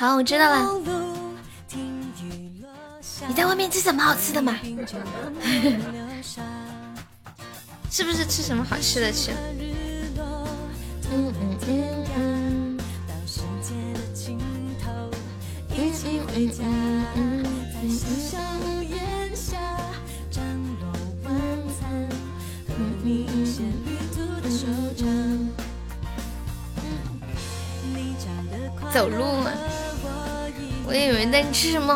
好，我知道了。你在外面吃什么好吃的吗？是不是吃什么好吃的去？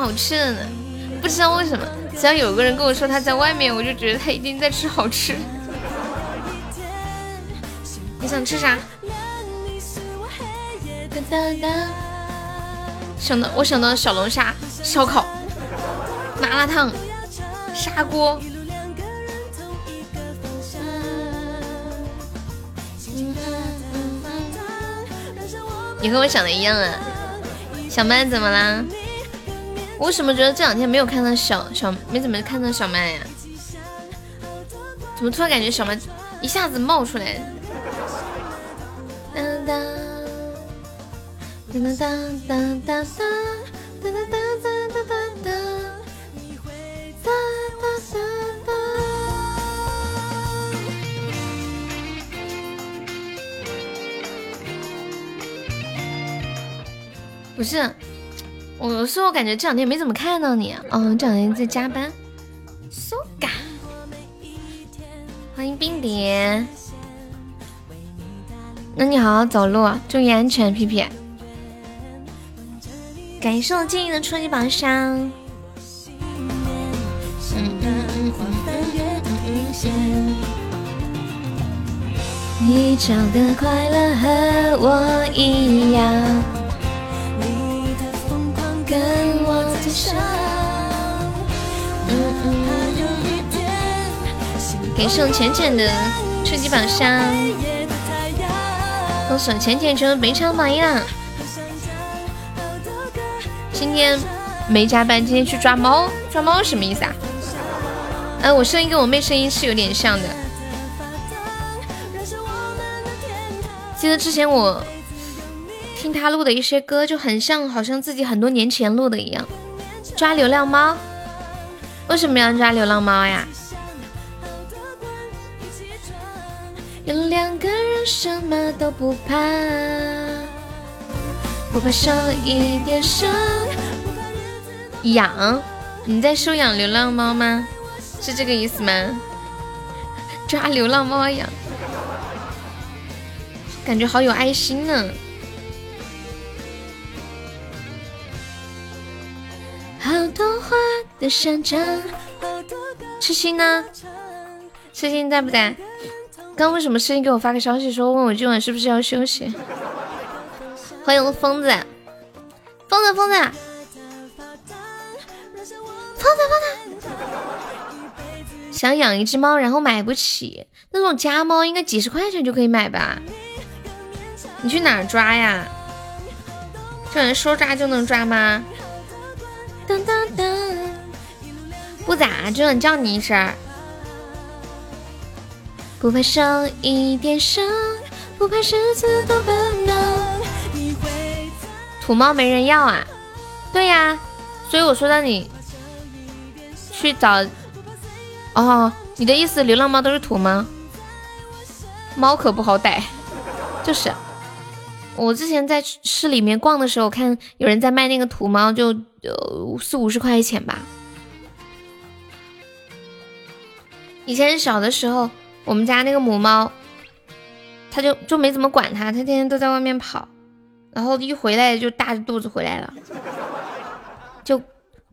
好吃的呢，不知道为什么，只要有个人跟我说他在外面，我就觉得他一定在吃好吃。你想吃啥？想到我想到小龙虾、烧烤、麻辣烫、砂锅。你和我想的一样啊，小麦怎么啦？为什么觉得这两天没有看到小小，没怎么看到小麦呀？怎么突然感觉小麦一下子冒出来？当当当当当当当当当当当当。不是，我是我感觉这两天没怎么看到你，嗯，这两天在加班。so 嘎，欢迎冰蝶。那你好好走路，注意安全，皮皮。感谢我静怡的初级宝箱。你找的快乐和我一样。跟我走上。给送浅浅的初级宝箱，恭送浅浅成为本场榜一啦！今天没加班，今天去抓猫，抓猫什么意思啊？哎，我声音跟我妹声音是有点像的。记得之前我。听他录的一些歌就很像，好像自己很多年前录的一样。抓流浪猫，为什么要抓流浪猫呀？有两个人什么都不怕，不怕受一点伤。养？你在收养流浪猫吗？是这个意思吗？抓流浪猫养，感觉好有爱心呢。好多花的山场，痴心呢？痴心在不在？刚为什么痴心给我发个消息说问我今晚是不是要休息？欢迎我疯子，疯子疯子，疯子疯子，想养一只猫，然后买不起，那种家猫应该几十块钱就可以买吧？你去哪抓呀？这人说抓就能抓吗？噔噔噔，不咋，就想叫你一声。不怕受一点伤，不怕世子多烦恼。土猫没人要啊？对呀，所以我说让你去找。哦，你的意思流浪猫都是土吗？猫可不好逮，就是。我之前在市里面逛的时候，看有人在卖那个土猫，就呃四五十块钱吧。以前小的时候，我们家那个母猫，它就就没怎么管它，它天天都在外面跑，然后一回来就大着肚子回来了，就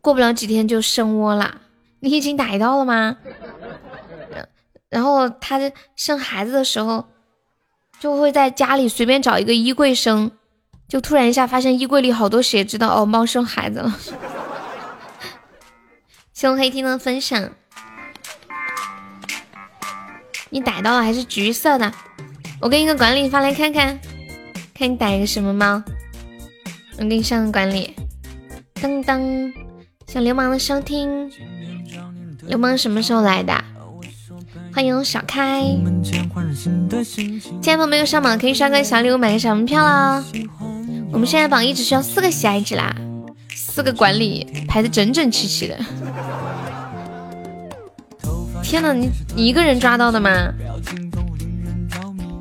过不了几天就生窝了。你已经逮到了吗？然后它生孩子的时候。就会在家里随便找一个衣柜生，就突然一下发现衣柜里好多血，知道哦，猫生孩子了。谢黑听的分享，你逮到了还是橘色的？我给你个管理发来看看，看你逮一个什么猫。我给你上个管理，噔噔，小流氓的收听，流氓什么时候来的？欢迎小开，今天朋友没有上榜可以刷个小礼物买个小门票啦！我们现在榜一只需要四个喜爱值啦，四个管理排的整整齐齐的。天呐，你你一个人抓到的吗？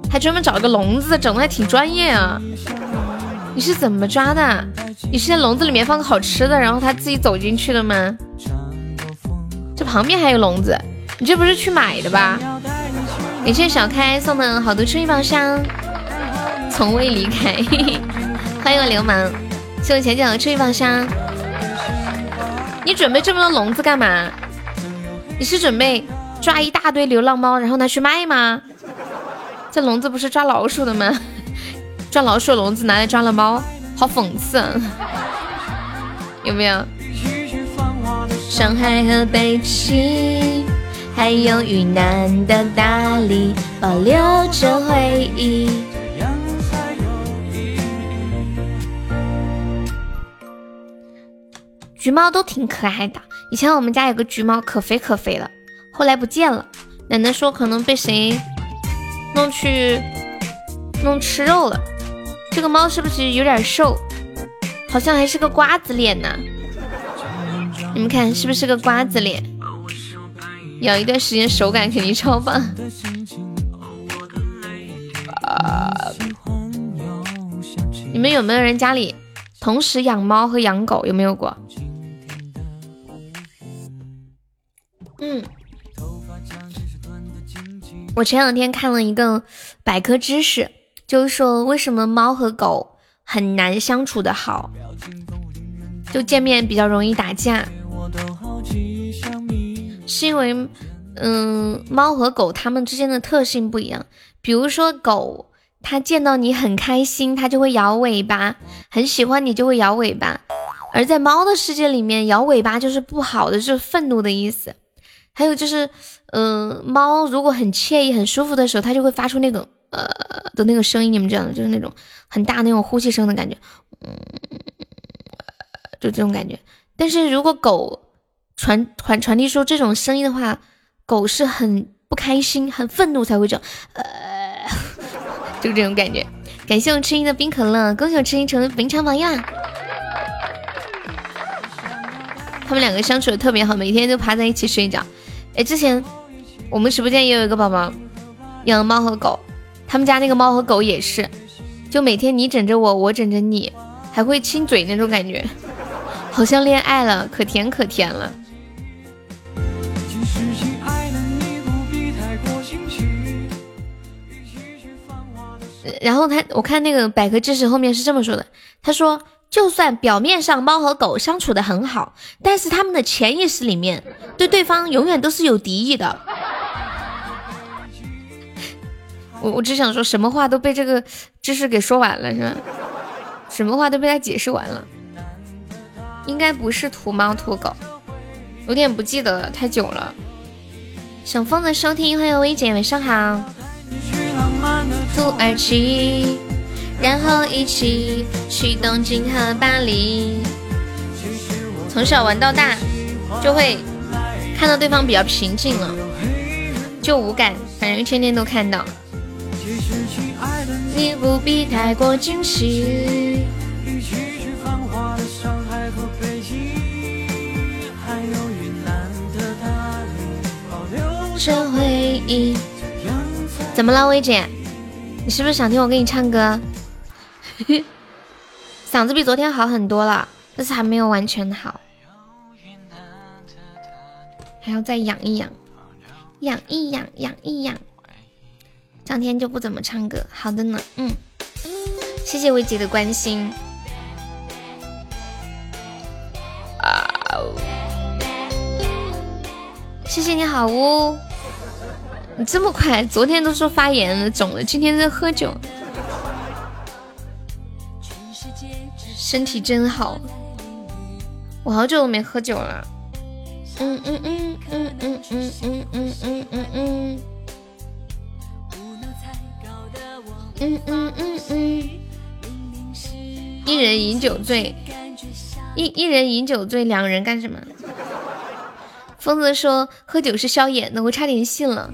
还专门找了个笼子，整的还挺专业啊！你是怎么抓的？你是在笼子里面放个好吃的，然后它自己走进去的吗？这旁边还有笼子，你这不是去买的吧？感谢小开送的好多春意宝箱，从未离开，欢迎我流氓，谢我浅浅的春意宝箱。你准备这么多笼子干嘛？你是准备抓一大堆流浪猫，然后拿去卖吗？这笼子不是抓老鼠的吗？抓老鼠笼子拿来抓了猫，好讽刺，啊！有没有？上海和北京，还有云南的大理，保留着回忆。橘猫都挺可爱的，以前我们家有个橘猫，可肥可肥了，后来不见了。奶奶说可能被谁。弄去弄吃肉了，这个猫是不是有点瘦？好像还是个瓜子脸呢。你们看是不是个瓜子脸？养一段时间手感肯定超棒。你们有没有人家里同时养猫和养狗？有没有过？嗯。我前两天看了一个百科知识，就是说为什么猫和狗很难相处的好，就见面比较容易打架，是因为，嗯，猫和狗它们之间的特性不一样。比如说狗，它见到你很开心，它就会摇尾巴；很喜欢你就会摇尾巴。而在猫的世界里面，摇尾巴就是不好的，就是愤怒的意思。还有就是。嗯，猫如果很惬意、很舒服的时候，它就会发出那种呃的那个声音，你们知道的，就是那种很大那种呼气声的感觉，嗯，就这种感觉。但是如果狗传传传递出这种声音的话，狗是很不开心、很愤怒才会这样，呃，就这种感觉。感谢我吃音的冰可乐，恭喜我吃音成为本场榜样。他们两个相处的特别好，每天都趴在一起睡觉。哎，之前。我们直播间也有一个宝宝养了猫和狗，他们家那个猫和狗也是，就每天你枕着我，我枕着你，还会亲嘴那种感觉，好像恋爱了，可甜可甜了。然后他，我看那个百科知识后面是这么说的，他说，就算表面上猫和狗相处的很好，但是他们的潜意识里面对对方永远都是有敌意的。我我只想说，什么话都被这个知识给说完了，是吧？什么话都被他解释完了，应该不是土猫土狗，有点不记得了，太久了。小疯的收听，欢迎薇姐，晚上好。土耳其，然后一起去东京和巴黎。从小玩到大，就会看到对方比较平静了，就无感，反正天天都看到。你不必太过惊喜。这回忆怎么了，薇姐？你是不是想听我给你唱歌？嗓子比昨天好很多了，但是还没有完全好，还要再养一养，养一养，养一养。这两天就不怎么唱歌，好的呢，嗯，谢谢薇姐的关心。啊谢谢你好呜，这么快，昨天都说发炎了肿了，今天在喝酒，身体真好。我好久都没喝酒了，嗯嗯嗯嗯嗯嗯嗯嗯嗯嗯嗯。嗯嗯嗯嗯，一人饮酒醉，一一人饮酒醉，两人干什么？疯子说喝酒是消炎的，我差点信了。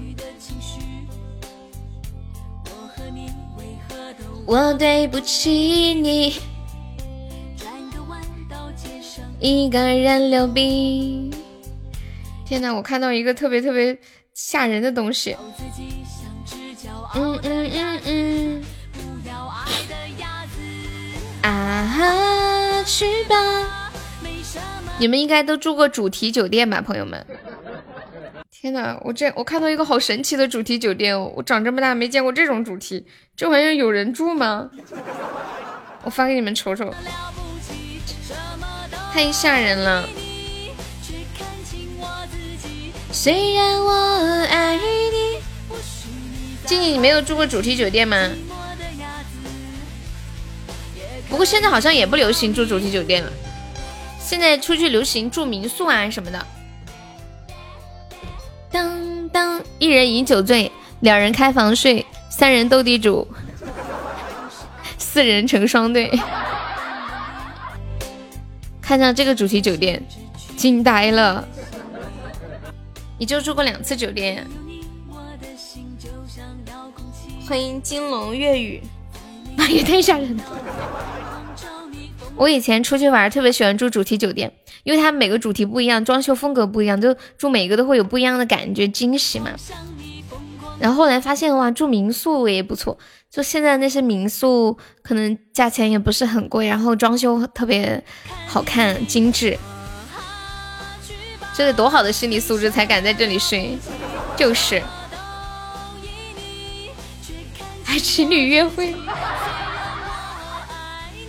我对不起你，一个人流鼻。天哪，我看到一个特别特别吓人的东西。嗯嗯嗯嗯。啊哈，去吧。你们应该都住过主题酒店吧，朋友们？天哪，我这我看到一个好神奇的主题酒店，我长这么大没见过这种主题，这玩意儿有人住吗？我发给你们瞅瞅，太吓人了。虽然我爱你，静静，你没有住过主题酒店吗？不过现在好像也不流行住主题酒店了，现在出去流行住民宿啊什么的。当当，一人饮酒醉，两人开房睡，三人斗地主，四人成双对。看上这个主题酒店，惊呆了。你就住过两次酒店？欢迎金龙粤语，也太吓人了。我以前出去玩，特别喜欢住主题酒店，因为它每个主题不一样，装修风格不一样，就住每个都会有不一样的感觉，惊喜嘛。然后后来发现哇，住民宿也不错，就现在那些民宿可能价钱也不是很贵，然后装修特别好看精致。这得多好的心理素质才敢在这里睡，就是。还情侣约会，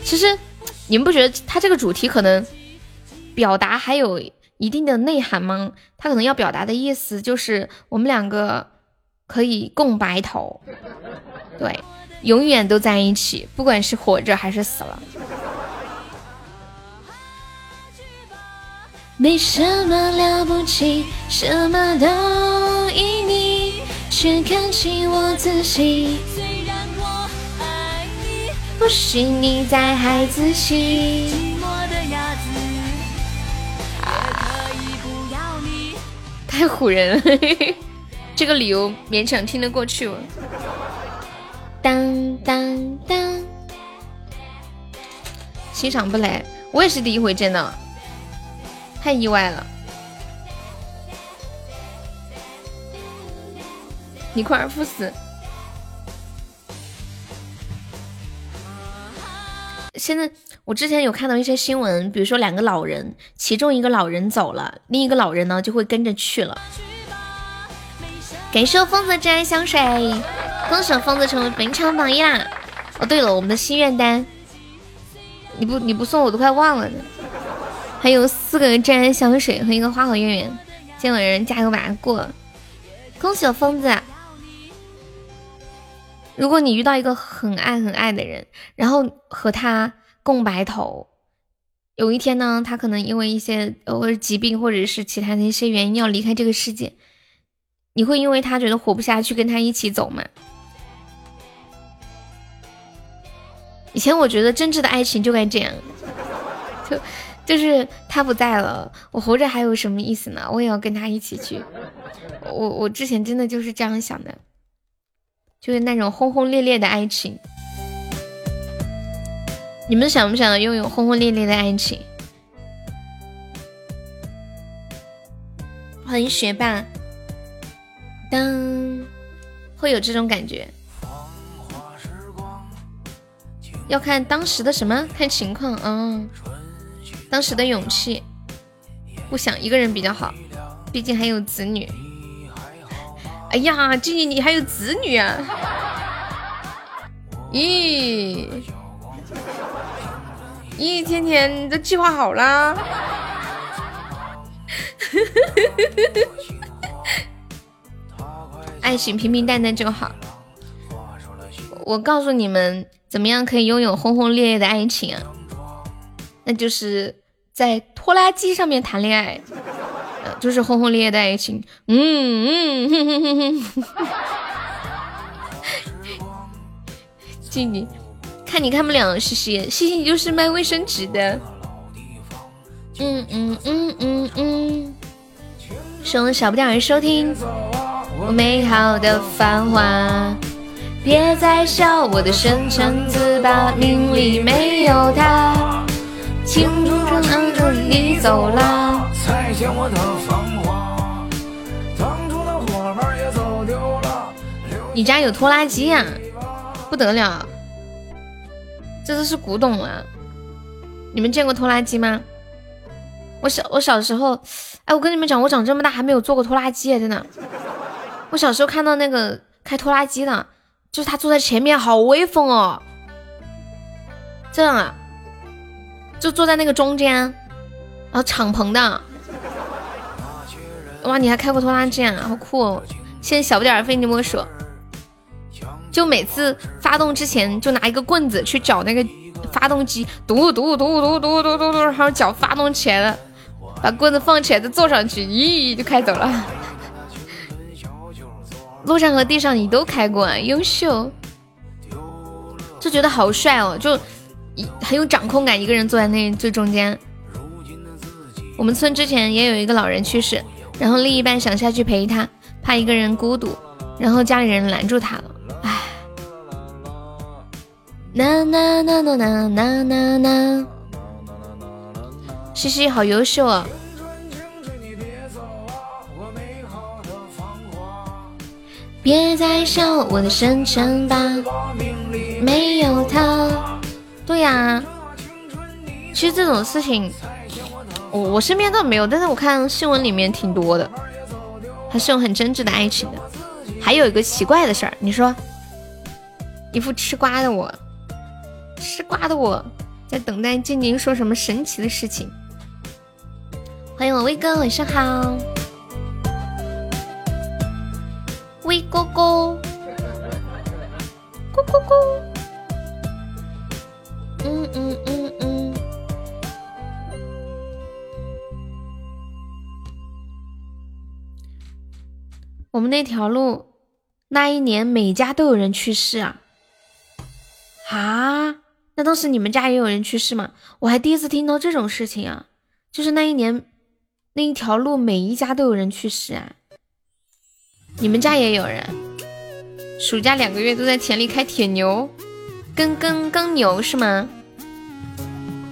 其实。你们不觉得他这个主题可能表达还有一定的内涵吗？他可能要表达的意思就是我们两个可以共白头，对，永远都在一起，不管是活着还是死了。没什么了不起，什么都依你，却看清我自己。不许你再孩子气。太唬人了，这个理由勉强听得过去。当当当，欣赏不来，我也是第一回见到，太意外了。尼库尔夫斯。现在我之前有看到一些新闻，比如说两个老人，其中一个老人走了，另一个老人呢就会跟着去了。感谢疯子真爱香水，恭喜疯子成为本场榜一啦！哦，对了，我们的心愿单，你不你不送我都快忘了呢。还有四个真爱香水和一个花好月圆，见有人加油把它过。恭喜我疯子！如果你遇到一个很爱很爱的人，然后和他共白头，有一天呢，他可能因为一些呃疾病或者是其他的一些原因要离开这个世界，你会因为他觉得活不下去跟他一起走吗？以前我觉得真挚的爱情就该这样，就就是他不在了，我活着还有什么意思呢？我也要跟他一起去。我我之前真的就是这样想的。就是那种轰轰烈烈的爱情，你们想不想拥有轰轰烈烈的爱情？欢迎学霸，当会有这种感觉，要看当时的什么，看情况，嗯，当时的勇气，不想一个人比较好，毕竟还有子女。哎呀，静静，你还有子女啊？咦，咦，天天你都计划好啦？爱情平平淡淡就好。我告诉你们，怎么样可以拥有轰轰烈烈的爱情啊？那就是在拖拉机上面谈恋爱。就是轰轰烈烈的爱情，嗯嗯，哼哼哼哼，静静，看你看不了，西西，西西你就是卖卫生纸的，嗯嗯嗯嗯嗯，送小不点儿收听，我美好的繁华，别再笑我的深沉自拔，命里没有他，青春嗯嗯。已走了。你家有拖拉机呀？不得了，这都是古董了。你们见过拖拉机吗？我小我小时候，哎，我跟你们讲，我长这么大还没有坐过拖拉机，真的。我小时候看到那个开拖拉机的，就是他坐在前面，好威风哦。这样啊，就坐在那个中间，然后敞篷的。哇，你还开过拖拉机啊？好酷哦！现在小不点儿非你莫属。就每次发动之前，就拿一个棍子去搅那个发动机，嘟嘟嘟嘟嘟嘟嘟嘟，然后搅发动起来了，把棍子放起来再坐上去，咦，就开走了。路上和地上你都开过，优秀，就觉得好帅哦，就一很有掌控感，一个人坐在那最中间。我们村之前也有一个老人去世，然后另一半想下去陪他，怕一个人孤独，然后家里人拦住他了。唉，啦啦啦啦啦啦啦啦，西西好优秀啊！别再笑我的深沉吧，没有他。对呀，其实这种事情，我我身边倒没有，但是我看新闻里面挺多的，还是有很真挚的爱情的。还有一个奇怪的事儿，你说，一副吃瓜的我，吃瓜的我在等待静静说什么神奇的事情。欢迎我威哥，晚上好。威哥哥，咕咕咕，嗯嗯嗯嗯。我们那条路那一年每家都有人去世啊！啊，那当时你们家也有人去世吗？我还第一次听到这种事情啊！就是那一年那一条路每一家都有人去世啊！你们家也有人，暑假两个月都在田里开铁牛，耕耕耕牛是吗？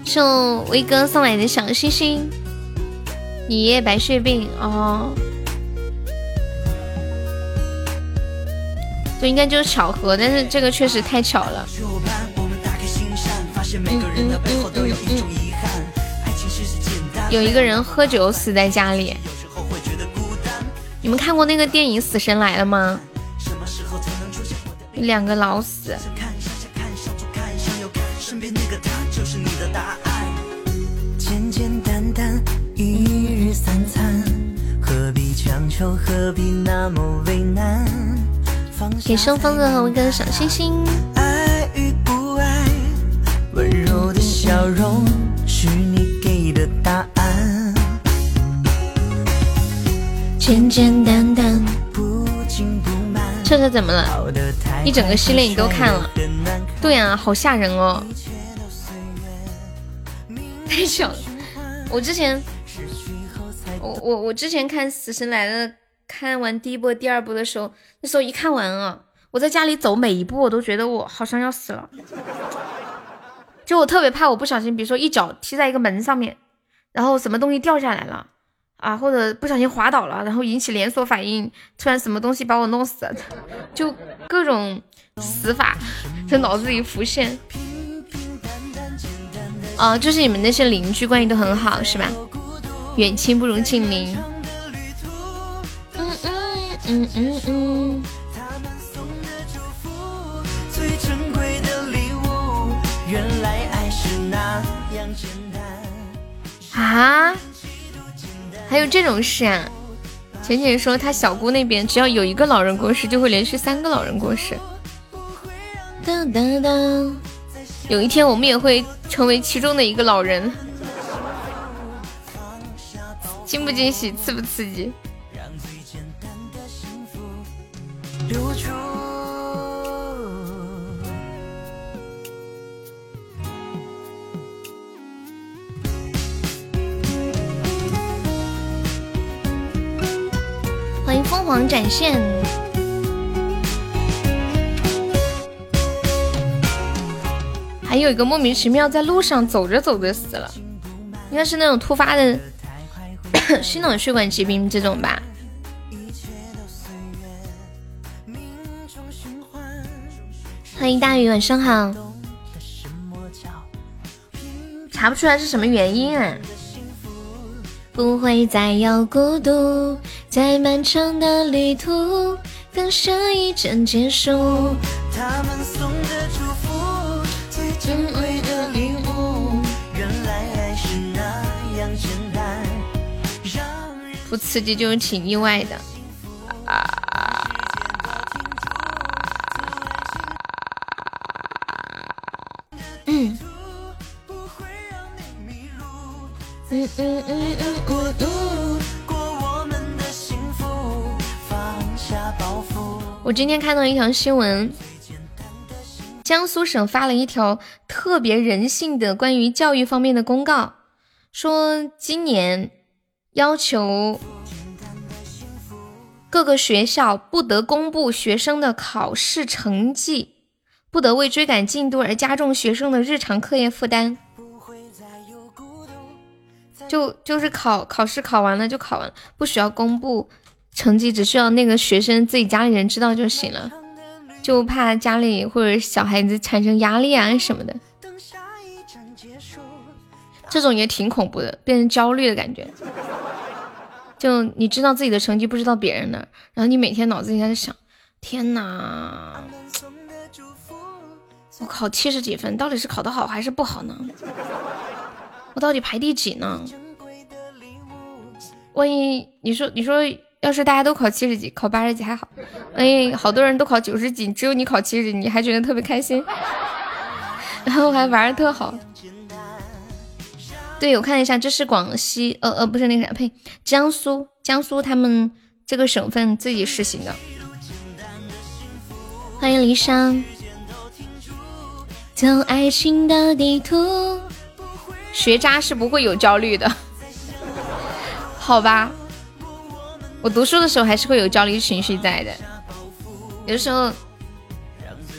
送威哥送来的小星星，你爷爷白血病哦，这应该就是巧合，但是这个确实太巧了。嗯嗯嗯嗯嗯，有一个人喝酒死在家里。你们看过那个电影《死神来了》吗？两个老死。三餐，何必强求，何必那么为难？给生疯子和一个小星星。爱与不爱，温柔的笑容是你给的答案。简简单单，彻彻怎么了？一整个系列你都看了？对呀，好吓人哦！太巧了，我之前，我我我之前看《死神来了》，看完第一部、第二部的时候，那时候一看完啊，我在家里走每一步，我都觉得我好像要死了，就我特别怕，我不小心，比如说一脚踢在一个门上面，然后什么东西掉下来了。啊，或者不小心滑倒了，然后引起连锁反应，突然什么东西把我弄死了，就各种死法在脑子里浮现。啊，就是你们那些邻居关系都很好，是吧？远亲不如近邻。嗯嗯嗯嗯嗯。啊？还有这种事啊？浅浅说他小姑那边只要有一个老人过世，就会连续三个老人过世。当当当，有一天我们也会成为其中的一个老人，惊不惊喜，刺不刺激？留住欢迎凤凰展现。还有一个莫名其妙在路上走着走着死了，应该是那种突发的 心脑血管疾病这种吧。欢迎大鱼，晚上好。查不出来是什么原因啊？不会再有孤独，在漫长的旅途，更深一站结束。不刺激就是挺意外的。看到一条新闻，江苏省发了一条特别人性的关于教育方面的公告，说今年要求各个学校不得公布学生的考试成绩，不得为追赶进度而加重学生的日常课业负担。就就是考考试考完了就考完了，不需要公布成绩，只需要那个学生自己家里人知道就行了，就怕家里或者小孩子产生压力啊什么的，这种也挺恐怖的，变成焦虑的感觉。就你知道自己的成绩，不知道别人的，然后你每天脑子里在想，天呐，我考七十几分，到底是考的好还是不好呢？我到底排第几呢？万一你说你说，要是大家都考七十几，考八十几还好。哎好多人都考九十几，只有你考七十，你还觉得特别开心，然后还玩的特好。对，我看了一下，这是广西，呃呃，不是那个啥，呸，江苏，江苏他们这个省份自己实行的。欢迎离殇，走爱情的地图。学渣是不会有焦虑的，好吧？我读书的时候还是会有焦虑情绪在的，有的时候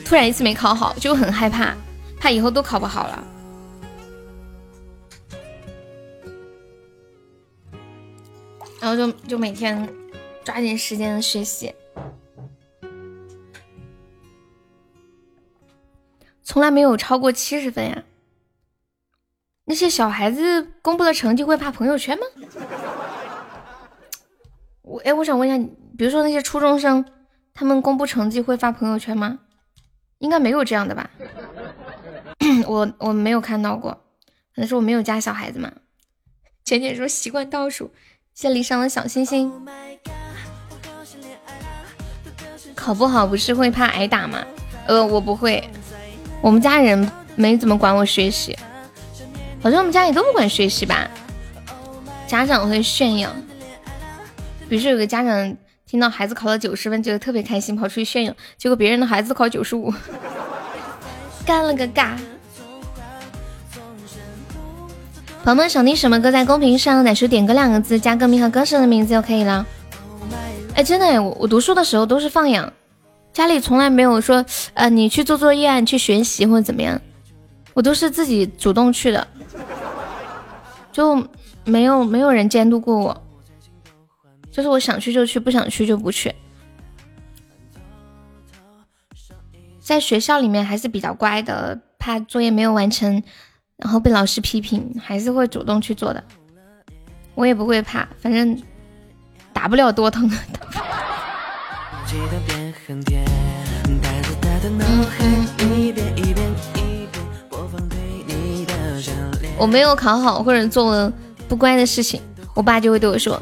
突然一次没考好，就很害怕，怕以后都考不好了，然后就就每天抓紧时间学习，从来没有超过七十分呀。那些小孩子公布了成绩会发朋友圈吗？我哎，我想问一下，比如说那些初中生，他们公布成绩会发朋友圈吗？应该没有这样的吧？我我没有看到过，可能是我没有加小孩子嘛。浅浅说习惯倒数，谢谢离殇的小心心。考不好不是会怕挨打吗？呃，我不会，我们家人没怎么管我学习。好像我们家里都不管学习吧，家长会炫耀。比如说有个家长听到孩子考了九十分，觉得特别开心，跑出去炫耀，结果别人的孩子考九十五，干了个尬。朋友们想听什么歌，在公屏上奶叔点歌两个字，加歌名和歌手的名字就可以了。哎，真的，我我读书的时候都是放养，家里从来没有说，呃，你去做作业，你去学习或者怎么样，我都是自己主动去的。就没有没有人监督过我，就是我想去就去，不想去就不去。在学校里面还是比较乖的，怕作业没有完成，然后被老师批评，还是会主动去做的。我也不会怕，反正打不了多疼的。我没有考好或者做了不乖的事情，我爸就会对我说：“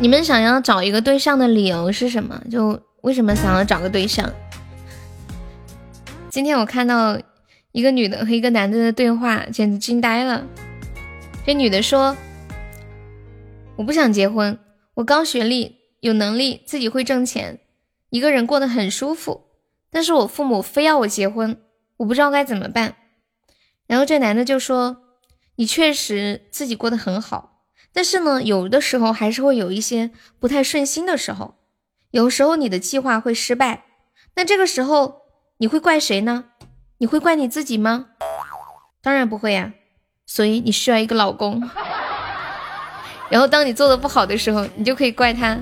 你们想要找一个对象的理由是什么？就为什么想要找个对象？今天我看到一个女的和一个男的的对话，简直惊呆了。这女的说：“我不想结婚，我高学历，有能力，自己会挣钱，一个人过得很舒服。但是我父母非要我结婚，我不知道该怎么办。”然后这男的就说：“你确实自己过得很好，但是呢，有的时候还是会有一些不太顺心的时候，有时候你的计划会失败，那这个时候。”你会怪谁呢？你会怪你自己吗？当然不会呀。所以你需要一个老公。然后当你做的不好的时候，你就可以怪他。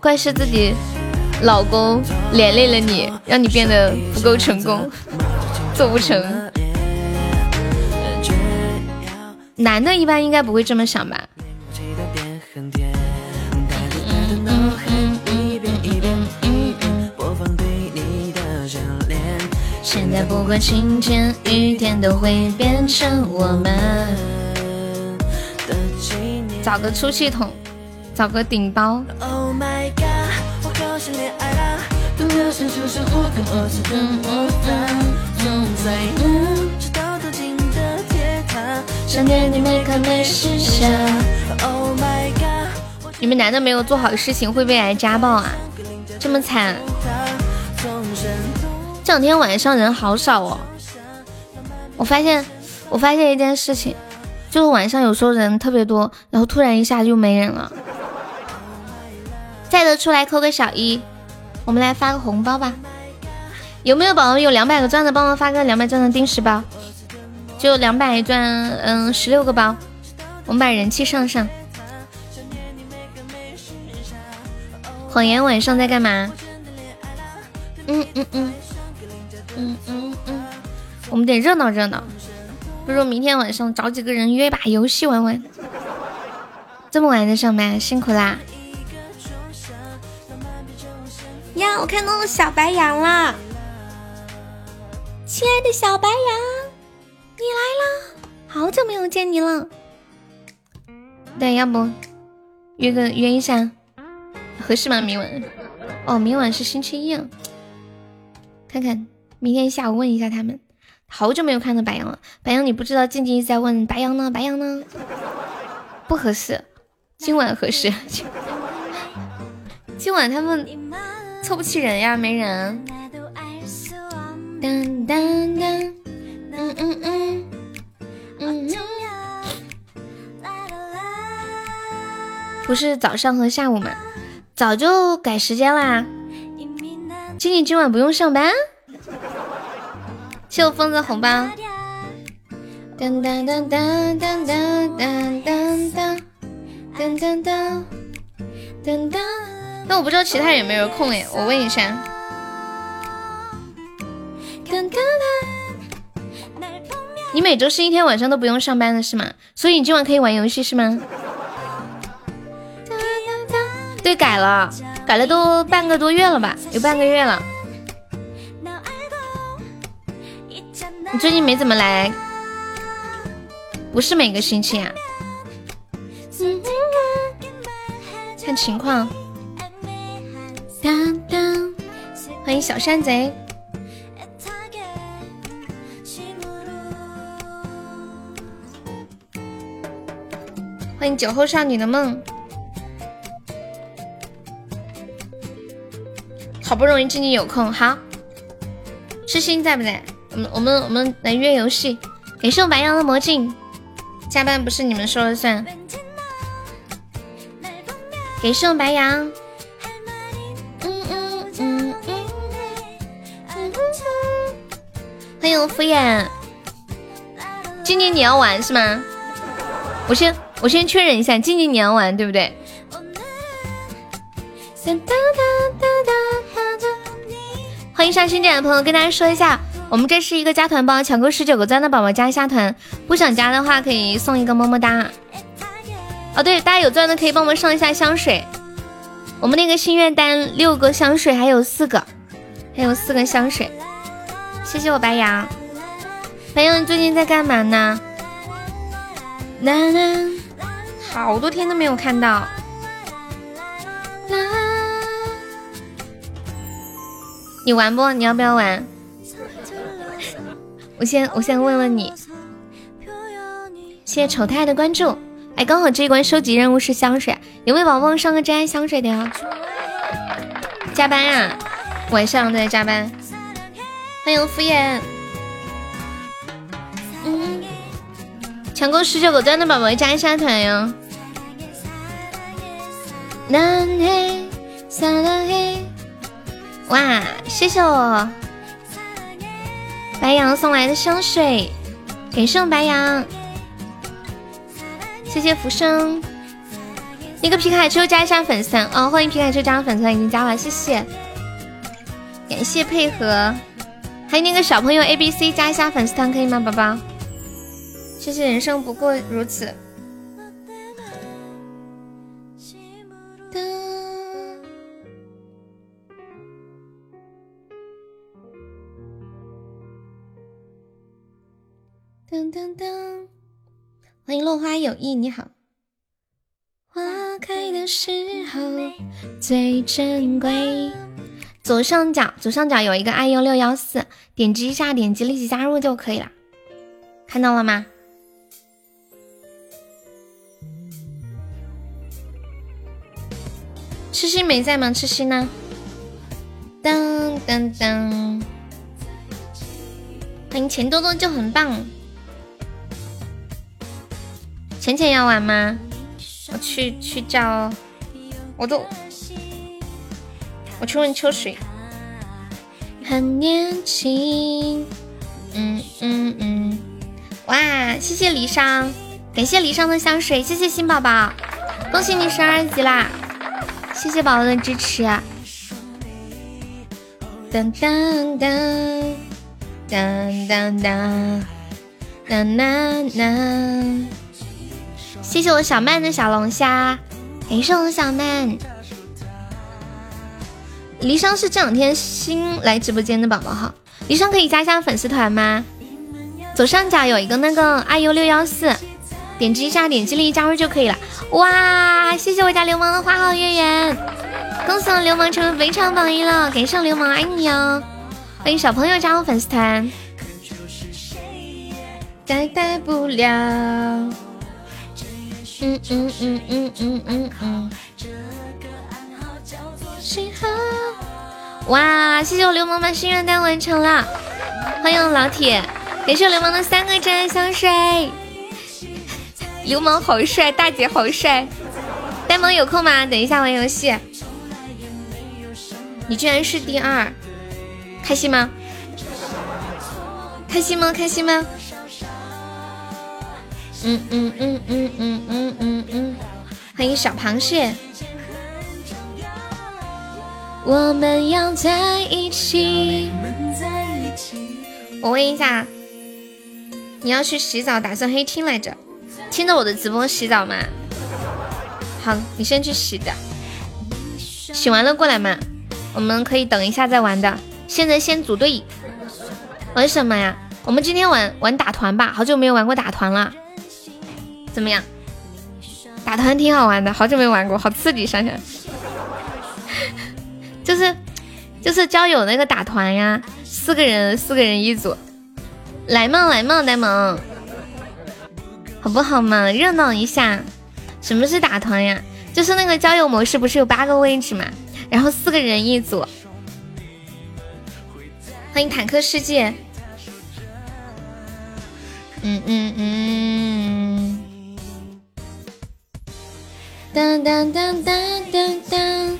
怪是自己老公连累了你，让你变得不够成功，做不成。男的一般应该不会这么想吧？现在不管晴天雨天都会变成我们。找个出气筒，找个顶包。你们男的没有做好事情会被挨家暴啊？这么惨！这两天晚上人好少哦。我发现，我发现一件事情，就是晚上有时候人特别多，然后突然一下就没人了。在的出来扣个小一，我们来发个红包吧。有没有宝宝有两百个钻的，帮忙发个两百钻的定时包？就两百钻，嗯，十六个包，我们把人气上上。谎言晚上在干嘛？嗯嗯嗯，嗯嗯嗯，我们得热闹热闹。不如明天晚上找几个人约把游戏玩玩。这么晚在上班，辛苦啦！呀，我看到小白羊啦，亲爱的小白羊。你来啦，好久没有见你了。对，要不约个约一下，合适吗？明晚？哦，明晚是星期一。啊看看明天下午问一下他们。好久没有看到白羊了，白羊你不知道静静一直在问白羊呢，白羊呢？不合适，今晚合适。今晚他们凑不齐人呀，没人。当当当。嗯嗯嗯嗯，不是早上和下午吗？早就改时间啦。静静今晚不用上班。谢我疯子红包。当当当当当当当当当当当当当。那我不知道其他人有没有空哎，我问一下。你每周是一天晚上都不用上班的是吗？所以你今晚可以玩游戏是吗？对，改了，改了都半个多月了吧？有半个月了。你最近没怎么来？不是每个星期啊？看情况。欢迎小山贼。欢迎酒后少女的梦，好不容易静静有空，好，痴心在不在？我们我们我们来约游戏，给送白羊的魔镜，加班不是你们说了算，给送白羊，嗯嗯嗯嗯，欢迎我敷衍，今年你要玩是吗？我先。我先确认一下，静静你要玩对不对？欢迎上新进来的朋友，跟大家说一下，我们这是一个加团包，抢够十九个钻的宝宝加一下团，不想加的话可以送一个么么哒。哦对，大家有钻的可以帮我们上一下香水，我们那个心愿单六个香水还有四个，还有四个香水，谢谢我白羊。白羊，你最近在干嘛呢？好多天都没有看到。你玩不？你要不要玩？我先我先问问你。谢谢丑太的关注。哎，刚好这一关收集任务是香水，有没有宝宝上个真爱香水的呀？加班呀？晚上在加班。欢迎敷衍。嗯。抢够十九个钻的宝宝加一下团哟。南黑萨拉黑。哇，谢谢我白羊送来的香水，感谢白羊。谢谢浮生，那个皮卡丘加一下粉丝团哦，欢迎皮卡丘加入粉丝团，已经加了，谢谢，感谢配合，还有那个小朋友 A B C 加一下粉丝团可以吗，宝宝？谢谢人生不过如此。噔噔。欢迎落花有意，你好。花开的时候最珍贵。左上角，左上角有一个 iu 六幺四，点击一下，点击立即加入就可以了。看到了吗？痴心没在吗？痴心呢？噔噔噔。欢迎钱多多就很棒。浅浅要玩吗？我去去叫，我都，我去问秋水。很年轻，嗯嗯嗯，哇！谢谢离殇，感谢离殇的香水，谢谢新宝宝，恭喜你升二级啦！谢谢宝宝的支持。当当当当当当当当当。谢谢我小曼的小龙虾，感谢我小曼。离殇是这两天新来直播间的宝宝哈，离殇可以加一下粉丝团吗？左上角有一个那个 iu 六幺四，点击一下，点击立即加入就可以了。哇，谢谢我家流氓的花好月圆，恭喜我流氓成为围场榜一了，感谢流氓爱你哦。欢迎小朋友加入粉丝团，代代不了。嗯嗯嗯嗯嗯嗯嗯。哇！谢谢我流氓把心愿单完成了，欢迎老铁，感谢流氓的三个真爱香水。流氓好帅，大姐好帅。呆萌有空吗？等一下玩游戏。你居然是第二，开心吗？开心吗？开心吗？嗯嗯嗯嗯嗯嗯嗯嗯，欢迎小螃蟹。我们要在一起。我问一下，你要去洗澡，打算黑听来着？听着我的直播洗澡吗？好，你先去洗的，洗完了过来嘛。我们可以等一下再玩的。现在先组队，玩什么呀？我们今天玩玩打团吧，好久没有玩过打团了。怎么样？打团挺好玩的，好久没玩过，好刺激！想想，就是就是交友那个打团呀，四个人四个人一组，来嘛来嘛呆萌，好不好嘛？热闹一下。什么是打团呀？就是那个交友模式，不是有八个位置嘛？然后四个人一组。欢迎坦克世界。嗯嗯嗯。当当当当当当，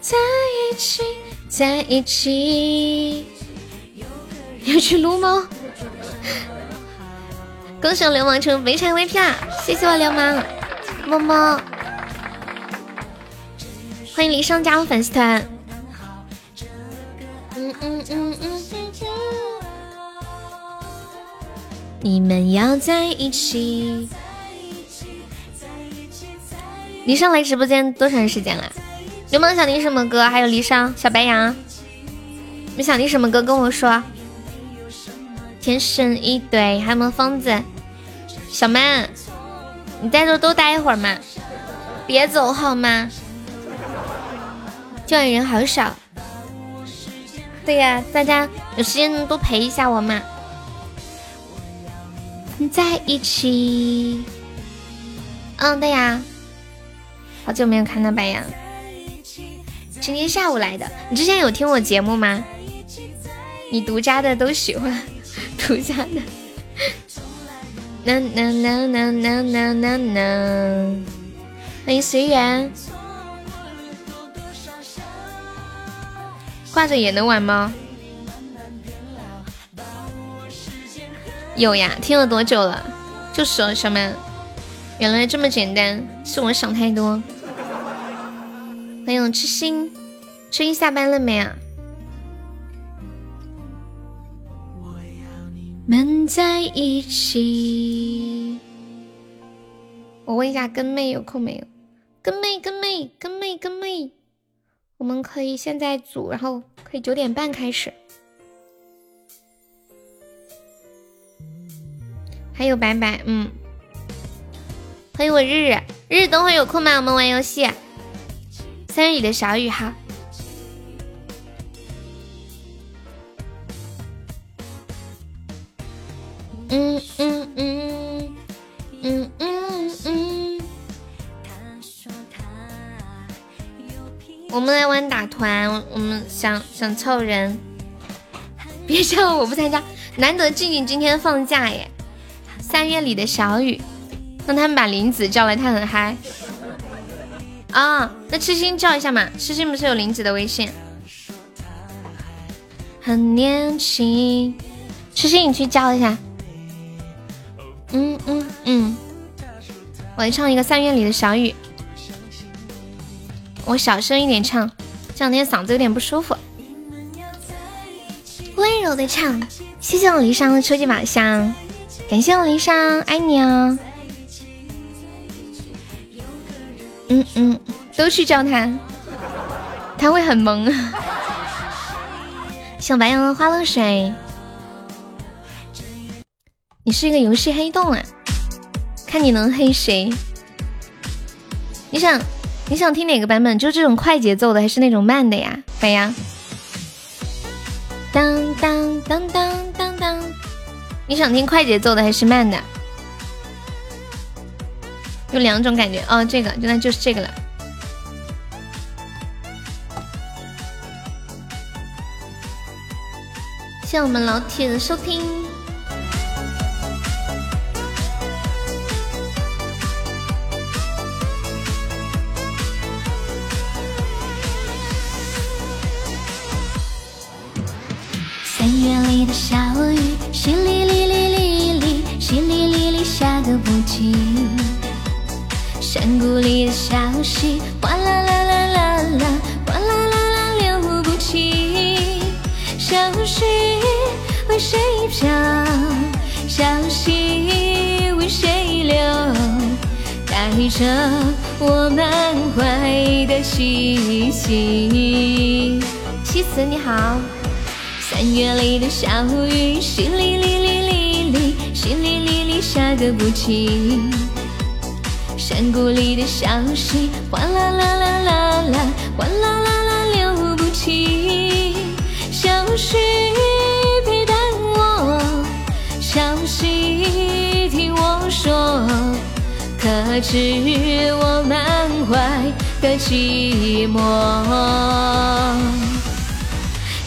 在一起，在一起，要去撸猫。恭喜我流氓成肥肠 VP 啦！谢谢我流氓，么么。欢迎离殇加入粉丝团。嗯嗯嗯嗯。你们要在一起。离殇来直播间多长时间了？流氓想听什么歌？还有离殇、小白羊，你想听什么歌？跟我说。天生一对，还有没有疯子？小曼，你在这多待一会儿嘛，别走好吗？教育人好少。对呀，大家有时间多陪一下我嘛。在一起。嗯，对呀。好久没有看到白羊，今天下午来的。你之前有听我节目吗？你独家的都喜欢，独家的。呐呐呐呐呐呐呐呐！欢迎随缘。挂着也能玩吗？有呀，听了多久了？就说小们，原来这么简单，是我想太多。欢迎痴心，痴心下班了没啊？们在一起。我问一下跟妹有空没有？跟妹跟妹跟妹跟妹，我们可以现在组，然后可以九点半开始。还有白白，嗯，欢迎我日日日日，等会有空吗？我们玩游戏。三月里的小雨哈，嗯嗯嗯嗯嗯嗯，我们来玩打团，我们想想凑人，别笑我不参加，难得静静今天放假耶。三月里的小雨，让他们把林子叫来，他很嗨。啊，那痴心叫一下嘛，痴心不是有林子的微信？很年轻，痴心你去叫一下。嗯嗯嗯，我来唱一个三月里的小雨，我小声一点唱，这两天嗓子有点不舒服。温柔的唱，谢谢我离殇的初级宝箱，感谢我离殇，爱你哦。嗯嗯，都去叫他，他会很萌。小白羊的花露水，你是一个游戏黑洞啊？看你能黑谁？你想你想听哪个版本？就这种快节奏的，还是那种慢的呀？白羊，当当当当当当，你想听快节奏的还是慢的？有两种感觉哦，这个那就是这个了。谢谢我们老铁的收听。三月里的小雨，淅沥沥沥沥沥，淅沥沥沥下个不停。山谷里的小溪，哗啦啦啦啦啦，哗啦啦啦流不停。小溪为谁飘？小溪为谁流？带着我满怀的气息。七思你好。三月里的小雨，淅沥沥沥沥沥，淅沥沥沥下个不停。山谷里的小溪，哗啦啦啦啦啦，哗啦啦啦流不停。小溪陪伴我，小溪听我说，可知我满怀的寂寞？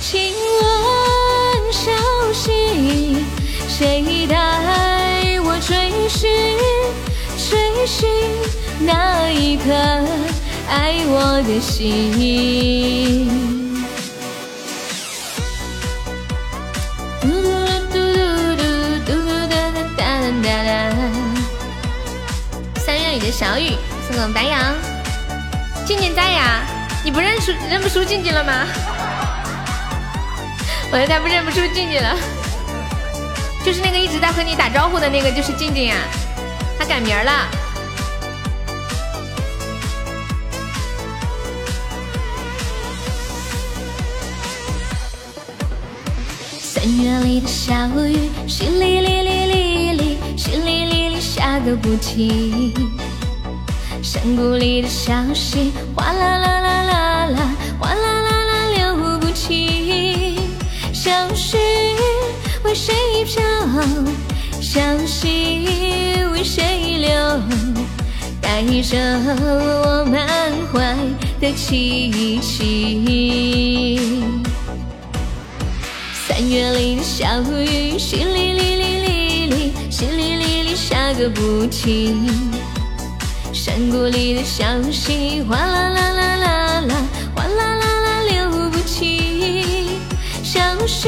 请问小溪，谁带我追寻？追寻那一颗爱我的心。嘟嘟嘟嘟嘟嘟嘟哒哒哒哒。三月里的小雨，送给白羊。静静在呀？你不认出认不出静静了吗？我有点不认不出静静了。就是那个一直在和你打招呼的那个，就是静静呀。他改名了。三月里的小雨，淅沥沥沥沥沥，淅沥沥沥下下个不停。山谷里的小溪，哗啦啦啦啦啦，哗啦啦啦流不停。小溪为谁飘？小溪为谁流？带着我满怀的凄凄。三月里的小雨，淅沥沥沥沥沥，淅沥沥沥下个不停。山谷里的小溪，哗啦啦啦啦啦，哗啦啦啦流不停。小溪，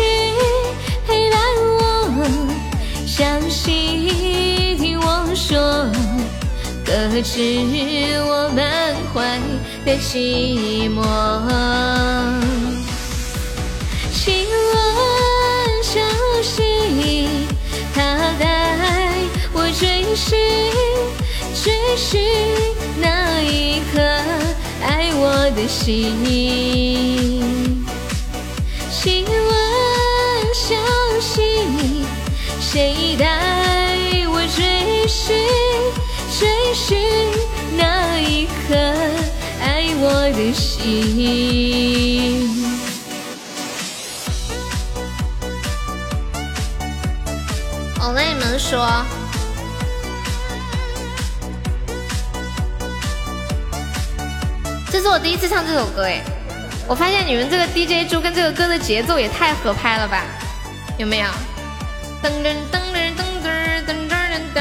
小溪听我说。可知我满怀的寂寞？请问小溪，它带我追寻，追寻那一颗爱我的心。谁带我追寻？追寻那一颗爱我的心。我跟你们说，这是我第一次唱这首歌哎，我发现你们这个 DJ 猪跟这个歌的节奏也太合拍了吧？有没有？噔噔噔噔噔噔噔噔噔。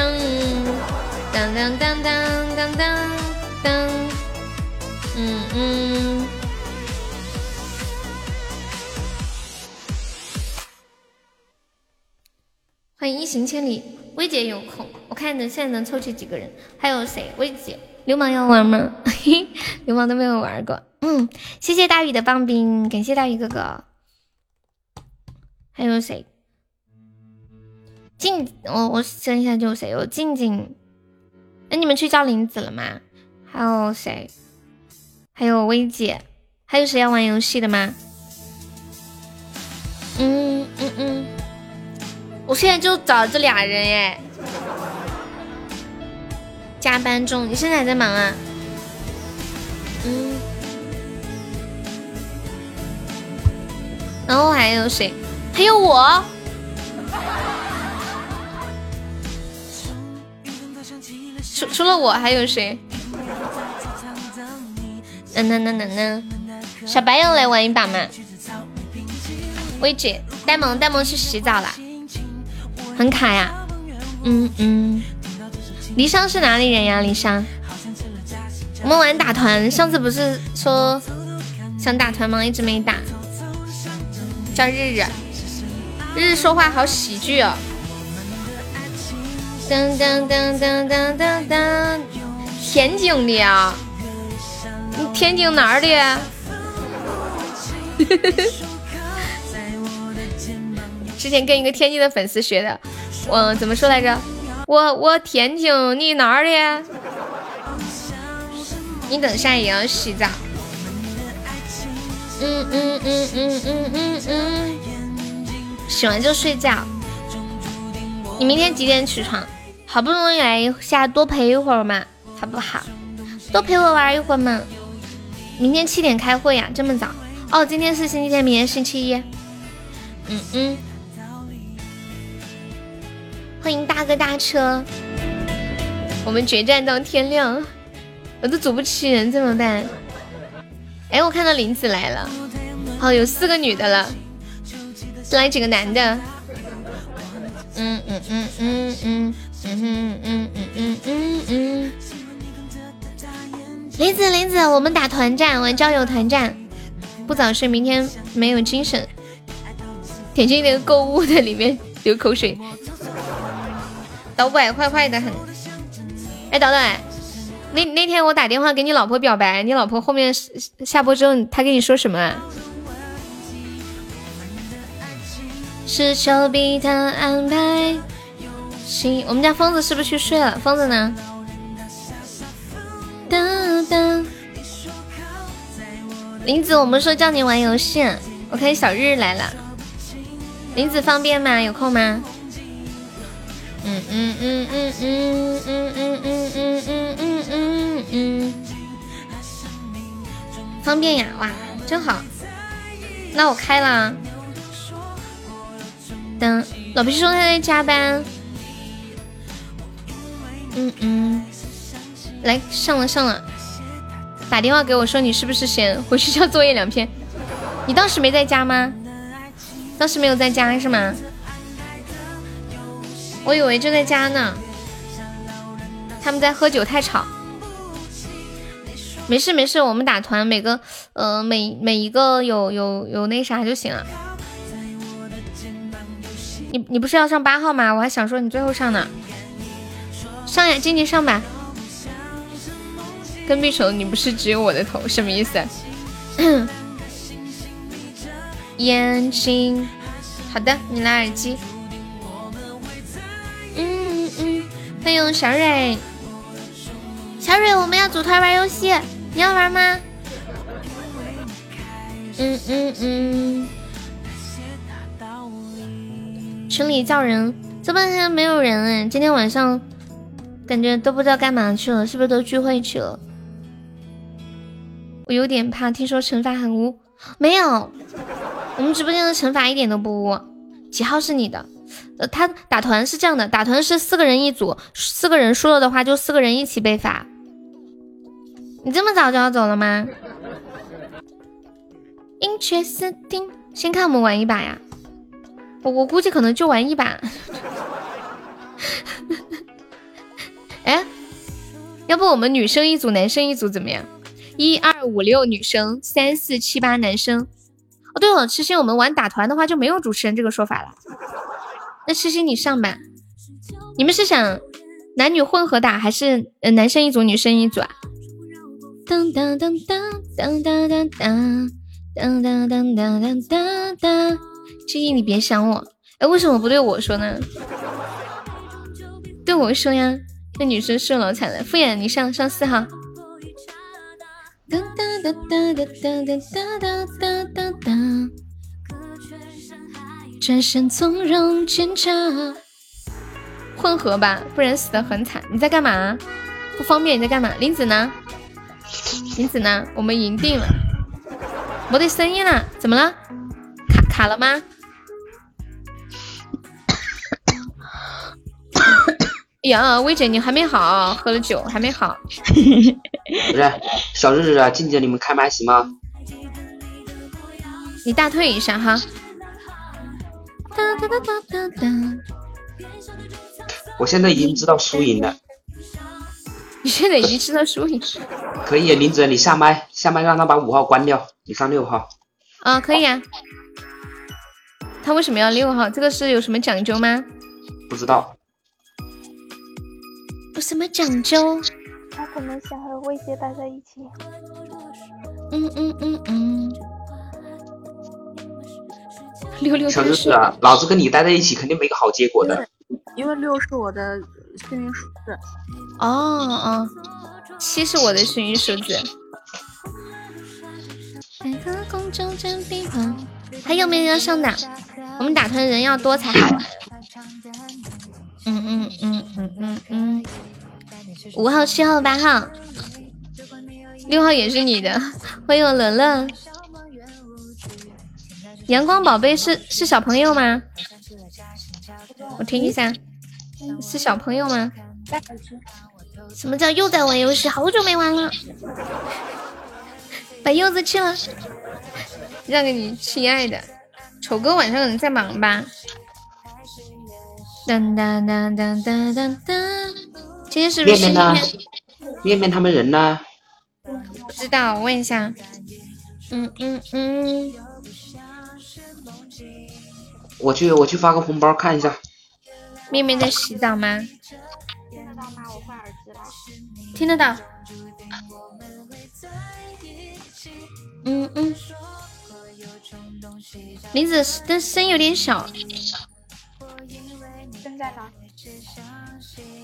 当当当当当当当，嗯嗯。欢迎一行千里，薇姐有空，我看能现在能凑齐几个人？还有谁？薇姐，流氓要玩吗？流氓都没有玩过。嗯，谢谢大雨的棒冰，感谢大雨哥哥。还有谁？静，我我想一下，就谁？有静静。那你们去叫林子了吗？还有谁？还有薇姐，还有谁要玩游戏的吗？嗯嗯嗯，我现在就找这俩人耶。加班中，你现在还在忙啊？嗯。然后还有谁？还有我。除除了我还有谁？嗯嗯嗯嗯嗯，小白要来玩一把吗？薇姐，呆萌呆萌去洗澡了，很卡呀。嗯嗯，离殇是哪里人呀？离殇，我们玩打团，上次不是说想打团吗？一直没打。叫日日，日日说话好喜剧哦。噔噔噔噔噔噔噔，天津的呀？你天津哪儿的？之前跟一个天津的粉丝学的，我怎么说来着？我我天津，你哪儿的？你等下也要洗澡。嗯嗯嗯嗯嗯嗯嗯，洗完就睡觉。你明天几点起床？好不容易来一下，多陪一会儿嘛，好不好？多陪我玩一会儿嘛。明天七点开会呀，这么早？哦，今天是星期天，明天星期一。嗯嗯。欢迎大哥大车，我们决战到天亮，我都组不齐人怎么办？哎，我看到林子来了，好，有四个女的了，再来几个男的。嗯嗯嗯。嗯嗯嗯嗯嗯嗯嗯嗯，林子林子，我们打团战，玩交友团战，不早睡，明天没有精神。点进那个购物的里面流口水，导拐坏坏的很。哎，导导，那那天我打电话给你老婆表白，你老婆后面下播之后，她跟你说什么啊？是丘比特安排。行，我们家疯子是不是去睡了？疯子呢？当当，林子，我们说叫你玩游戏，我看小日来了。林子方便吗？有空吗？嗯嗯嗯嗯嗯嗯嗯嗯嗯嗯嗯，方便呀，哇，真好。那我开了。等老皮说他在加班。嗯嗯，来上了上了，打电话给我说你是不是闲，回去交作业两篇。你当时没在家吗？当时没有在家是吗？我以为就在家呢。他们在喝酒太吵。没事没事，我们打团，每个呃每每一个有有有那啥就行了。你你不是要上八号吗？我还想说你最后上呢。上呀，静静上吧。跟屁虫，你不是只有我的头，什么意思？眼睛，好的，你拿耳机。嗯嗯嗯，欢迎小蕊，小蕊，我们要组团玩游戏，你要玩吗？嗯嗯嗯。群里叫人，这半天没有人哎，今天晚上感觉都不知道干嘛去了，是不是都聚会去了？我有点怕，听说惩罚很污，没有，我们直播间的惩罚一点都不污。几号是你的？呃，他打团是这样的，打团是四个人一组，四个人输了的话就四个人一起被罚。你这么早就要走了吗？英却斯汀，先看我们玩一把呀。我我估计可能就玩一把，要不我们女生一组，男生一组怎么样？一二五六女生，三四七八男生。哦，对了，痴心，我们玩打团的话就没有主持人这个说法了。那痴心你上吧。你们是想男女混合打，还是呃男生一组，女生一组啊？当当当当当当当当当当当当当当。静静，你别想我。哎，为什么不对我说呢？对我说呀。那女生是老惨了。敷衍，你上上四号。哒哒哒哒哒哒哒哒哒哒哒。转身从容检查。混合吧，不然死的很惨。你在干嘛？不方便。你在干嘛？林子呢？林子呢？我们赢定了。没得声音了，怎么了？卡卡了吗？呀，薇姐，你还没好，喝了酒还没好。不是，小日子啊，静姐，你们开麦行吗？你大退一下哈。哒哒哒哒哒我现在已经知道输赢了。你现在已经知道输赢？可以，林子，你下麦，下麦让他把五号关掉，你上六号。啊，可以啊。他为什么要六号？这个是有什么讲究吗？不知道。有什么讲究？他可能想和薇姐待在一起。嗯嗯嗯嗯。六六小日子啊，老子跟你待在一起肯定没个好结果的。因为六是我的幸运数字。哦哦，七是我的幸运数字。还有没有要上的？我们打团人要多才好玩。嗯嗯嗯嗯嗯嗯，五号、七号、八号，六号也是你的，欢迎我乐乐。阳光宝贝是是小朋友吗？我听一下，是小朋友吗？什么叫又在玩游戏？好久没玩了，把柚子去了，让给你亲爱的。丑哥晚上可能在忙吧。当当当当当当当，今天是不是面面呢？面面他们人呢？不知道，我问一下。嗯嗯嗯。我去，我去发个红包看一下。面面在洗澡吗？听得到吗？我换耳机了。听得到。嗯嗯。林子的声音有点小。在吗？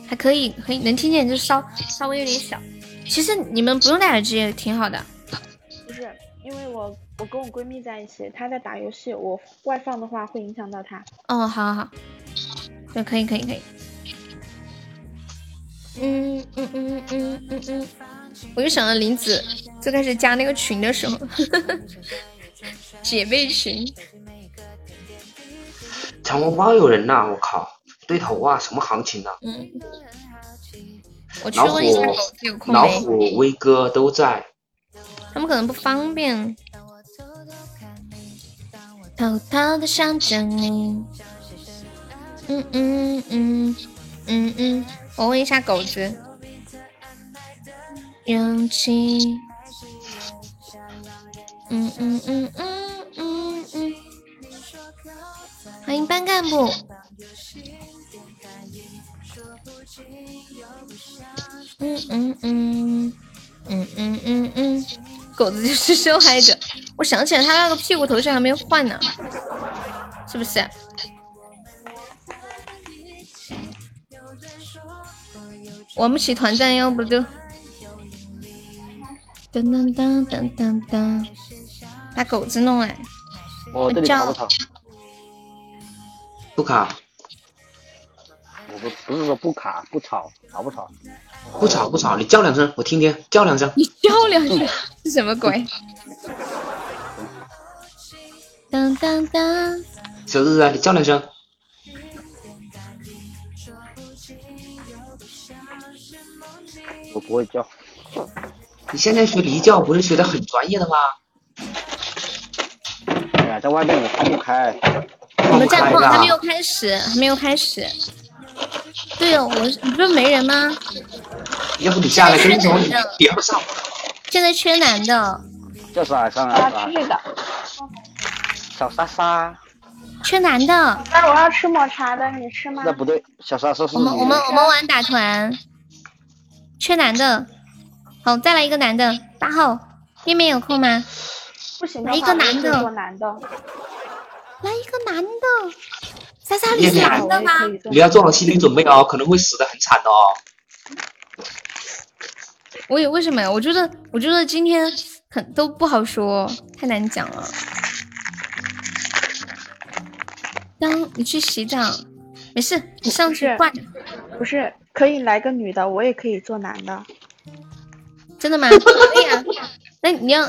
还可以，可以能听见，就稍稍微有点小。其实你们不用戴耳机也挺好的。不是，因为我我跟我闺蜜在一起，她在打游戏，我外放的话会影响到她。哦，好好好，对，可以可以可以。嗯嗯嗯嗯嗯嗯，我就想到林子最开始加那个群的时候，姐妹群。抢红包有人呐！我靠，对头啊！什么行情啊？嗯。我去老问一下狗虎子有、空老没？虎、威哥都在。他们可能不方便。偷偷的想着你。嗯嗯嗯嗯嗯，我问一下狗子。勇气。嗯嗯嗯嗯嗯嗯。欢迎班干部。嗯嗯嗯嗯嗯嗯嗯，狗子就是受害者。我想起来，他那个屁股头像还没有换呢，是不是？玩不起团战，要不就噔噔噔噔噔噔，把狗子弄来。我这里卡不卡？不卡，不不是说不卡不吵，吵不吵？不吵不吵，你叫两声，我听听，叫两声。你叫两声 是什么鬼？当当当，小日啊，你叫两声。我不会叫。你现在学离叫不是学的很专业的吗？哎呀，在外面我放不开。我们战况还没有开始，还没有开始。对哦，我你不是没人吗？要不你下来跟不上。现在缺男的，叫啥上来？小莎莎，缺男的。那我要吃抹茶的，你吃吗？那不对，小莎莎是我们我们我们玩打团，缺男的。好，再来一个男的，八号，面面有空吗？不行来一个男的，做男的。来一个男的，莎莎你是男的吗？你要做好心理准备哦，可能会死的很惨的哦。我也为什么呀？我觉得我觉得今天很都不好说，太难讲了。当你去洗澡，没事，你上去挂着。不是，可以来个女的，我也可以做男的。真的吗？可以啊。那你要，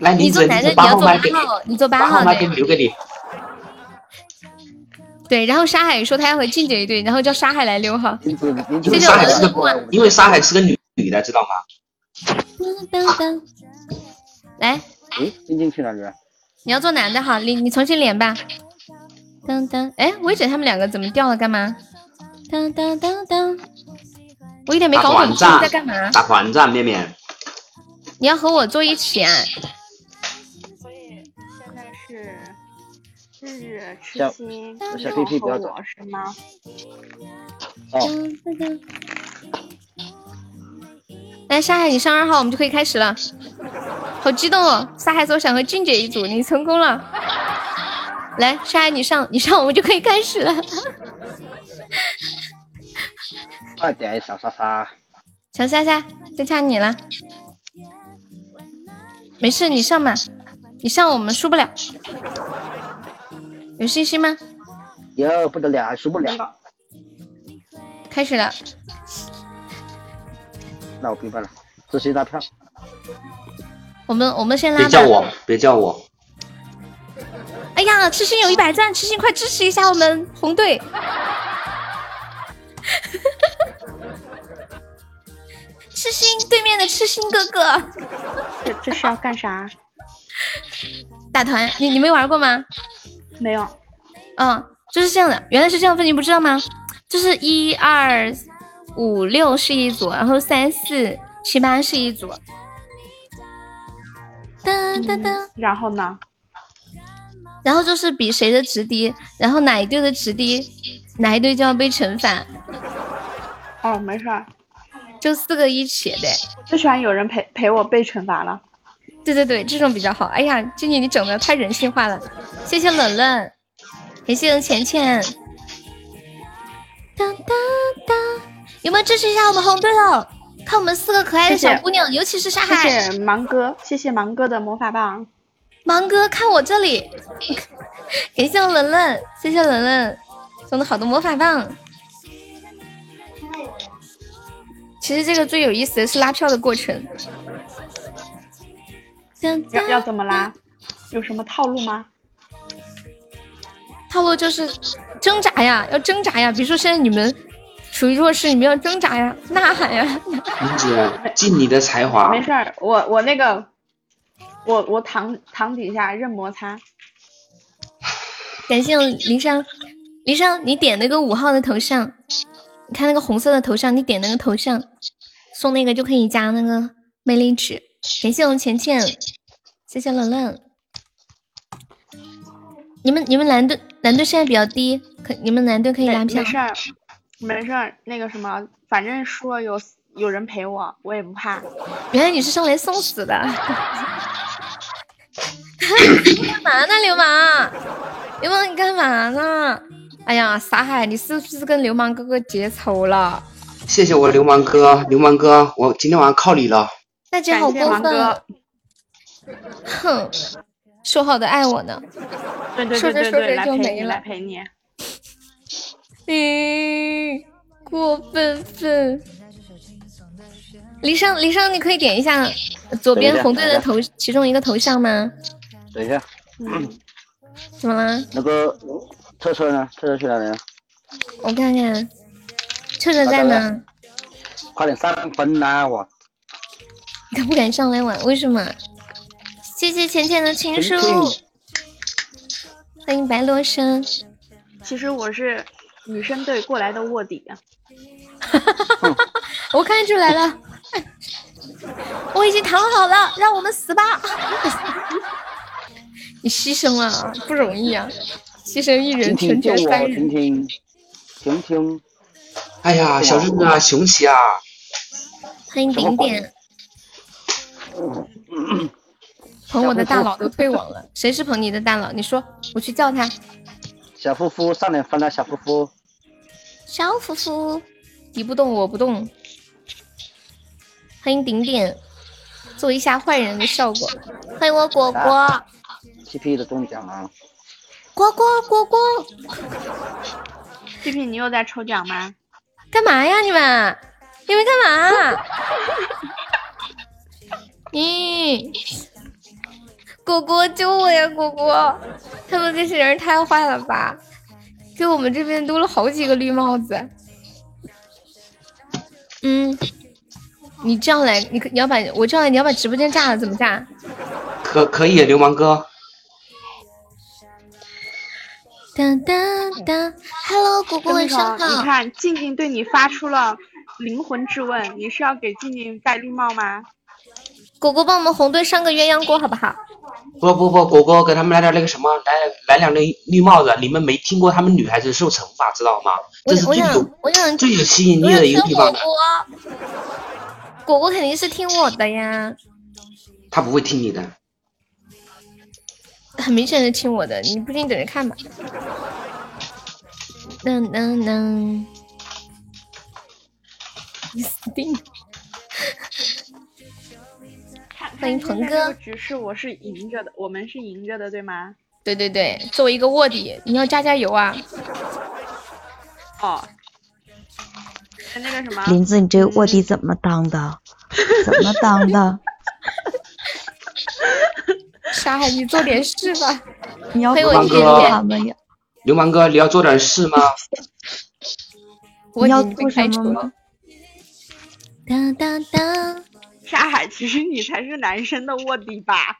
来，你做男的，你要做八号，你做八号的。给留给你。对，然后沙海说他要和静姐一队，然后叫沙海来溜哈。谢谢沙海是个，因为沙海是个女女的，知道吗？噔噔，来，哎，静静去哪？你要做男的哈，你你重新连吧。噔噔，哎，薇姐他们两个怎么掉了？干嘛？噔噔噔噔，我一点没搞懂你在干嘛？打团战，面面。你要和我坐一起啊？日日痴心小屁屁不要走我是吗？哦。来，沙海，你上二号，我们就可以开始了。好激动哦！沙海说想和静姐一组，你成功了。来，沙海，你上，你上，我们就可以开始了。快点，小莎莎。小莎莎，就差你了。没事，你上吧，你上我们输不了。有信心吗？有，不得了，输不了。开始了。那我明白了，这是一大票。我们我们先拉。别叫我，别叫我。哎呀，痴心有一百赞，痴心快支持一下我们红队。痴心对面的痴心哥哥，这这是要干啥？打团，你你没玩过吗？没有。嗯，就是这样的，原来是这样分，你不知道吗？就是一二五六是一组，然后三四七八是一组。噔噔噔，然后呢？然后就是比谁的值低，然后哪一队的值低，哪一队就要被惩罚。哦，没事儿，就四个一起的。最喜欢有人陪陪我被惩罚了。对对对这种比较好。哎呀静静你整的太人性化了。谢谢冷冷。感谢钱钱。哒有没有支持一下我们红队哦看我们四个可爱的小姑娘尤其是沙海。谢谢芒哥谢谢芒哥的魔法棒。芒哥看我这里。感谢我冷冷谢谢冷冷。送的好多魔法棒。其实这个最有意思的是拉票的过程。要要怎么啦？有什么套路吗？套路就是挣扎呀，要挣扎呀。比如说现在你们属于弱势，你们要挣扎呀，呐喊呀。林姐，尽你的才华。没事儿，我我那个，我我躺躺底下任摩擦。感谢林生，林生，你点那个五号的头像，你看那个红色的头像，你点那个头像，送那个就可以加那个魅力值。感谢我们浅浅，谢谢冷冷。你们你们蓝队蓝队现在比较低，可你们蓝队可以拉票。没事儿，没事儿，那个什么，反正说有有人陪我，我也不怕。原来你是上来送死的。干嘛呢，流氓？流氓，你干嘛呢？哎呀，傻海，你是不是跟流氓哥哥结仇了？谢谢我流氓哥，流氓哥，我今天晚上靠你了。大姐好过分！哼，说好的爱我呢？对对对对对，来陪你，来陪你。嗯，过分分。李生，李生，你可以点一下左边红队的头，其中一个头像吗？等一下。怎么了？那个车车呢？车车去哪里了？我看看，车车在呢。快点上分呐！我。他不敢上来玩，为什么？谢谢浅浅的情书。欢迎白罗生。其实我是女生队过来的卧底啊。我看出来了。我已经躺好了，让我们死吧。你牺牲了，不容易啊！牺牲一人成全三人。听听，婷婷。哎呀，小日子啊，雄起啊！欢迎顶点。捧我的大佬都退网了，谁是捧你的大佬？你说，我去叫他。小夫妇上点分了，小夫妇。小夫妇，你不动我不动。欢迎顶顶，做一下坏人的效果。欢迎我果果。T P 的中奖了。果果果果。T P，你又在抽奖吗？干嘛呀你们？你们干嘛？咦，果果救我呀！果果，他们这些人太坏了吧？给我们这边多了好几个绿帽子。嗯，你这样来，你你要把我这样来，你要把直播间炸了，怎么炸？可可以，流氓哥。当当当，Hello，果果晚上好。你看，静静对你发出了灵魂质问，你是要给静静戴绿帽吗？果果帮我们红队上个鸳鸯锅好不好？不不不，果果给他们来点那个什么，来来两个绿帽子。你们没听过他们女孩子受惩罚，知道吗？这是最有最有吸引力的一个地方。果果，果果肯定是听我的呀。他不会听你的。很明显是听我的，你不信等着看吧。能能能，你死定了。欢迎鹏哥。局势我是赢着的，我们是赢着的，对吗？对对对，作为一个卧底，你要加加油啊！哦，那个什么，林子，你这个卧底怎么当的？怎么当的？沙海，你做点事吧！你要流氓哥，流氓哥，你要做点事吗？你要做什么吗？当当当。沙海，其实你才是男生的卧底吧？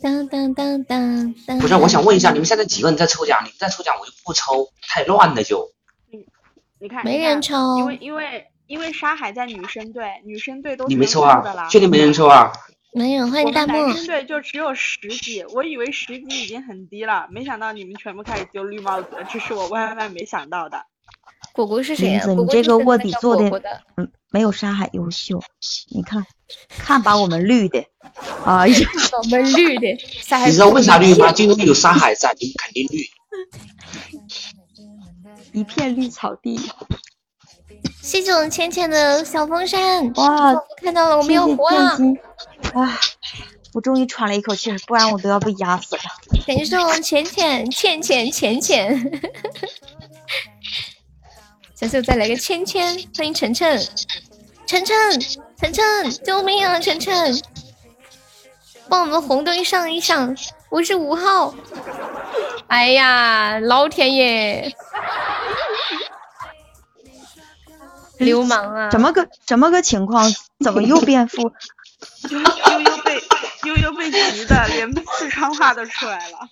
当当当当当。不是，我想问一下，你们现在几个人在抽奖？你们在抽奖，我就不抽，太乱了就。你你看，没人抽，因为因为因为沙海在女生队，女生队都你没抽啊？确定没人抽啊？没有，欢迎弹幕。男生队就只有十级，我以为十级已经很低了，没想到你们全部开始丢绿帽子，这是我万万没想到的。果果是谁？子，你这个卧底做的，嗯，没有沙海优秀。你看，看把我们绿的，哎呀，我们绿的。你知道为啥绿吗？就 因为有沙海在，你肯定绿。一片绿草地。谢谢我们浅浅的小风扇。哇，看到了，我们要活了。啊，我终于喘了一口气，不然我都要被压死了。感谢我们浅浅、浅浅、浅浅。小秀再来个芊芊，欢迎晨晨，晨晨，晨晨，救命啊！晨晨，帮我们红灯上一上，我是五号。哎呀，老天爷！流氓啊！怎么个怎么个情况？怎么又变富？悠悠被悠悠被急的，连四川话都出来了。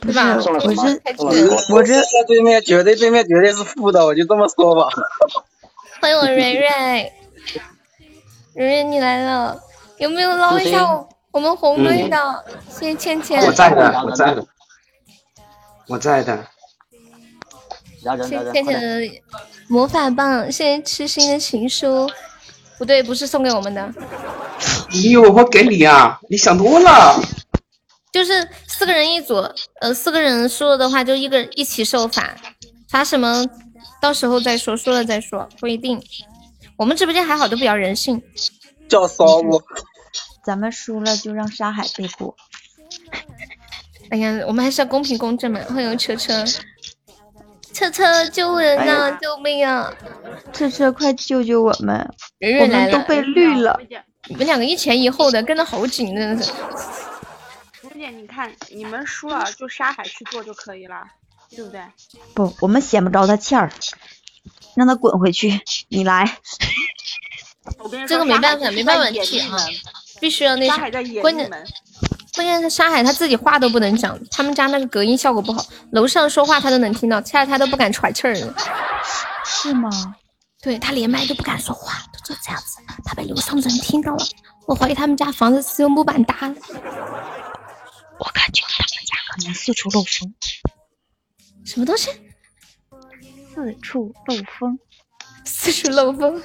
不是，我是我这在对面，绝对对面绝对是负的，我就这么说吧。欢迎我蕊蕊，蕊蕊你来了，有没有捞一下我我们红队的？谢谢倩倩。我在的，我在的，我在的。谢谢倩倩的魔法棒，谢谢痴心的情书。不对，不是送给我们的。你我会给你啊！你想多了。就是四个人一组，呃，四个人输了的话就一个人一起受罚，罚什么到时候再说，输了再说，不一定。我们直播间还好，都比较人性。叫骚我。咱们输了就让沙海背锅。哎呀，我们还是要公平公正嘛。欢迎车车。车车救人呐！救命啊！车车快救救我们！人人来了，都被绿了。你们两个一前一后的跟的好紧，真的是。你看，你们输了就沙海去做就可以了，对不对？不，我们显不着他欠儿，让他滚回去。你来。这个没办法，没办法替啊，必须要那啥。关键。关键是沙海他自己话都不能讲，他们家那个隔音效果不好，楼上说话他都能听到，恰恰他都不敢喘气儿。是吗？对他连麦都不敢说话，都就这样子，他被楼上人听到了。我怀疑他们家房子是用木板搭的。我感觉他们家可能四处漏风。什么东西？四处漏风？四处漏风？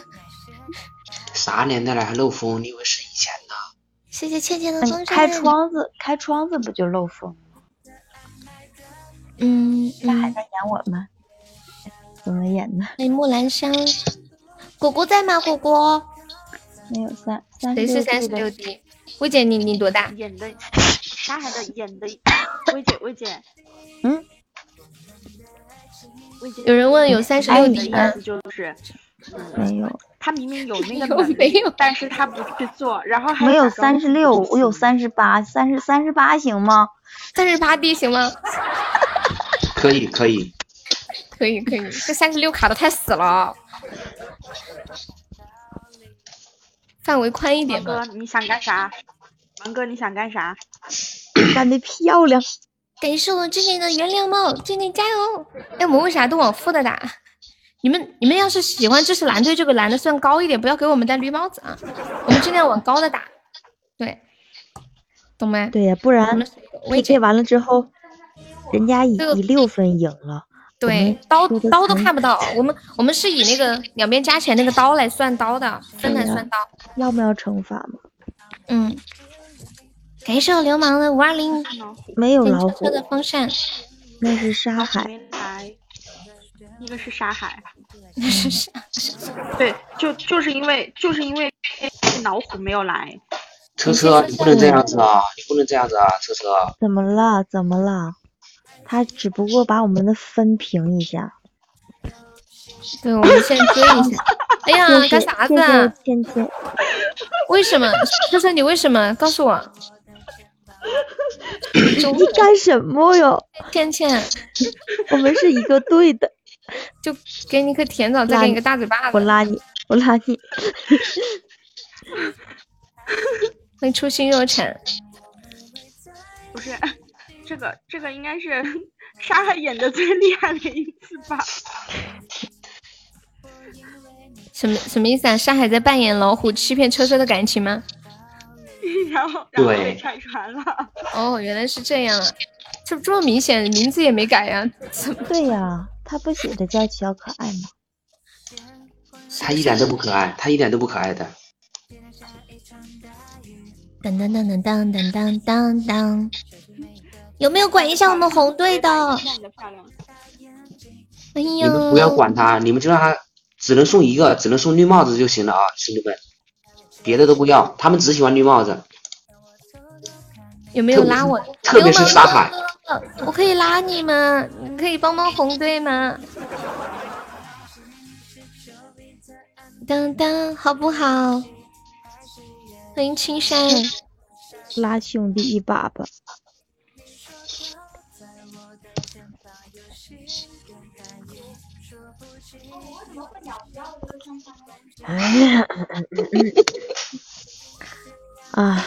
啥年代了还漏风？你以为是以前呢？谢谢倩倩的风扇。开窗子，开窗子不就漏风？嗯，他还在演我吗，怎么演呢？欢迎木兰香，果果在吗？果果没有三三谁是三十六 D？薇姐，你你多大？演的，沙海的 演的。薇姐，薇姐，嗯，薇姐。有人问有三十六 D 吗？就是，没有。他明明有那个 能力，但是他不去做，然后还没有三十六，我有三十八，三十三十八行吗？三十八 D 行吗？可 以可以，可以可以，这三十六卡的太死了，范围宽一点哥，你想干啥？王哥，你想干啥？干得漂亮！感谢我静静的原谅帽，静静加油！哎，我们为啥都往负的打？你们你们要是喜欢支持蓝队，这个蓝的算高一点，不要给我们戴绿帽子啊！我们尽量往高的打，对，懂没？对呀，不然 PK 完了之后，人家以以六分赢了。对，刀刀都看不到，我们我们是以那个两边加起来那个刀来算刀的，分来算刀。要不要惩罚吗？嗯。感谢我流氓的五二零，没有老虎的风扇，那是沙海。一个是沙海，是沙，对，就就是因为就是因为老虎没有来。车车，你不能这样子啊！你不能这样子啊！车车，怎么了？怎么了？他只不过把我们的分平一下。对，我们先追一下。哎呀，干啥子？芊芊，为什么？车车，你为什么？告诉我。你干什么哟？倩倩，我们是一个队的。就给你个甜枣，再给你个大嘴巴子。我拉你，我拉你。欢迎初心若尘。不是，这个这个应该是 沙海演的最厉害的一次吧？什么什么意思啊？沙海在扮演老虎，欺骗车车的感情吗？然后然后被拆穿了。哦，原来是这样啊！这这么明显，名字也没改呀？怎么？对呀。他不写的叫小可爱吗？他一点都不可爱，他一点都不可爱的。当当当当当当当当当，有没有管一下我们红队的？哎呦！你们不要管他，你们就让他只能送一个，只能送绿帽子就行了啊，兄弟们，别的都不要，他们只喜欢绿帽子。有没有拉我？特别是沙海。我可以拉你吗？你可以帮帮红队吗？当当，好不好？欢迎青山，拉兄弟一把吧。哎呀，啊！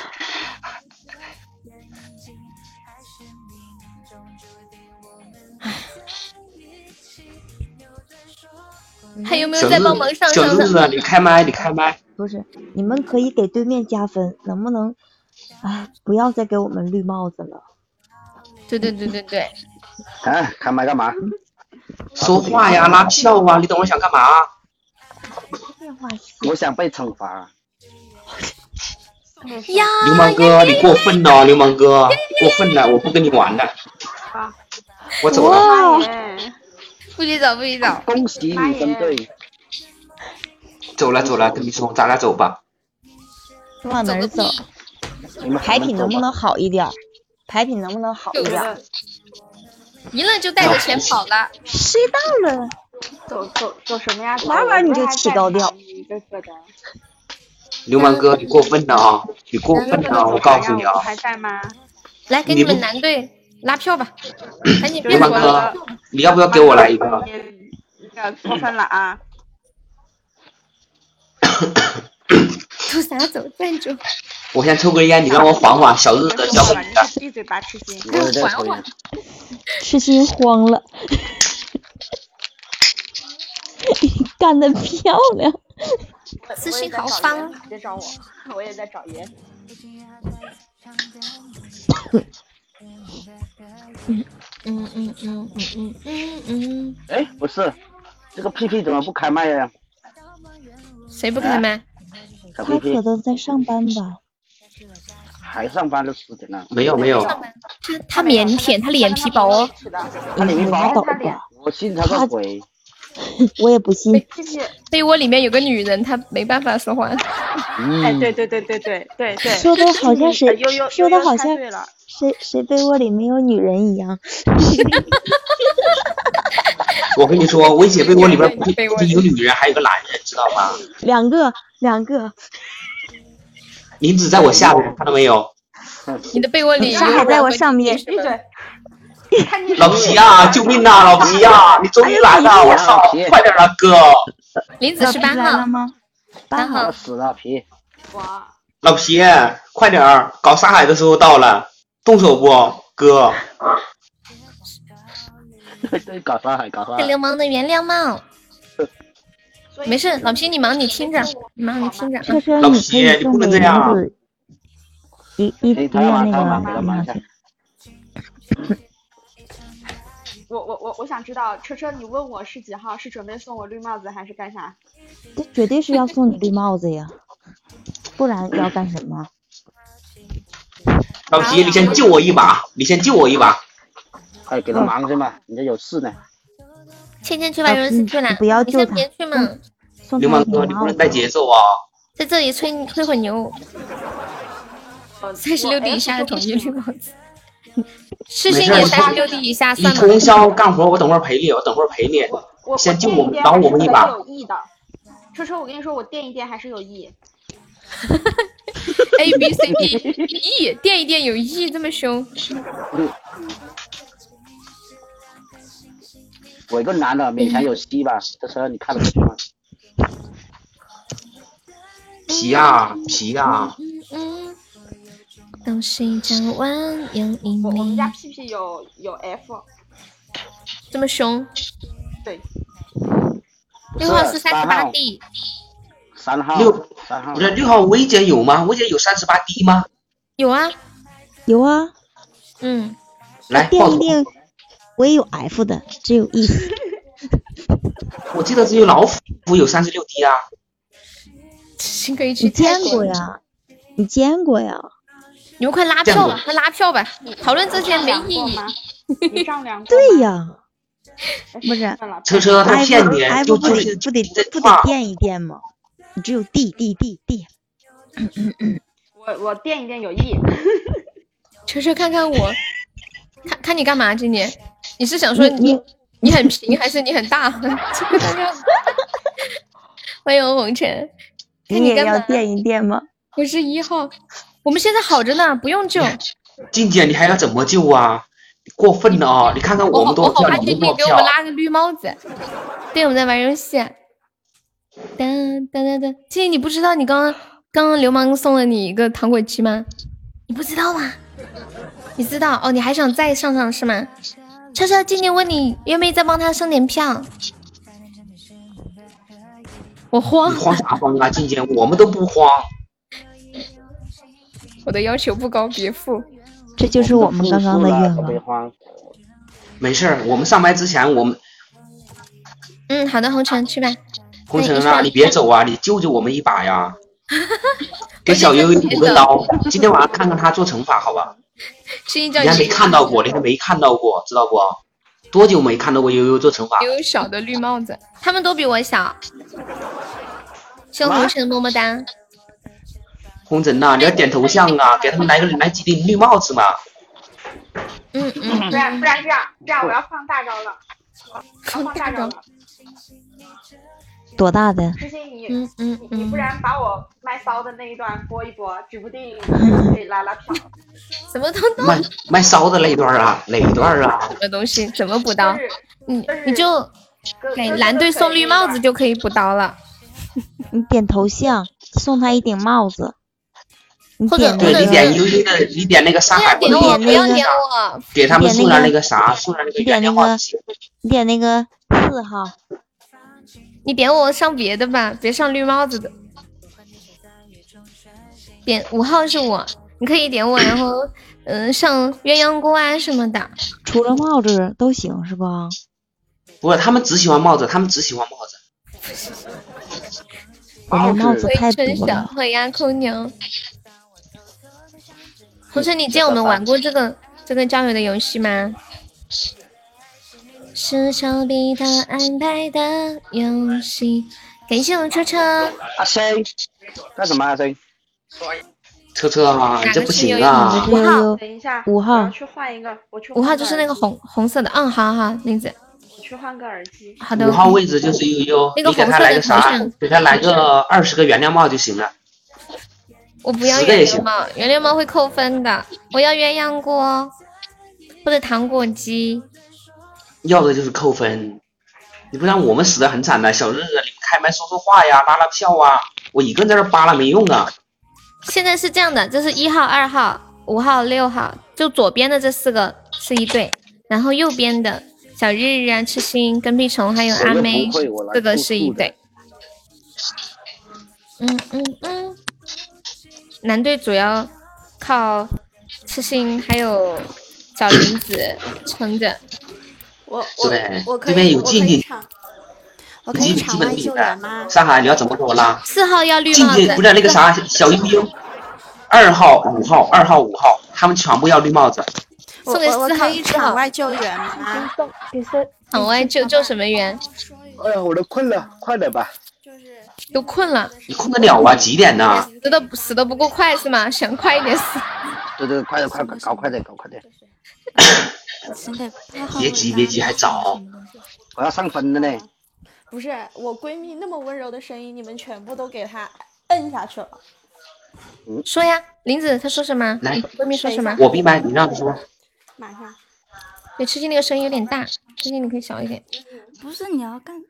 还有没有在帮忙上上的？小日子，你开麦，你开麦。不是，你们可以给对面加分，能不能？哎，不要再给我们绿帽子了。对对对对对。哎，开麦干嘛？说话呀，拉票啊！你等我想干嘛？我想被惩罚。呀！流氓哥，你过分了，流氓哥，过分了，我不跟你玩了。我走了。不许走，不许走。恭喜你分队。走了走了，跟你说，咱俩走吧。往哪走？牌品能不能好一点？牌品能不能好一点？赢了就带着钱跑了。谁到了？走走走什么呀？玩玩你就起高调。流氓哥，你过分了啊！你过分了，我告诉你啊。还在吗？来给你们男队拉票吧。赶紧流氓哥，你要不要给我来一个？过分了啊！抽啥走？站住！我先抽根烟，你让我缓缓。小日子交给你了。闭嘴吧，痴心。缓缓。痴心慌了。干得漂亮。痴心豪方。别找我，我也在找爷。嗯嗯嗯嗯嗯嗯嗯。哎，不是，这个屁屁怎么不开麦呀？谁不开麦？他可能在上班吧。还上班都十点了？没有没有。他他腼腆，他脸皮薄。他脸皮薄。我信他个鬼！我也不信。被窝里面有个女人，她没办法说话。哎，对对对对对对对。说的好像谁？说的好像谁谁被窝里没有女人一样。我跟你说，薇姐被窝里边不仅有女人，还有个男人，知道吗？两个，两个。林子在我下面，看到没有？你的被窝里。沙海在我上面。闭嘴。老皮啊，救命啊！老皮啊，你终于来了！我操，快点啊，哥！林子是八号吗？八号。死了皮。哇。老皮，快点儿！搞沙海的时候到了，动手不，哥？对，搞沙海，搞沙海。流氓的原谅帽。没事，老皮你忙你听着，你忙你听着。老皮，你不能这样。一一一那个。我我我我想知道，车车，你问我是几号？是准备送我绿帽子还是干啥？这绝对是要送你绿帽子呀，不然要干什么？老皮，你先救我一把，你先救我一把。哎，给他忙去嘛，人家有事呢。倩倩去玩游戏去了，不要救他。别去嘛。流氓哥，你不能带节奏啊！在这里吹吹会牛。三十六滴以下的统一绿帽子。痴心也三十六滴以下算吗？你通宵干活，我等会儿陪你，我等会儿陪你。先救我们，帮我们一把。有益的，车车，我跟你说，我垫一垫还是有益。A B C D E，垫一垫有益，这么凶。我一个男的勉强有 C 吧，这车你看得出吗？皮呀皮呀。东西张望有一我我们家屁屁有有 F，这么凶？对。六号是三十八 D。三号。六三号。不是六号薇姐有吗？薇姐有三十八 D 吗？有啊，有啊。嗯。来垫一垫，我也有 F 的，只有 E。我记得只有老虎有三十六 D 啊。可以去。你见过呀？你见过呀？你们快拉票吧，快拉票吧！讨论这些没意义。你丈量对呀，不是车车他骗你，不得不得不得垫一垫吗？你只有 D D D D。我我垫一垫有意。车车看看我，看看你干嘛？今年你是想说你你很平还是你很大？欢迎红尘。你也要垫一垫吗？我是一号，我们现在好着呢，不用救。静姐，你还要怎么救啊？过分了啊！你看看我们多票，你们给我们拉个绿帽子。对，我们在玩游戏。噔噔噔噔，静静，你不知道你刚刚刚刚流氓送了你一个糖果机吗？你不知道吗？你知道哦？你还想再上上是吗？悄悄，静静问你愿不愿意再帮他上点票。我慌，你慌啥慌啊？静静，我们都不慌。我的要求不高，别付。这就是我们刚刚的愿望。没事儿，我们上麦之前我们。嗯，好的，红尘去吧。红尘啊，你别走啊，你救救我们一把呀！给小悠悠补个刀，今天晚上看看他做惩罚，好吧？你还没看到过，你还没看到过，知道不？多久没看到过悠悠做惩罚？悠悠小的绿帽子，他们都比我小。谢红尘么么哒。红尘呐，你要点头像啊，给他们来个来几顶绿帽子嘛。嗯嗯。不然不然这样这样，我要放大招了，放大招了。多大的？之前你嗯嗯你不然把我卖骚的那一段播一播，指不定 可以拉拉票。什么东西？卖卖骚的那一段啊？哪一段啊？什么东西？怎么补刀？你你就给蓝队送绿帽子就可以补刀了。你点头像，送他一顶帽子。或者对你点悠悠的，你点那个沙海，不要点那个，给他们送点那个啥，送点那个点那个，你点那个四号。你点我上别的吧，别上绿帽子的。点五号是我，你可以点我，然后嗯上鸳鸯锅啊什么的。除了帽子都行是吧？不是，他们只喜欢帽子，他们只喜欢帽子。帽子太多了。欢迎空牛。红尘，你见我们玩过这个这个交友的游戏吗？是上帝他安排的游戏。感谢我车车。阿 C，干什么阿 C？车车啊，这不行啊。五号，等一下，五号，去换一个，我去。五号就是那个红红色的，嗯，好好，林子。我去换个耳机。好的。五号位置就是悠悠，你给他来个啥？给他来个二十个原谅帽就行了。我不要原谅帽，原谅帽会扣分的。我要鸳鸯锅或者糖果机。要的就是扣分，你不然我们死的很惨的。小日子，你们开麦说说话呀，拉拉票啊！我一个人在这扒拉没用啊。现在是这样的，这是一号、二号、五号、六号，就左边的这四个是一对，然后右边的小日日啊、痴心、跟屁虫还有阿妹，这个是一对。嗯嗯嗯，男队主要靠痴心还有小林子撑着。我我我这边有静静，我可以场外救援吗？上海你要怎么给我拉？四号要绿帽子。静静不是那个啥小悠悠，二号五号二号五号他们全部要绿帽子。送给四号一场外救援吗？场外救救什么援？哎呀，我都困了，快点吧。都困了。你困得了啊？几点呢？死的死的不够快是吗？想快一点死。对对，快点快搞快点搞快点。别急别急，还早，我要上分了呢。不是我闺蜜那么温柔的声音，你们全部都给她摁下去了。说呀，林子，她说什么？来，闺蜜说什么？我闭麦，你让她说。马上。对，吃鸡那个声音有点大，吃鸡你可以小一点。不是你要干，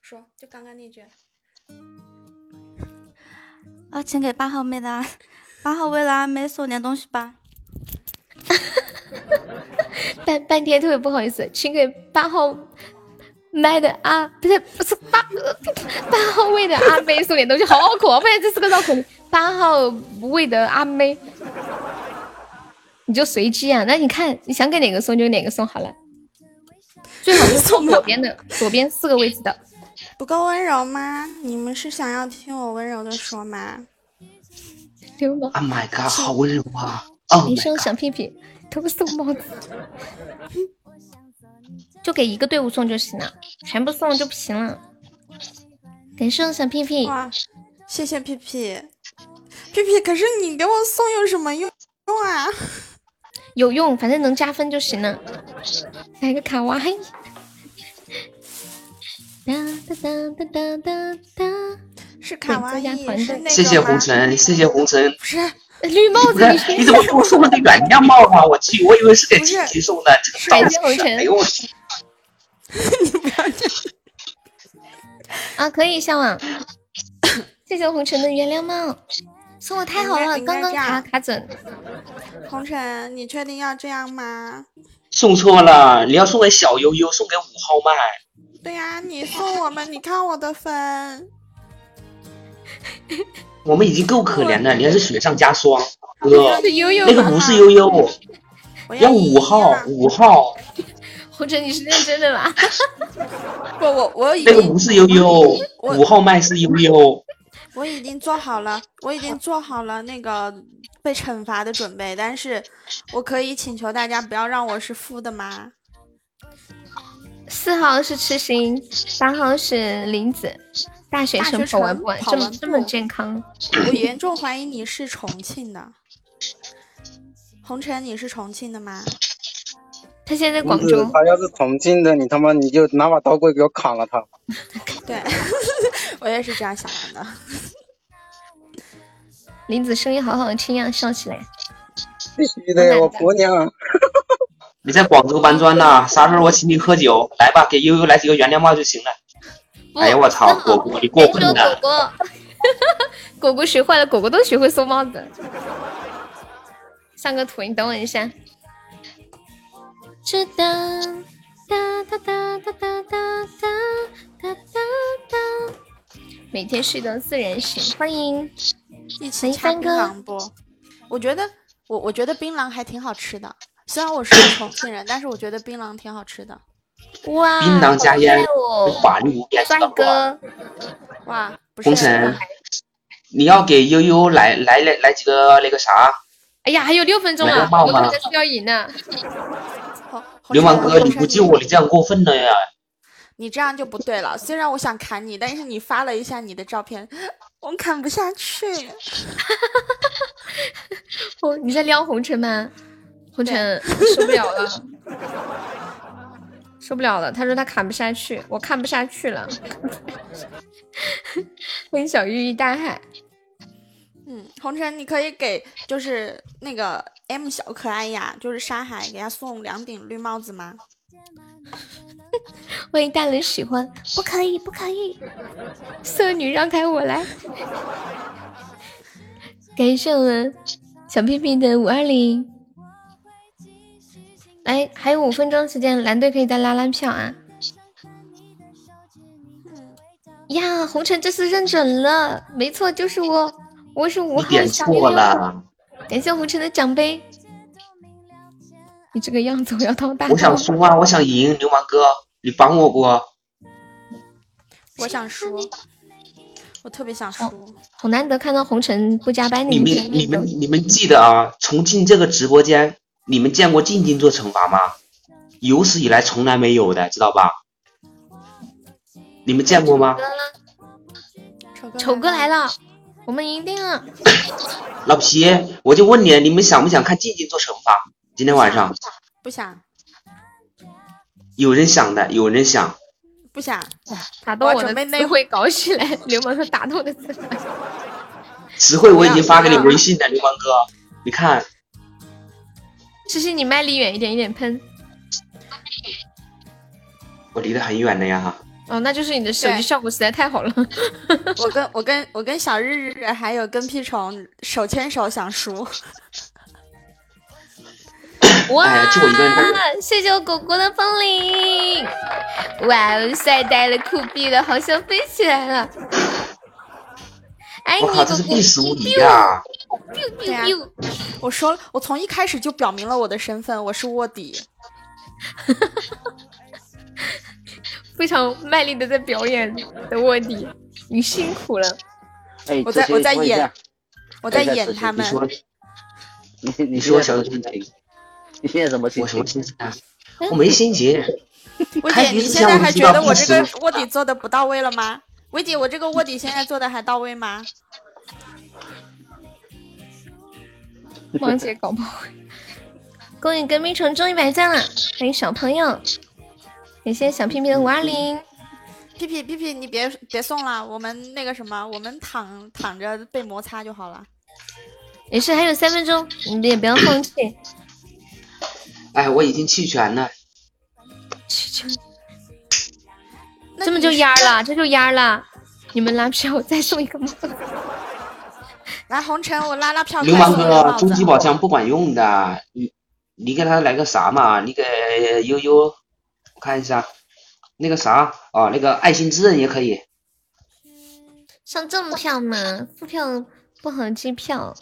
说就刚刚那句。啊，请给八号妹的，八号为了阿妹送点东西吧。半半天特别不好意思，请给八号麦的啊，不是不是八八号位的阿妹送点东西，好可我发现这是个绕口令。八号位的阿妹，你就随机啊？那你看你想给哪个送就哪个送好了，最好是送左边的，左边四个位置的。不够温柔吗？你们是想要听我温柔的说吗？流氓！Oh my god，好温柔啊！一声小屁屁。都送帽子，就给一个队伍送就行了，全部送就不行了。感谢小屁屁，哇，谢谢屁屁，屁屁，可是你给我送有什么用用啊？有用，反正能加分就行了。来个卡哇伊，哒哒哒哒哒哒，是卡哇伊，是那个谢谢红尘，谢谢红尘。不是绿帽子，你怎么给我送了个原谅帽啊？我去，我以为是给琪琪送的。感谢红尘。哎呦我去！你不要这啊！可以向往。谢谢红尘的原谅帽，送的太好了，刚刚卡卡准。红尘，你确定要这样吗？送错了，你要送给小悠悠，送给五号麦。对呀，你送我们，你看我的分。我们已经够可怜了，你还是雪上加霜，哥。悠悠，那个不是悠悠，要五号，五号。红尘，你是认真的吗？不，我我已经。那个不是悠悠，五号麦是悠悠。我已经做好了，我已经做好了那个被惩罚的准备，但是我可以请求大家不要让我是负的吗？四号是痴心，三号是林子，大学生跑完不完？这么这么健康？我严重怀疑你是重庆的，红尘，你是重庆的吗？他现在广州。他要是重庆的，你他妈你就拿把刀过来给我砍了他。对，我也是这样想的。林子声音好好听呀，笑起来。必须的，我婆娘。你在广州搬砖呢？啥时候我请你喝酒？来吧，给悠悠来几个原谅帽就行了。哎呀，我操，果果你过分了。果果，果果学坏了，果果都学会送帽子。上个图，你等我一下。知道。哒哒哒哒哒哒哒哒哒。每天睡到自然醒，欢迎一起吃槟榔不？我觉得我我觉得槟榔还挺好吃的。虽然我是重庆人，但是我觉得槟榔挺好吃的。哇！槟榔加烟，帅哥！哇！红尘，你要给悠悠来来来来几个那个啥？哎呀，还有六分钟了，我可能需要赢呢。流氓哥，你不救我，你这样过分了呀！你这样就不对了。虽然我想砍你，但是你发了一下你的照片，我砍不下去。哦，你在撩红尘吗？红尘受不了了，受不了了。他说他砍不下去，我看不下去了。欢迎小玉玉大海。嗯，红尘，你可以给就是那个 M 小可爱呀，就是沙海，给他送两顶绿帽子吗？欢迎大人喜欢，不可以，不可以。色女让开我来。感谢我们小屁屁的五二零。来，还有五分钟时间，蓝队可以再拉拉票啊！呀，红尘这次认准了，没错，就是我，我是五号小点错了。感谢红尘的奖杯。你这个样子，我要当大。我想输啊！我想赢，流氓哥，你帮我不？我想输，我特别想输。好难得看到红尘不加班你们你们你们记得啊，重庆这个直播间。你们见过静静做惩罚吗？有史以来从来没有的，知道吧？你们见过吗？丑哥来了，我们赢定了。老皮，我就问你，你们想不想看静静做惩罚？今天晚上不想。有人想的，有人想。不想。打动我的词汇搞起来，流氓哥打动的词汇。词汇我已经发给你微信了，流氓哥，你看。诗诗，你麦离远一点，一点喷。我离得很远的呀。哦，那就是你的手机效果实在太好了。我跟我跟我跟小日日还有跟屁虫手牵手想输。哇！谢谢我果果的风铃。哇哦，帅呆了，酷毙了，好像飞起来了。我靠，这是第十五！对呀，我说了，我从一开始就表明了我的身份，我是卧底。非常卖力的在表演的卧底，你辛苦了。哎，我在我在演，我在演他们。你你说小心情，你现在什么心情？我什么心情啊？我没心情。我姐，你现在还觉得我这个卧底做的不到位了吗？薇姐，我这个卧底现在做的还到位吗？王姐搞不会。恭喜跟冰城中一百赞了，欢迎小朋友，感谢小屁屁的五二零，屁屁屁屁，你别别送了，我们那个什么，我们躺躺着被摩擦就好了。没事，还有三分钟，你也不要放弃。哎，我已经弃权了。弃权？这么就蔫了？这就蔫了？你们拉票再送一个帽子。来，红尘，我拉拉票。流氓哥，终极宝箱不管用的，你你给他来个啥嘛？你给悠悠，我看一下。那个啥啊，那个爱心之刃也可以。上正票嘛？副票不合机票。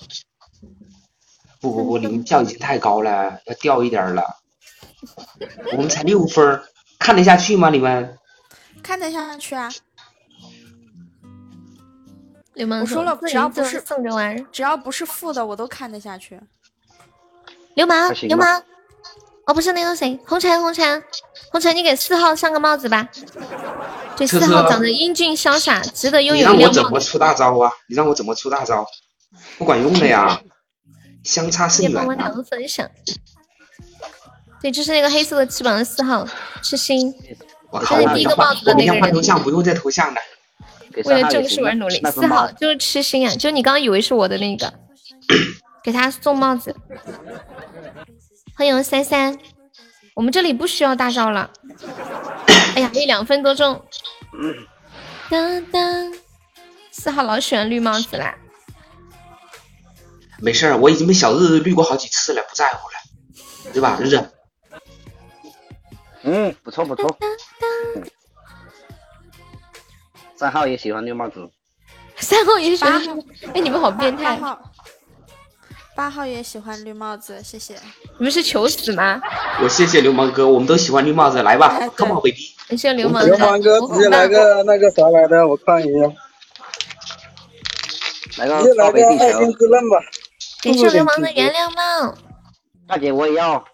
不不不，你们票已经太高了，要掉一点了。我们才六分，看得下去吗？你们？看得下去啊。流氓，我说了，只要不是送着玩，只要不是负的，我都看得下去。流氓，流氓。哦，不是那个谁，红尘，红尘，红尘，你给四号上个帽子吧。对，四号长得英俊潇洒，值得拥有。你让我怎么出大招啊？你让我怎么出大招？不管用的呀，相差甚远。帮我两个分享。对，就是那个黑色的翅膀的四号，是心。我靠！第一个帽子的那个人。换头像，不用再头像了。为了正事而努力。四号就是痴心啊，就你刚刚以为是我的那个，给他送帽子。欢迎三三，我们这里不需要大招了。哎呀，还有两分多钟。当当，四号老喜欢绿帽子啦。没事儿，我已经被小日日绿过好几次了，不在乎了，对吧，日日？嗯，不错不错。三号也喜欢绿帽子。三号也喜欢。哎，你们好变态。八号也喜欢绿帽子，谢谢。你们是求死吗？我谢谢流氓哥，我们都喜欢绿帽子，来吧，Come on baby。谢流氓流氓哥直接来个那个啥来的，我看一下。来个来个爱心之刃吧。感谢流氓的原谅帽。大姐我也要。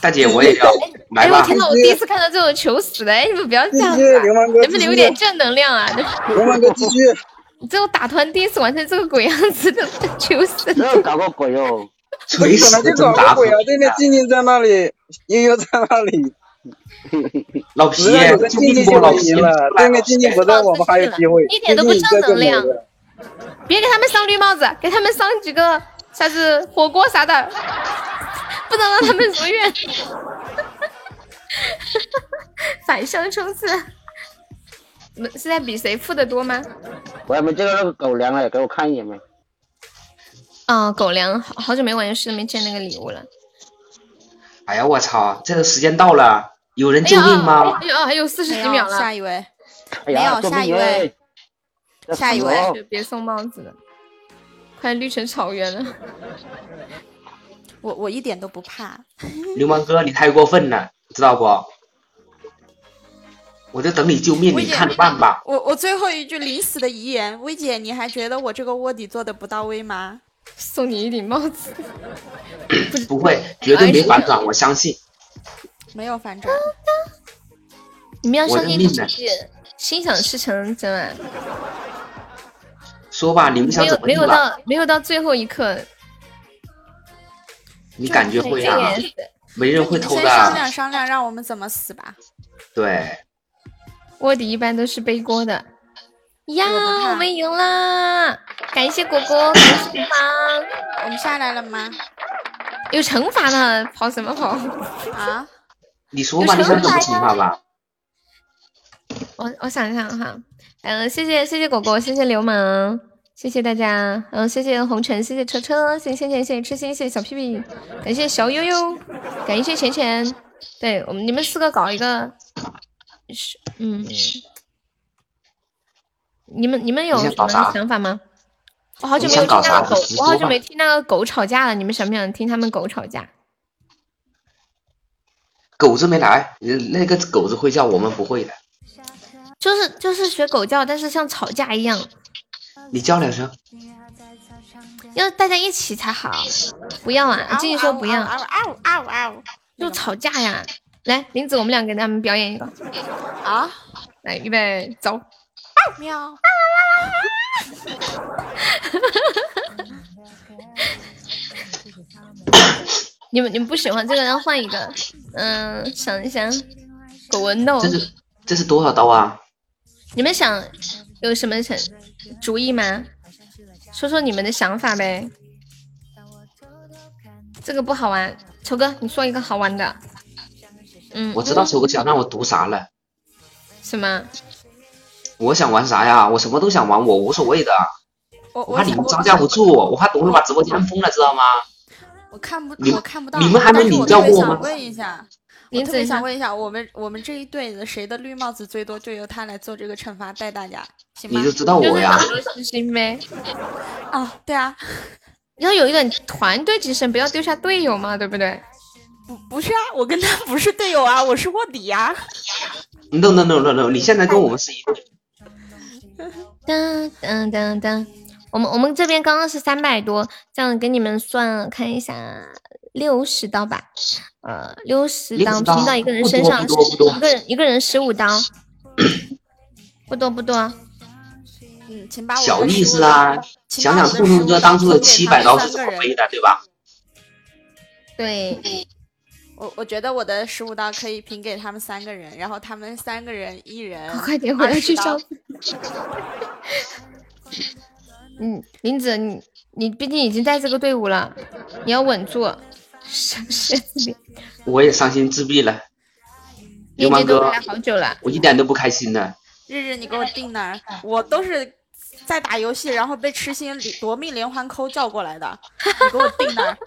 大姐我也要。来吧。哎，我天呐，我第一次看到这种求死的，哎，你们不要这样子，能不能有点正能量啊？流氓哥继续。你这种打团第一次完成这个鬼样子的求死，这搞个鬼哦！锤死就搞个鬼啊！对面静静在那里，悠悠在那里，老皮，静静就赢了。对面静静不在，我们还有机会。一点都不正能量！别给他们上绿帽子，给他们上几个啥子火锅啥的，不能让他们如愿。反向冲刺。是在比谁付的多吗？我还没见到那个狗粮哎，给我看一眼没？哦，狗粮，好好久没玩游戏，没见那个礼物了。哎呀，我操！这个时间到了，有人救命吗？哎呀，还有四十几秒了。下一位，没有下一位，下一位，别送帽子了，快绿成草原了。我我一点都不怕。流氓哥，你太过分了，知道不？我在等你救命，你看着办吧。我我最后一句临死的遗言，薇姐，你还觉得我这个卧底做的不到位吗？送你一顶帽子。不会，绝对没反转，我相信。没有反转。你们要相信自己，心想事成，真的。说吧，你们想怎么没有到，没有到最后一刻。你感觉会啊？没人会偷的。先商量商量，让我们怎么死吧。对。卧底一般都是背锅的呀，我们赢了！感谢果果，感谢方，我们下来了吗？有惩罚呢，跑什么跑？啊？你说吧，你说怎么惩罚吧？我我想想哈，嗯，谢谢谢谢果果，谢谢流氓，谢谢大家，嗯，谢谢红尘，谢谢车车，谢谢倩倩，谢谢痴心，谢谢小屁屁，感谢小悠悠，感谢钱钱，对我们你们四个搞一个。是，嗯，你们你们有什么想法吗？我好久没有听那个狗，我好久没听那个狗吵架了。你们想不想听他们狗吵架？狗子没来，那个狗子会叫，我们不会的。就是就是学狗叫，但是像吵架一样。你叫两声。要大家一起才好。不要啊！静静说不要。就吵架呀。来，林子，我们俩给他们表演一个啊！来，预备，走！喵！你们你们不喜欢这个，要换一个。嗯，想一想，狗纹豆。这是这是多少刀啊？你们想有什么成主意吗？说说你们的想法呗。这个不好玩，丑哥，你说一个好玩的。嗯，我知道丑哥想让我读啥了。什么？我想玩啥呀？我什么都想玩，我无所谓的。我怕你们招架不住，我怕等会把直播间封了，知道吗？我看不，我看不到。你们还没领教过吗？问一下，我特别想问一下，我们我们这一队的谁的绿帽子最多，就由他来做这个惩罚，带大家，行吗？你就知道我呀。行呗。啊，对啊，要有一点团队精神，不要丢下队友嘛，对不对？不，不是啊，我跟他不是队友啊，我是卧底呀。No no no no no，你现在跟我们是一队。噔噔噔噔，我们我们这边刚刚是三百多，这样给你们算看一下，六十刀吧，呃，六十刀拼到一个人身上，一个人一个人十五刀，不多不多。嗯，请把我小意思啊，想想兔兔哥当初的七百刀是怎么背的，对吧？对。我我觉得我的十五刀可以平给他们三个人，然后他们三个人一人快点回来去消费。嗯，林子，你你毕竟已经在这个队伍了，你要稳住。伤心自闭。我也伤心自闭了。流氓哥，好久了，我一点都不开心呢。日日，你给我定那儿，我都是在打游戏，然后被痴心夺命连环扣叫过来的，你给我定那儿。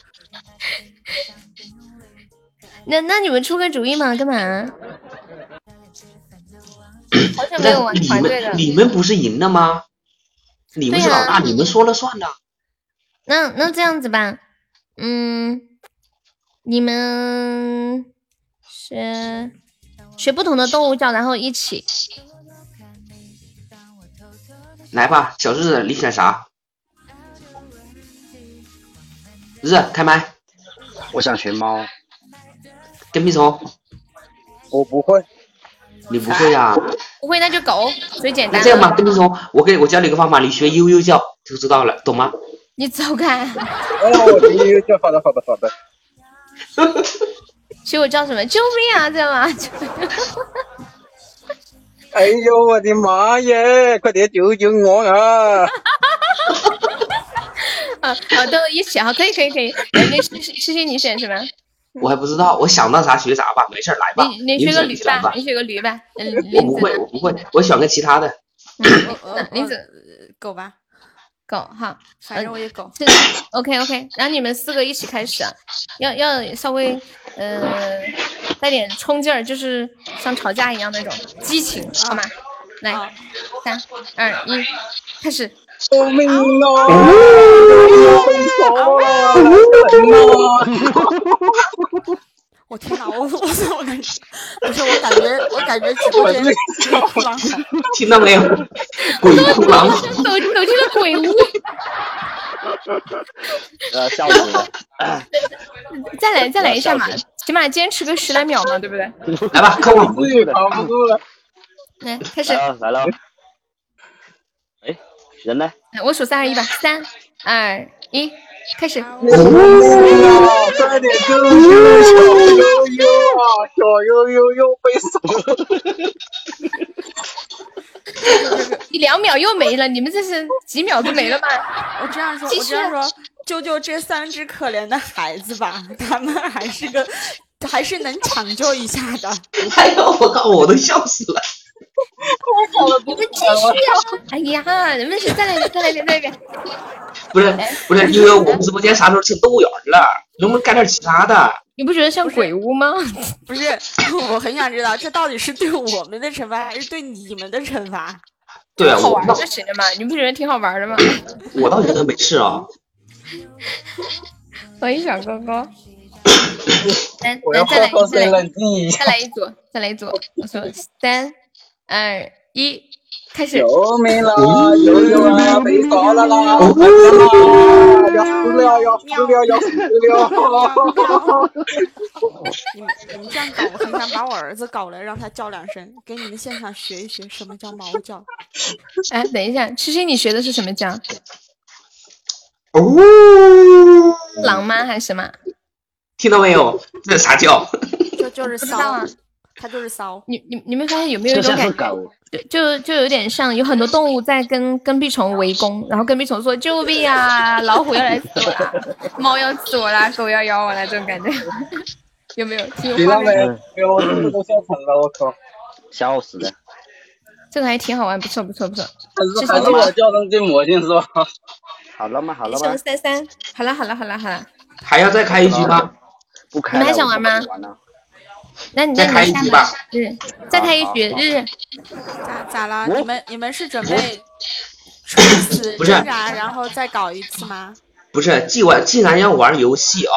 那那你们出个主意嘛？干嘛？好久没有玩团队了。你们不是赢了吗？你们是老大，你们说了算的。那那这样子吧，嗯，你们学学不同的动物叫，然后一起来吧。小日子，你选啥？日开麦。我想学猫。跟屁虫，我不会，你不会呀？不会那就狗，最简单。这样吧，跟屁虫，我给我教你一个方法，你学悠悠叫就知道了，懂吗？你走开。哦，我学悠悠叫，好的，好的，好的。学我叫什么？救命啊！这样吗？哎呦，我的妈耶！快点救救我啊！啊，好，都一起啊，可以，可以，可以。那诗诗诗你选什么？我还不知道，我想到啥学啥吧，没事来吧。你你学个驴吧，你学个驴吧。嗯，我不会，我不会，我选个其他的。林子，狗吧，狗哈，反正我也狗。OK OK，然后你们四个一起开始，要要稍微呃带点冲劲儿，就是像吵架一样那种激情，好吗？来，三二一，开始。救命啊！我天哪！我我我感觉不是，我感觉我感觉直播间鬼哭狼嚎，听到没有？鬼哭狼嚎，走走进了鬼屋。呃，笑死了。再来再来一下嘛，起码坚持个十来秒嘛，对不对？来吧，看我不住了，扛不住了。来，开始。来了。哎，人呢？我数三二一吧，三二一，开始。快点救救小悠悠啊！小悠悠又被扫。你两秒又没了，你们这是几秒就没了吗？我这样说，我这样说，救救这三只可怜的孩子吧，他们还是个，还是能抢救一下的。哎呦，我靠，我都笑死了。太好了，你们继续啊！哎呀，你们是再来一遍，再来一遍，再来一遍。不是不是，因为我们直播间啥时候成动物园了？能不能干点其他的？你不觉得像鬼屋吗？不是，我很想知道，这到底是对我们的惩罚，还是对你们的惩罚？对啊，好玩就行了嘛，你不觉得挺好玩的吗？我倒觉得没事啊。欢迎小哥哥。来，来再来一再来一再来一组，再来一组。我说三。二一，开始！救命了！悠悠啊，被抓了啦！要死了！要死了！要死了！你们你们这样搞，我很想把我儿子搞来，让他叫两声，给你们现场学一学什么叫猫叫。哎，等一下，七七，你学的是什么叫？哦，狼吗？还是什么？听到没有？这是啥叫？这就是骚。他就是骚。你你你们发现有没有一种感觉？就就有点像有很多动物在跟跟屁虫围攻，然后跟屁虫说救命啊！老虎要来吃我啦，猫要吃我啦，狗要咬我啦，这种感觉 有没有？听到没？有，我肚子都笑疼了，我靠！笑死了。这个还挺好玩，不错不错不错。还是还是我叫上进魔性是吧？好了吗？好了吗？三三，好了好了好了好了。还要再开一局吗？不开。你们还想玩吗？那你再开一局吧。嗯，再开一局日。咋咋了？你们你们是准备垂死挣扎，然后再搞一次吗？不是，既玩既然要玩游戏啊，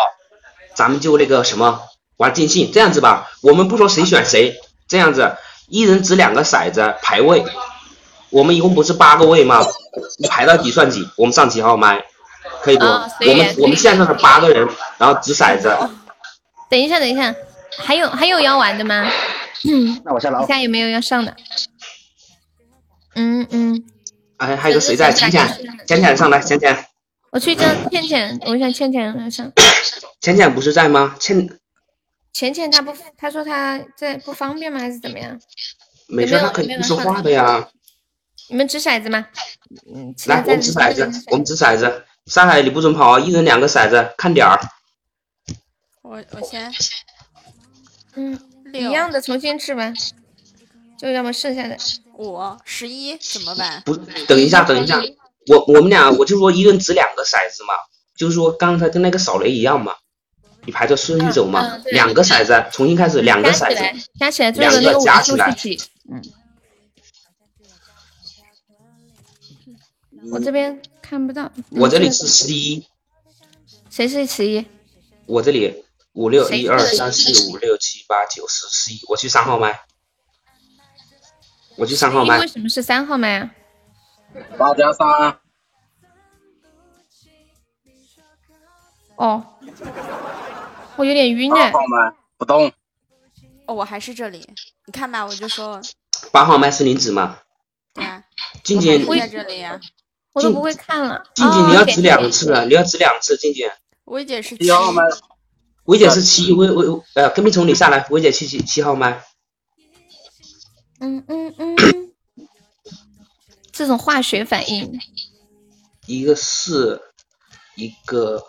咱们就那个什么玩尽兴。这样子吧，我们不说谁选谁，这样子。一人掷两个骰子排位，我们一共不是八个位吗？你排到几算几，我们上几号麦，可以不？我们我们线上是八个人，然后掷骰子。等一下，等一下，还有还有要玩的吗？嗯，那我下楼。下有没有要上的？嗯嗯。哎，还有个谁在？浅浅，浅浅上来，浅浅。我去叫倩倩，我想倩倩来上。浅浅不是在吗？倩。浅浅他不，他说他在不方便吗？还是怎么样？没事，他肯说话的呀。你们掷骰子吗？嗯，来，我们掷骰子，我们掷骰子。上海你不准跑啊！一人两个骰子，看点儿。我我先。嗯，一样的，重新吃吧。就要么剩下的五十一怎么办？不，等一下，等一下，我我们俩我就说一人掷两个骰子嘛，就是说刚才跟那个扫雷一样嘛。你排着顺序走嘛，两个骰子重新开始，两个骰子加起来，两个加起来，嗯。我这边看不到，我这里是十一。谁是十一？我这里五六一二三四五六七八九十十一，我去三号麦。我去三号麦。为什么是三号麦啊？八加三。哦。我有点晕哎。八号麦不动。哦，我还是这里。你看吧，我就说。八号麦是林子吗？对啊。静静在这里呀。我都不会看了。静静，你要指两次，你要指两次，静静。薇姐是七号麦。薇姐是七，薇薇呃，跟屁虫你下来，薇姐七七七号麦。嗯嗯嗯。这种化学反应。一个四，一个。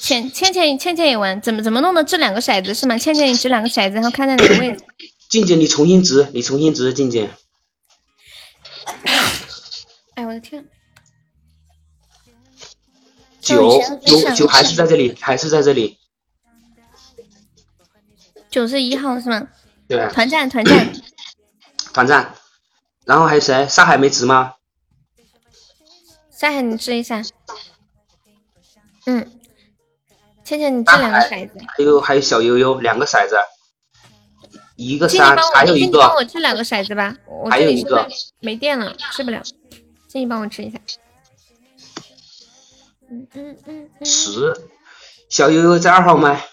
倩倩倩倩倩也玩，怎么怎么弄的？这两个骰子是吗？倩倩你掷两个骰子，然后看在哪个位置？静静，你重新掷，你重新掷，静静。哎，我的天！九九九还是在这里，还是在这里。九十一号是吗？对。团战团战。团战。然后还有谁？沙海没值吗？沙海，你掷一下。嗯。倩倩，你这两个骰子，还有还有小悠悠两个骰子，一个三，还有一个。帮我掷两个骰子吧，我还有一个没电了，吃不了。建议帮我吃一下。嗯嗯嗯。十，小悠悠在二号麦，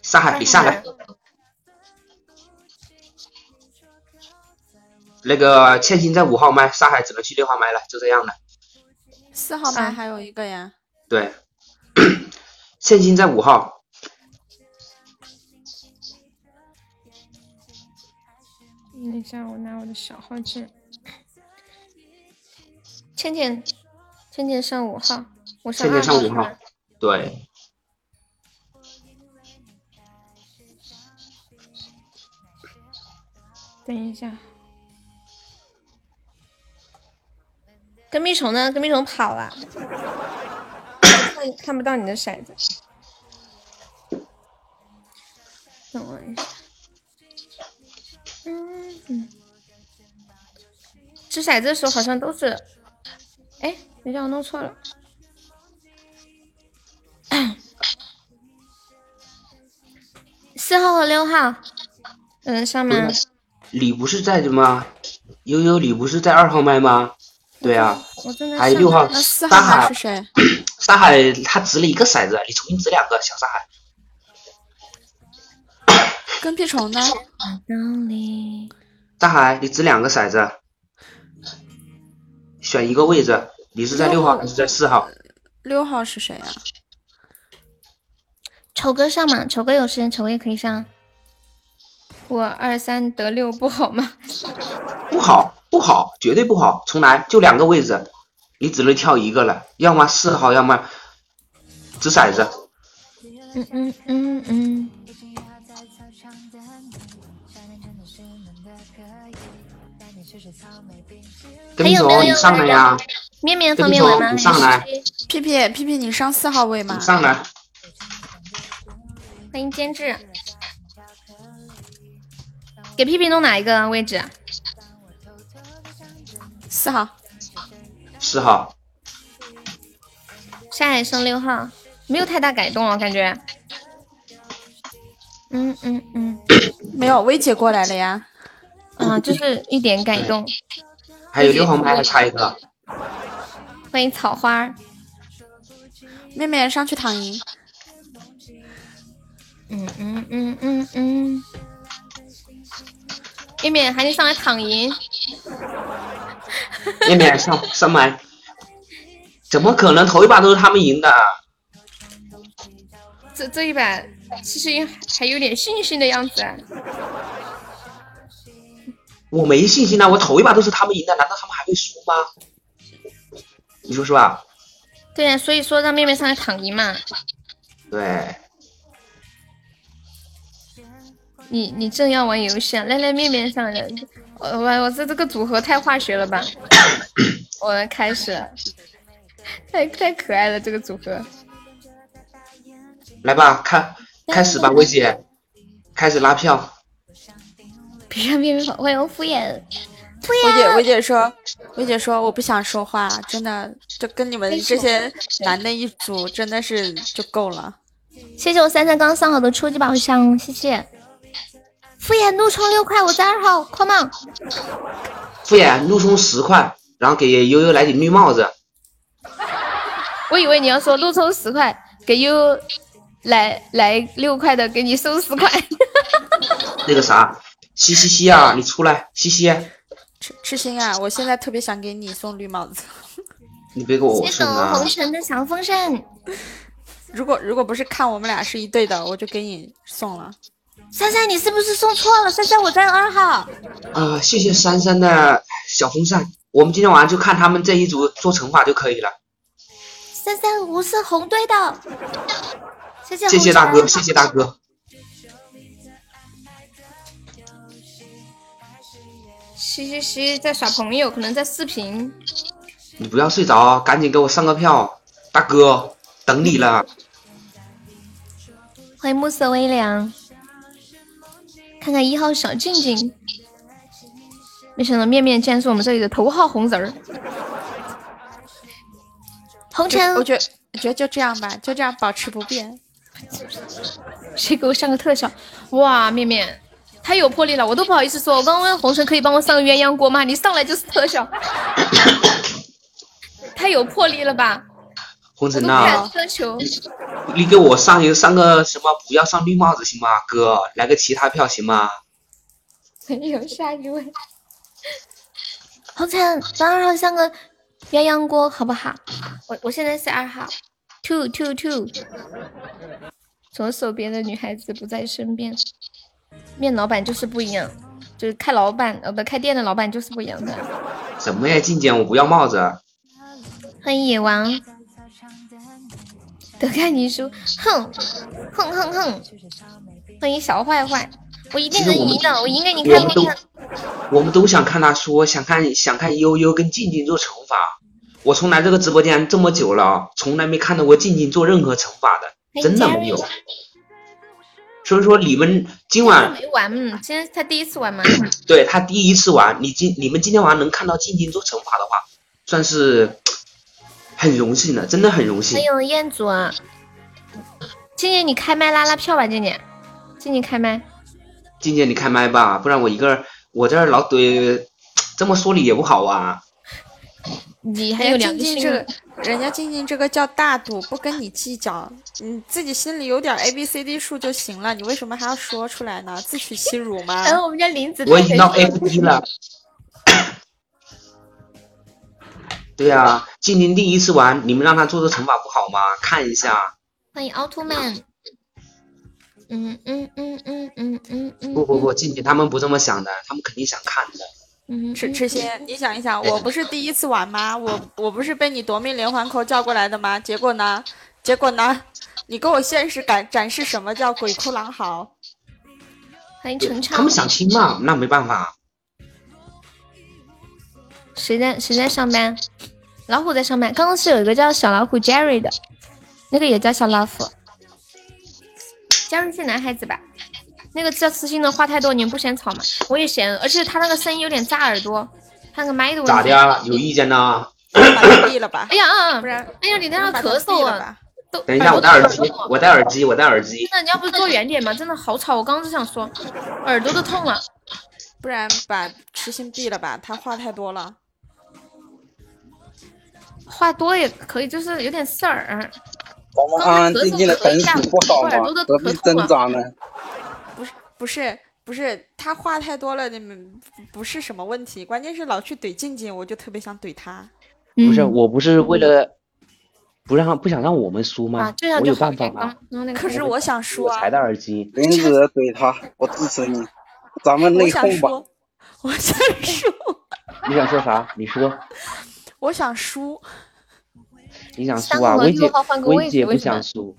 上海你上来。那个倩倩在五号麦，上海只能去六号麦了，就这样了。四号麦还有一个呀。对。倩倩在五号。等一下，我拿我的小号进。倩倩，倩倩上五号，我上二号。倩倩上五号，对。等一下，跟屁虫呢？跟屁虫跑 了。看看不到你的骰子，等我一下。嗯嗯，掷骰子的时候好像都是，哎，等下我弄错了。四号和六号，嗯，上吗。你不是在的吗？悠悠，你不是在二号麦吗？对啊，还有六号，四号是谁？沙海他掷了一个骰子，你重新掷两个，小沙海。跟屁虫呢？大海，你掷两个骰子，选一个位置。你是在六号还是在四号？六号是谁啊？丑哥上嘛？丑哥有时间，丑哥也可以上。我二三得六不好吗？不好，不好，绝对不好。重来，就两个位置，你只能跳一个了，要么四号，要么掷骰子。嗯嗯嗯嗯。跟你说，你上来呀！面面方便玩吗？上来。屁屁屁屁，你上四号位吗？上来。欢迎监制。给屁屁弄哪一个位置？四号。四号。山海剩六号，没有太大改动了，感觉。嗯嗯嗯，没有，薇姐过来了呀。啊，就是一点改动。还有六号麦，还差一个。欢迎草花。妹妹上去躺赢。嗯嗯嗯嗯嗯。妹妹喊你上来躺赢。妹妹上上麦。怎么可能？头一把都是他们赢的。这这一把其实还有点信心的样子。我没信心啊！我头一把都是他们赢的，难道他们还会输吗？你说是吧？对呀，所以说让妹妹上来躺赢嘛。对。你你正要玩游戏啊？来来，面面上来。我我我这这个组合太化学了吧！我们开始，太太可爱了这个组合。来吧，开开始吧，薇姐，开始拉票。别让面面跑，欢迎敷衍。薇姐，薇姐说，薇姐说，我不想说话，真的，就跟你们这些男的一组，真的是就够了。谢谢我三三刚上好的初级宝箱，谢谢。敷衍怒充六块，我在二号，Come on。敷衍怒充十块，然后给悠悠来顶绿帽子。我以为你要说怒充十块，给悠悠来来六块的，给你送十块。那个啥。西西西啊，你出来，西西。痴痴心啊，我现在特别想给你送绿帽子。你别给我送啊！红尘的小风扇。如果如果不是看我们俩是一对的，我就给你送了。珊珊，你是不是送错了？珊珊，我在二号。啊，谢谢珊珊的小风扇。我们今天晚上就看他们这一组做惩罚就可以了。珊珊，我是红队的。谢谢谢谢大哥，谢谢大哥。嘻嘻嘻，在耍朋友，可能在视频。你不要睡着，赶紧给我上个票，大哥，等你了。欢迎暮色微凉，看看一号小静静。没想到面面竟然是我们这里的头号红人儿。红尘，我觉我觉得就这样吧，就这样保持不变。谁给我上个特效？哇，面面。太有魄力了，我都不好意思说。我刚刚问红尘可以帮我上个鸳鸯锅吗？你上来就是特效，太有魄力了吧？红尘呐。你给我上一个上个什么？不要上绿帽子行吗？哥，来个其他票行吗？没有下一位。红尘，咱二号上个鸳鸯锅好不好？我我现在是二号，two two two。左手边的女孩子不在身边。面老板就是不一样，就是开老板呃不开店的老板就是不一样的。什么呀，静姐，我不要帽子。欢迎野王，得看你输，哼哼哼哼。欢迎小坏坏，我一定能赢的，我赢给你看看。我们都想看他说，想看想看悠悠跟静静做惩罚。我从来这个直播间这么久了，从来没看到过静静做任何惩罚的，真的没有。所以说你们今晚没玩，嗯，今天他第一次玩吗。对他第一次玩，你今你们今天晚上能看到静静做惩罚的话，算是很荣幸的，真的很荣幸。欢迎彦祖啊，静静你开麦拉拉票吧，静静，静静开麦。静静你开麦吧，不然我一个人我这儿老怼，这么说你也不好啊。你还有两个这个，人家静静这个叫大度，不跟你计较，你自己心里有点 A B C D 数就行了，你为什么还要说出来呢？自取其辱吗？然后我们家林子，我已经到 F 一了。对呀，静静第一次玩，你们让他做的惩罚不好吗？看一下。欢迎奥特曼。嗯嗯嗯嗯嗯嗯嗯。不不不，静静他们不这么想的，他们肯定想看的。嗯，痴痴心，你想一想，我不是第一次玩吗？我我不是被你夺命连环扣叫过来的吗？结果呢？结果呢？你给我现实感展示什么叫鬼哭狼嚎？欢迎陈畅。他们想听嘛，那没办法。谁在谁在上班？老虎在上班。刚刚是有一个叫小老虎 Jerry 的，那个也叫小老虎。Jerry 是男孩子吧？那个叫痴心的话太多，你们不嫌吵吗？我也嫌，而且他那个声音有点炸耳朵，他那个麦的问题。咋的啊？有意见呢？闭了吧。哎呀啊！不然，哎呀，你在那咳嗽啊！都等一下，我戴耳机，我戴耳机，我戴耳机。那你要不是坐远点嘛？真的好吵！我刚刚就想说，耳朵都痛了。不然把痴心闭了吧，他话太多了。话多也可以，就是有点事儿。我们安安静静的等死不好吗？何必挣扎呢？不是不是不是，他话太多了，你们不是什么问题，关键是老去怼静静，我就特别想怼他。不是，我不是为了不让不想让我们输吗？我有办法吗？可是我想输啊！我才戴耳机。林子怼他，我支持你，咱们内讧吧。我想输。你想说啥？你说。我想输。你想输啊？薇姐，薇姐不想输。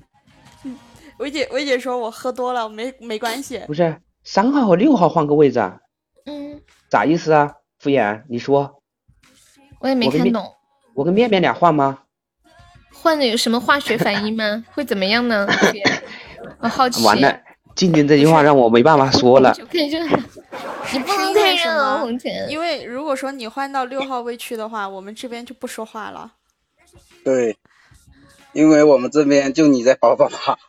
薇姐，薇姐说：“我喝多了，没没关系。”不是，三号和六号换个位置啊。嗯。咋意思啊？敷衍，你说。我也没看懂。我跟面面俩换吗？换了有什么化学反应吗？会怎么样呢？我好奇。完了，静静这句话让我没办法说了。你不能太热了，红尘。因为如果说你换到六号位去的话，我们这边就不说话了。对，因为我们这边就你在跑跑跑。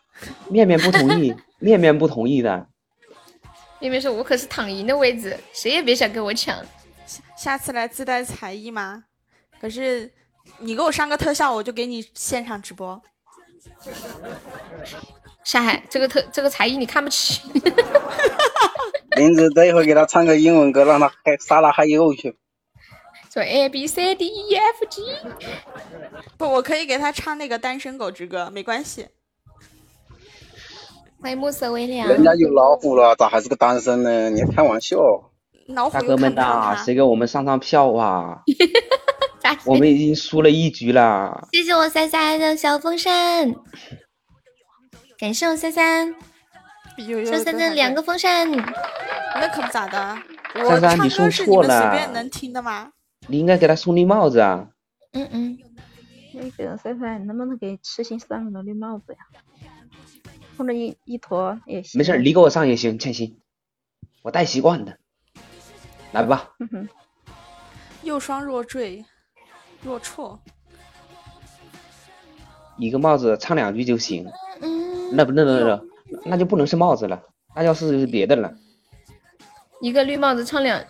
面面不同意，面面不同意的。面面说：“我可是躺赢的位置，谁也别想跟我抢。”下次来自带才艺吗？可是你给我上个特效，我就给你现场直播。沙海，这个特这个才艺你看不起。林子，等一会儿给他唱个英文歌，让他嗨杀了嗨又去。说 A B C D E F G，不，我可以给他唱那个《单身狗之歌》，没关系。欢迎暮色微凉。人家有老虎了，咋还是个单身呢？你开玩笑。老虎大哥们呐，谁给我们上上票啊？我们已经输了一局了。谢谢我三三的小风扇，感谢我三三，谢三三两个风扇。那可不咋的，三三你说错了。随便能听的吗？你应该给他送绿帽子啊！嗯嗯，那个三三，你，能不能给痴心上个绿帽子呀？或者一一坨也行。没事，你给我上也行，欠薪，我戴习惯的。来吧。右双若坠若错，一个帽子唱两句就行。那不那那那那就不能是帽子了，那要是别的了。一个绿帽子唱两。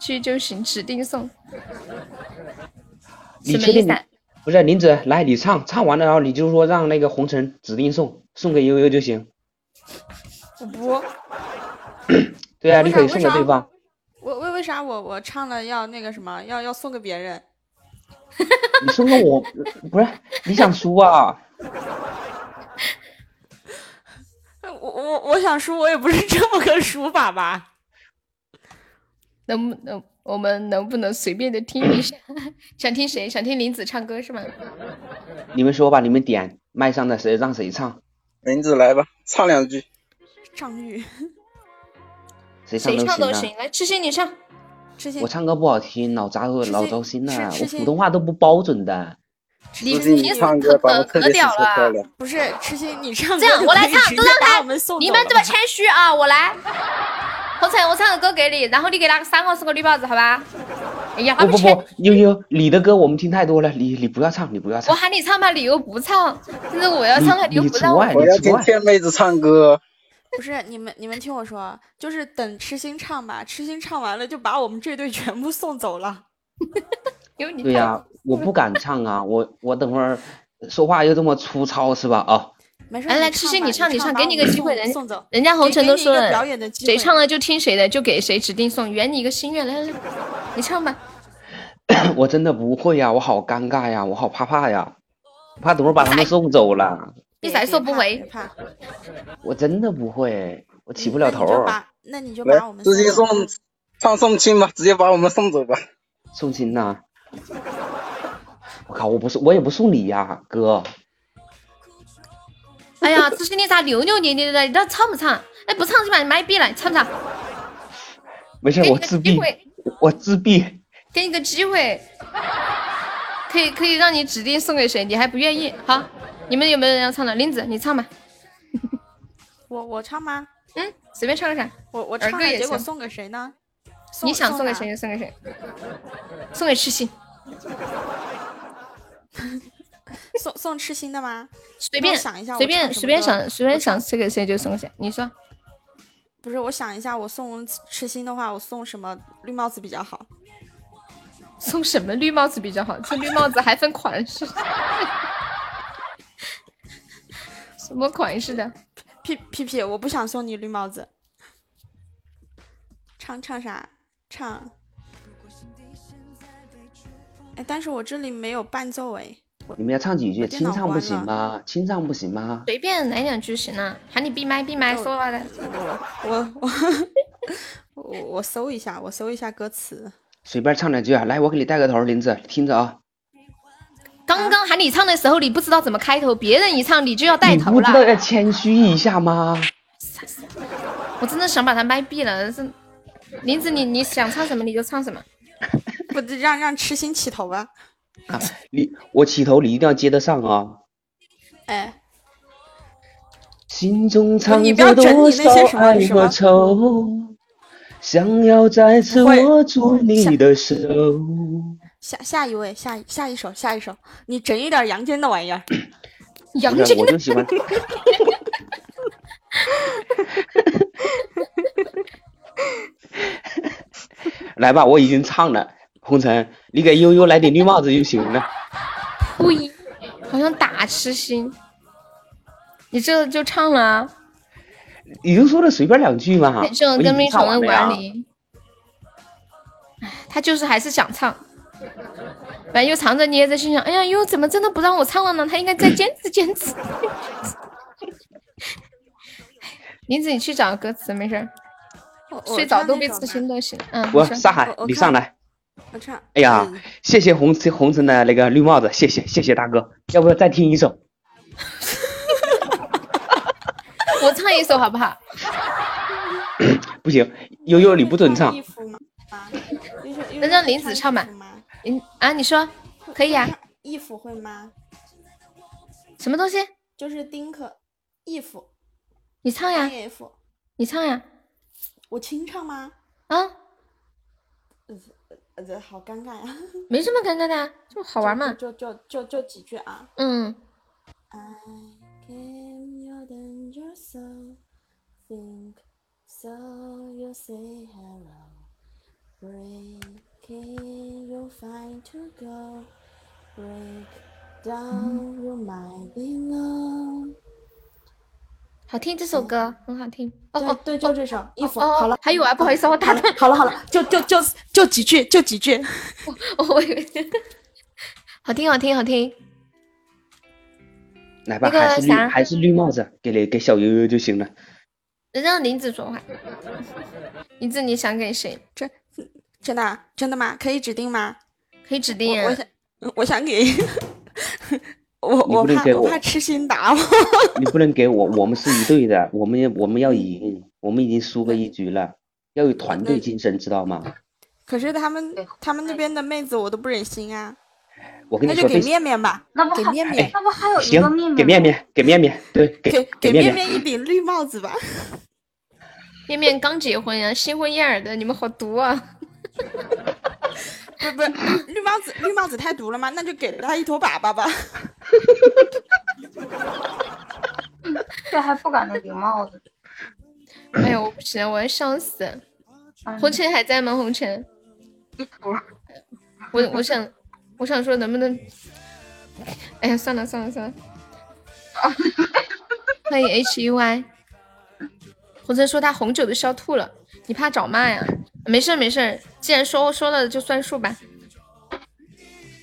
句就行，指定送。你确定？不是林子，来你唱，唱完了然后你就说让那个红尘指定送，送给悠悠就行。我不。对啊，你可以送给对方。我为为啥我我唱了要那个什么，要要送给别人？你送给我，不是你想输啊？我我我想输，我也不是这么个输法吧。能不能我们能不能随便的听一下？想听谁？想听林子唱歌是吗？你们说吧，你们点麦上的谁让谁唱？林子来吧，唱两句。张宇。谁唱都行。来，痴心你唱。痴心。我唱歌不好听，老扎老糟心了，我普通话都不标准的。你你唱歌可可屌了。不是痴心，你唱。这样我来唱，都让他。你们这么谦虚啊，我来。红尘，我唱个歌给你，然后你给那个三号送个绿帽子，好吧？哎呀，不不不，悠悠，你的歌我们听太多了，你你不要唱，你不要唱。我喊你唱吧，你又不唱，现在我要唱了，你又不让我。我要听天妹子唱歌。不是你们，你们听我说，就是等痴心唱吧，痴心唱完了就把我们这队全部送走了。对呀，我不敢唱啊，我我等会儿说话又这么粗糙是吧？啊。来来，七七你唱，你唱，给你个机会，人送走。人家红尘都说了，表演的谁唱了就听谁的，就给谁指定送，圆你一个心愿。来来来，你唱吧。我真的不会呀，我好尴尬呀，我好怕怕呀，怕等会儿把他们送走了。你再说不会，我真的不会，我起不了头。那你就把我们直接送唱送亲吧，直接把我们送走吧。送亲呐？我靠，我不是我也不送礼呀，哥。哎呀，这是你咋扭扭捏捏的？你知道唱不唱？哎，不唱就把你麦闭了，唱不唱？没事，我自闭。我自闭。给你个机会，可以可以让你指定送给谁，你还不愿意？好，你们有没有人要唱的？林子，你唱吧。我我唱吗？嗯，随便唱个啥。我我唱了，结果送给谁呢？你想送给谁就送给谁。送给痴心。送送痴心的吗？随便想一下，随便随便想随便想送给谁就送谁。你说，不是我想一下，我送痴心的话，我送什么绿帽子比较好？送什么绿帽子比较好？这绿帽子还分款式，什么款式的？屁屁屁！我不想送你绿帽子。唱唱啥？唱。哎，但是我这里没有伴奏哎。你们要唱几句？清唱不行吗？清唱不行吗？随便来两句行了。喊你闭麦，闭麦，说话的。我我我我搜一下，我搜一下歌词。随便唱两句啊！来，我给你带个头，林子，听着啊。刚刚喊你唱的时候，你不知道怎么开头，别人一唱你就要带头了。你不知道要谦虚一下吗？我真的想把他麦闭了。是林子，你你想唱什么你就唱什么。不让让痴心起头吧。啊，你我起头，你一定要接得上啊！哎，心中藏着多少爱和愁，想要再次握住你的手。下下一位，下下一首，下一首，你整一点阳间的玩意儿。阳间，我就喜欢。来吧，我已经唱了。红尘，你给悠悠来点绿帽子就行了。呸！好像打痴心，你这就唱了。你就说了随便两句嘛。这种跟没宠的管理。哎，他就是还是想唱，反正又藏着掖着，心想：哎呀，悠悠怎么真的不让我唱了呢？他应该再坚持坚持。林子，你去找歌词，没事。睡着都被痴心都行。嗯，我上海，你上来。我唱。哎呀，谢谢红尘红尘的那个绿帽子，谢谢谢谢大哥，要不要再听一首？我唱一首好不好？不行，悠悠你不准唱。那让林子唱吧。林啊，你说可以啊。衣服会吗？什么东西？就是丁克衣服。你唱呀。你唱呀。我清唱吗？啊。这好尴尬呀！没什么尴尬的，就好玩嘛。就就就就几句啊。嗯。好听这首歌，很好听。哦哦对，就这首衣服。好了，还有啊，不好意思，我打断。好了好了，就就就就几句，就几句。我以为好听好听好听。来吧，还是绿还是绿帽子，给给小悠悠就行了。让林子说话。林子，你想给谁？真真的真的吗？可以指定吗？可以指定。我想我想给。我我怕我怕痴心打我。你不能给我，我们是一队的，我们我们要赢，我们已经输过一局了，要有团队精神，知道吗？可是他们他们那边的妹子我都不忍心啊。我跟你说，那就给面面吧，那不给面面，那不还有一个面面？给面面，给面面，对，给给面面一顶绿帽子吧。面面刚结婚呀，新婚燕尔的，你们好毒啊！不不，绿帽子绿帽子太毒了吗？那就给了他一坨粑粑吧。这还不敢顶帽子。哎呦，我不行，我要笑死。红尘还在吗？红尘。我我想我想说能不能？哎呀，算了算了算了。欢迎 H U Y。红尘说他红酒都笑吐了，你怕找骂呀？没事没事，既然说说了就算数吧。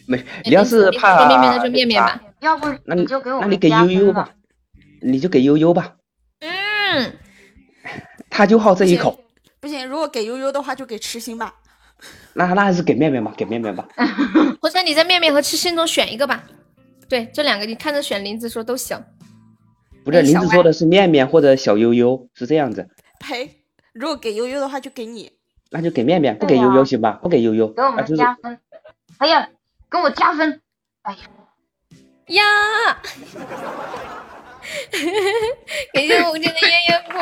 没，你要是怕面面那就面面吧，要不你就给我那你给悠悠吧。你就给悠悠吧。嗯，他就好这一口。不行，如果给悠悠的话，就给痴心吧。那那还是给面面吧，给面面吧。或者你在面面和痴心中选一个吧。对，这两个你看着选，林子说都行。不是，林子说的是面面或者小悠悠，是这样子。呸！如果给悠悠的话，就给你。那就给面面，不给悠悠行吧？不给悠悠。给我们加分。哎呀，给我加分！哎呀呀！感谢红姐的烟烟锅。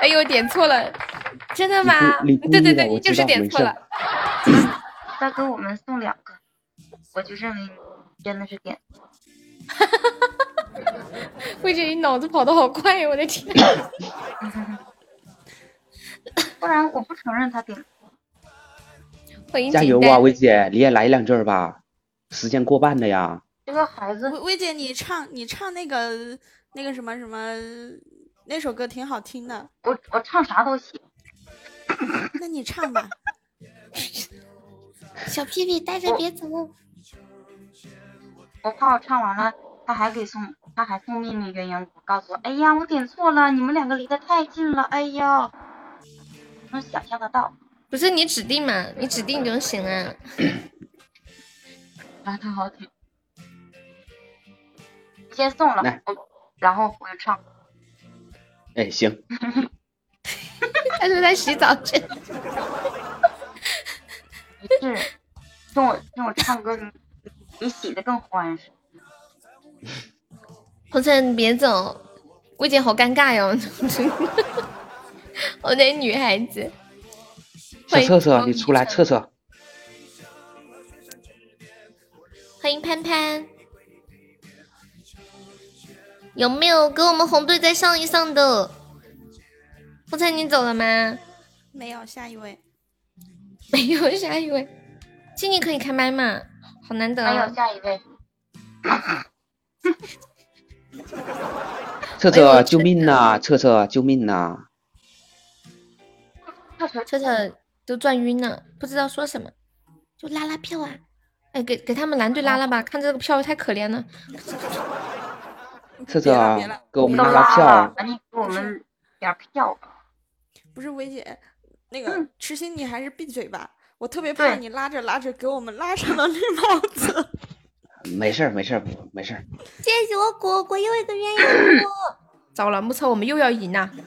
哎呦，点错了，真的吗？对对对，你就是点错了。再给我们送两个，我就认为你真的是点。哈哈哈哈哈！慧姐，你脑子跑的好快呀！我的天。不然我不承认他点。加油啊，薇姐，你也来两句吧，时间过半了呀。这个孩子，薇姐，你唱你唱那个那个什么什么那首歌挺好听的。我我唱啥都行。那你唱吧。小屁屁待着别走。我怕我唱完了，他还给送，他还送秘密鸳鸯锅，告诉我，哎呀，我点错了，你们两个离得太近了，哎呀，能想象得到。不是你指定嘛？你指定就行啊。啊，他好听。先送了，然后我就唱。哎，行。他说在洗澡去。是，听我听我唱歌，你你洗的更欢实。红尘，别走，魏姐好尴尬哟。我的女孩子。小测测，你出来测测。欢迎潘潘，有没有给我们红队再上一上的？不猜你走了吗？没有，下一位。没有下一位。静静可以开麦吗？好难得。没有下一位。测测，救命呐！测测，救命呐！测测。都转晕了，不知道说什么，就拉拉票啊！哎，给给他们蓝队拉拉吧，看这个票太可怜了。测测啊，给我们拉拉票，赶紧给我们点票。不是薇姐，那个痴心，你还是闭嘴吧，我特别怕你拉着拉着给我们拉上了绿帽子。没事儿，没事儿，没事儿。谢谢我果果又一个鸳鸯锅。糟了，目测我们又要赢了。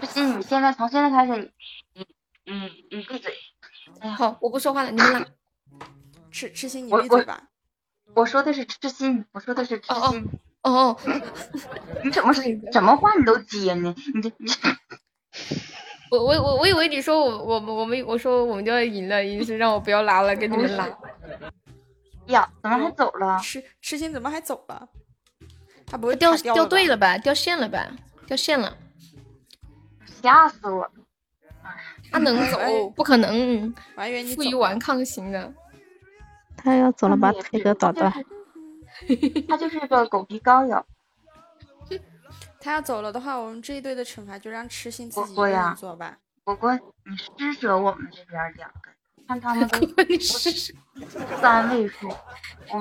痴心，你现在从现在开始。嗯，你闭嘴。哎好，我不说话了，你们俩。痴痴心，你闭嘴吧。我说的是痴心，我说的是痴心。哦哦。你怎么什么话你都接呢？你这你。我我我我以为你说我我我们我说我们就要赢了，意思让我不要拉了，跟你们拉。呀，怎么还走了？痴痴心怎么还走了？他不会掉掉队了吧？掉线了吧？掉线了。吓死我了！他能走？不可能！还原你负隅顽抗型的。他要走了，把腿给打断。他就是个狗皮膏药。他要走了的话，我们这一队的惩罚就让痴心自己做吧。果果，你施舍我们这边两个，看他们 都三位数，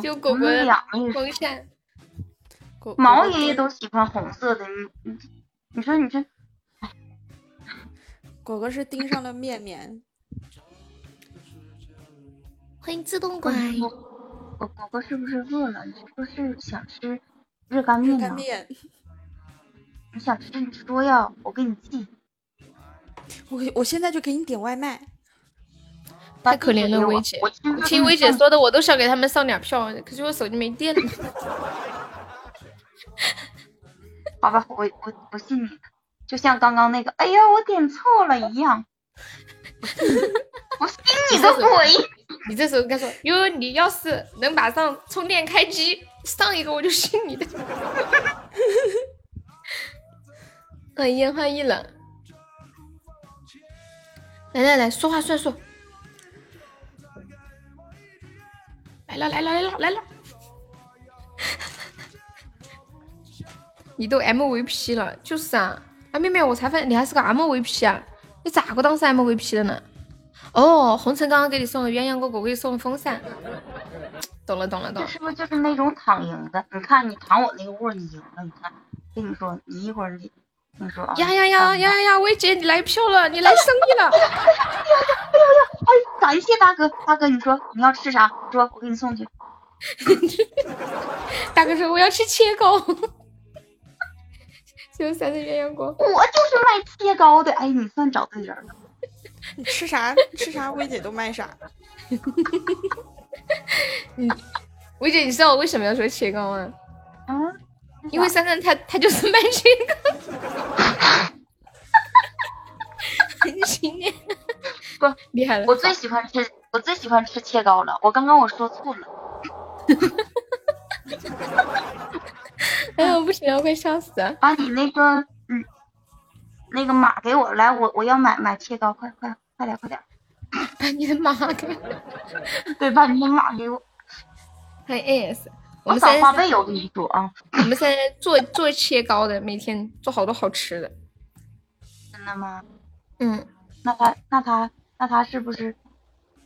就果果两位数。毛爷爷都喜欢红色的，你你你说你这。果果是盯上了面面，欢迎自动拐。果果果是不是饿了？你是不是想吃热干面呢？你想吃你说呀，我给你寄。我我现在就给你点外卖。太可怜了，薇姐。听薇姐说的，我都想给他们上点票，可是我手机没电了。好吧，我我我信你。就像刚刚那个，哎呀，我点错了一样。我信你个鬼！你这时候该说，哟，你要是能马上充电开机，上一个我就信你的。欢迎烟花易冷，来来来说话算数。来了来了来了来了，你都 MVP 了，就是啊。啊，妹妹，我才发现你还是个 MVP 啊！你咋个当上 MVP 的呢？哦，红尘刚刚给你送了鸳鸯锅，我给你送了风扇。懂了懂了懂了。这是不是就是那种躺赢的？你看你躺我那个窝，你赢了。你看，跟你说，你一会儿你，你说啊。呀呀呀呀呀！薇姐，你来票了，你来生意了。哎呀呀哎呀呀！哎，感谢大哥，大哥，你说你要吃啥？说，我给你送去。大哥说我要吃切糕。就三的鸳鸯锅，我就是卖切糕的。哎，你算找对人了。你吃啥吃啥，薇姐都卖啥。你，薇姐，你知道我为什么要说切糕吗？啊，因为三三他他就是卖切糕。很新年，不厉害了。我最喜欢吃，我最喜欢吃切糕了。我刚刚我说错了。哎呀，不行，我快笑死了！把你那个，嗯，那个码给我，来，我我要买买切糕，快快快点快点！把你的码给我，对，把你的码给我。欢迎 AS，我扫花呗，我跟你说啊，我们现在做做切糕的，每天做好多好吃的。真的吗？嗯，那他那他那他是不是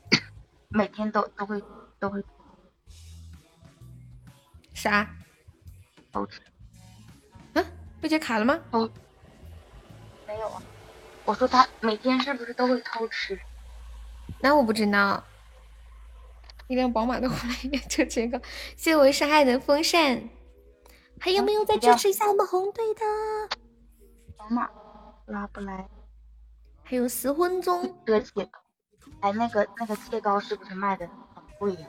每天都都会都会？啥？偷吃？嗯，不接卡了吗？偷？没有啊。我说他每天是不是都会偷吃？那我不知道。一辆宝马的回来就这个，谢谢我是爱的风扇。还有没有再支持一下我们红队的？宝马拉不来。还有十分钟。这切糕，哎，那个那个切糕是不是卖的很贵呀？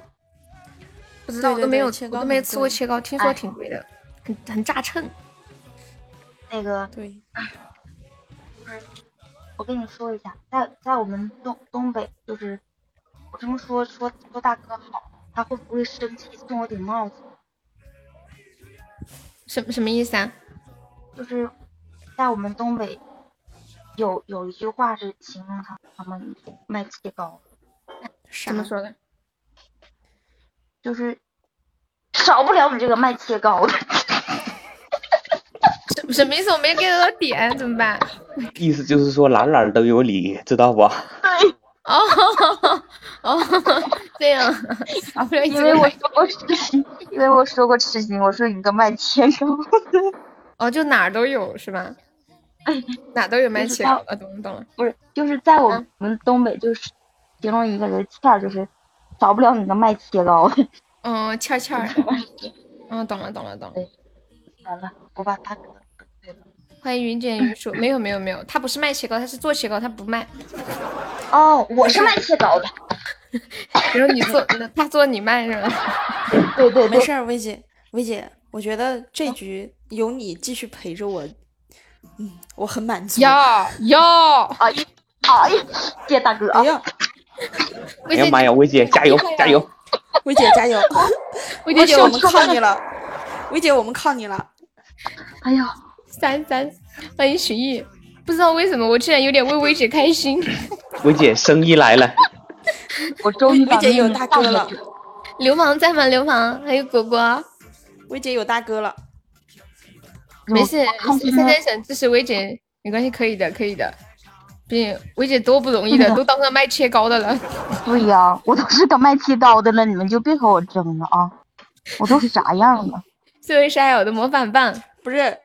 不知道，我都没有，我都没吃过切糕，听说挺贵的。很很炸秤，那个对，不是，我跟你说一下，在在我们东东北，就是我这么说说说大哥好，他会不会生气送我顶帽子？什么什么意思啊？就是在我们东北有有一句话是形容他他们卖切糕，怎么说的？就是少不了你这个卖切糕的。什 什么意思？我没 get 到点，怎么办？意思就是说哪哪都有你，知道不？对。哦哦，这样。因为我说过痴心，因为我说过痴心，我说你个卖切糕的。哦，就哪都有是吧？哎，哪都有卖切糕的，懂了懂了。不是，就是在我们东北，就是形容一个人欠儿，就是少不了你个卖切糕的。嗯，欠欠儿。嗯，懂了懂了懂了。完了，我把大哥。欢迎云卷云舒，没有没有没有，他不是卖切糕，他是做切糕，他不卖。哦，我是卖切糕的，然后你做，他做你卖是吧？对对，没事儿，薇姐，薇姐，我觉得这局有你继续陪着我，嗯，我很满足。要要，哎呀，哎呀，谢大哥，哎呀，哎呀妈呀，薇姐加油加油，薇姐加油，薇姐我们靠你了，薇姐我们靠你了，哎呀。三三，欢迎徐艺，不知道为什么我居然有点为薇姐开心。薇姐生意来了，我终于薇姐有大哥了。流氓在吗？流氓，还有果果，薇姐有大哥了。没事，现在想支持薇姐，没关系，可以的，可以的。毕竟薇姐多不容易的，都当上卖切糕的了。对呀，我都是个卖切糕的了，你们就别和我争了啊！我都是啥样了？作为沙友的模范棒，不是。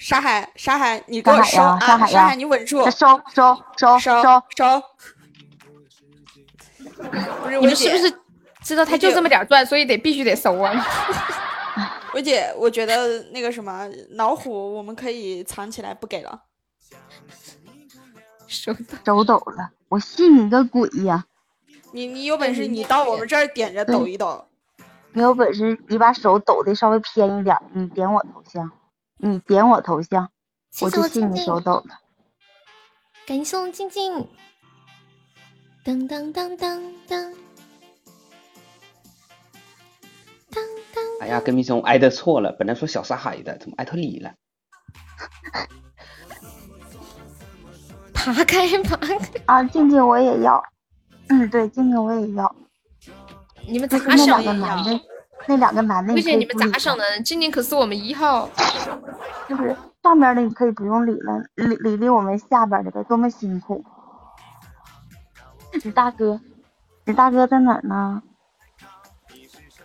沙海，沙海，你给我收啊！沙海，你稳住！收收收收收！不是，你们是不是知道他就这么点钻，所以得必须得收啊？薇姐，我觉得那个什么老虎，我们可以藏起来不给了。收收走了，我信你个鬼呀！你你有本事你到我们这儿点着抖一抖。你有本事你把手抖的稍微偏一点，你点我头像。你点我头像，我就信你手抖了。感谢我静静。当当当当当。当当。哎呀，跟蜜松挨的错了，本来说小沙海的，怎么挨到你了？爬开，爬开！啊，静静我也要。嗯，对，静静我也要。你们咋想的？那两个男的，魏姐，你们咋想的？静静可是我们一号，就是上边的你可以不用理了，理理理我们下边的呗，多么辛苦！你大哥，你大哥在哪呢？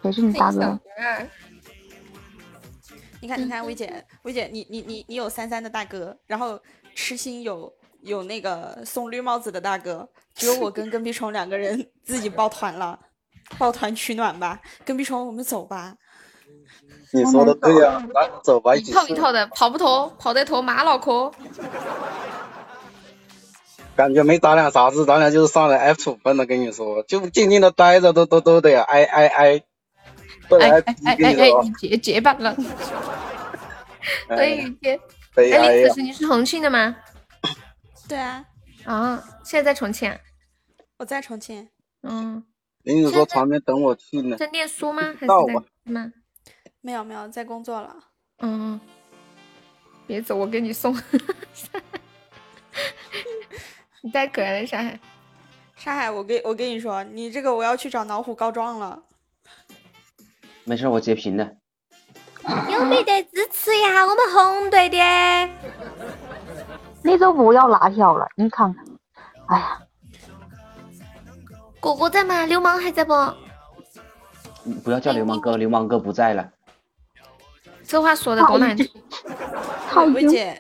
谁是你大哥？你看，你看，薇姐，薇姐，你你你你有三三的大哥，然后痴心有有那个送绿帽子的大哥，只有我跟跟屁虫两个人自己抱团了，抱团取暖吧，跟屁虫，我们走吧。你说的对呀，那走吧，一套一套的，跑不脱，跑得脱马脑壳。感觉没咱俩啥子，咱俩就是上来挨处分了。跟你说，就静静的待着，都都都得挨挨挨。哎哎哎哎，你结结巴了。可以结。哎，林 子是你是重庆的吗？对啊。啊，现在在重庆。我在重庆。嗯。林子说旁边等我去呢。在念书吗？还是在吗？没有没有，在工作了。嗯。别走，我给你送。你太可爱了，沙海。沙海，我跟我跟你说，你这个我要去找老虎告状了。没事，我截屏的。有没得支持一下我们红队的？你都不要拉票了，你看看。哎呀，哥哥在吗？流氓还在不？不要叫流氓哥，流氓哥不在了。这话说的多难听。薇姐，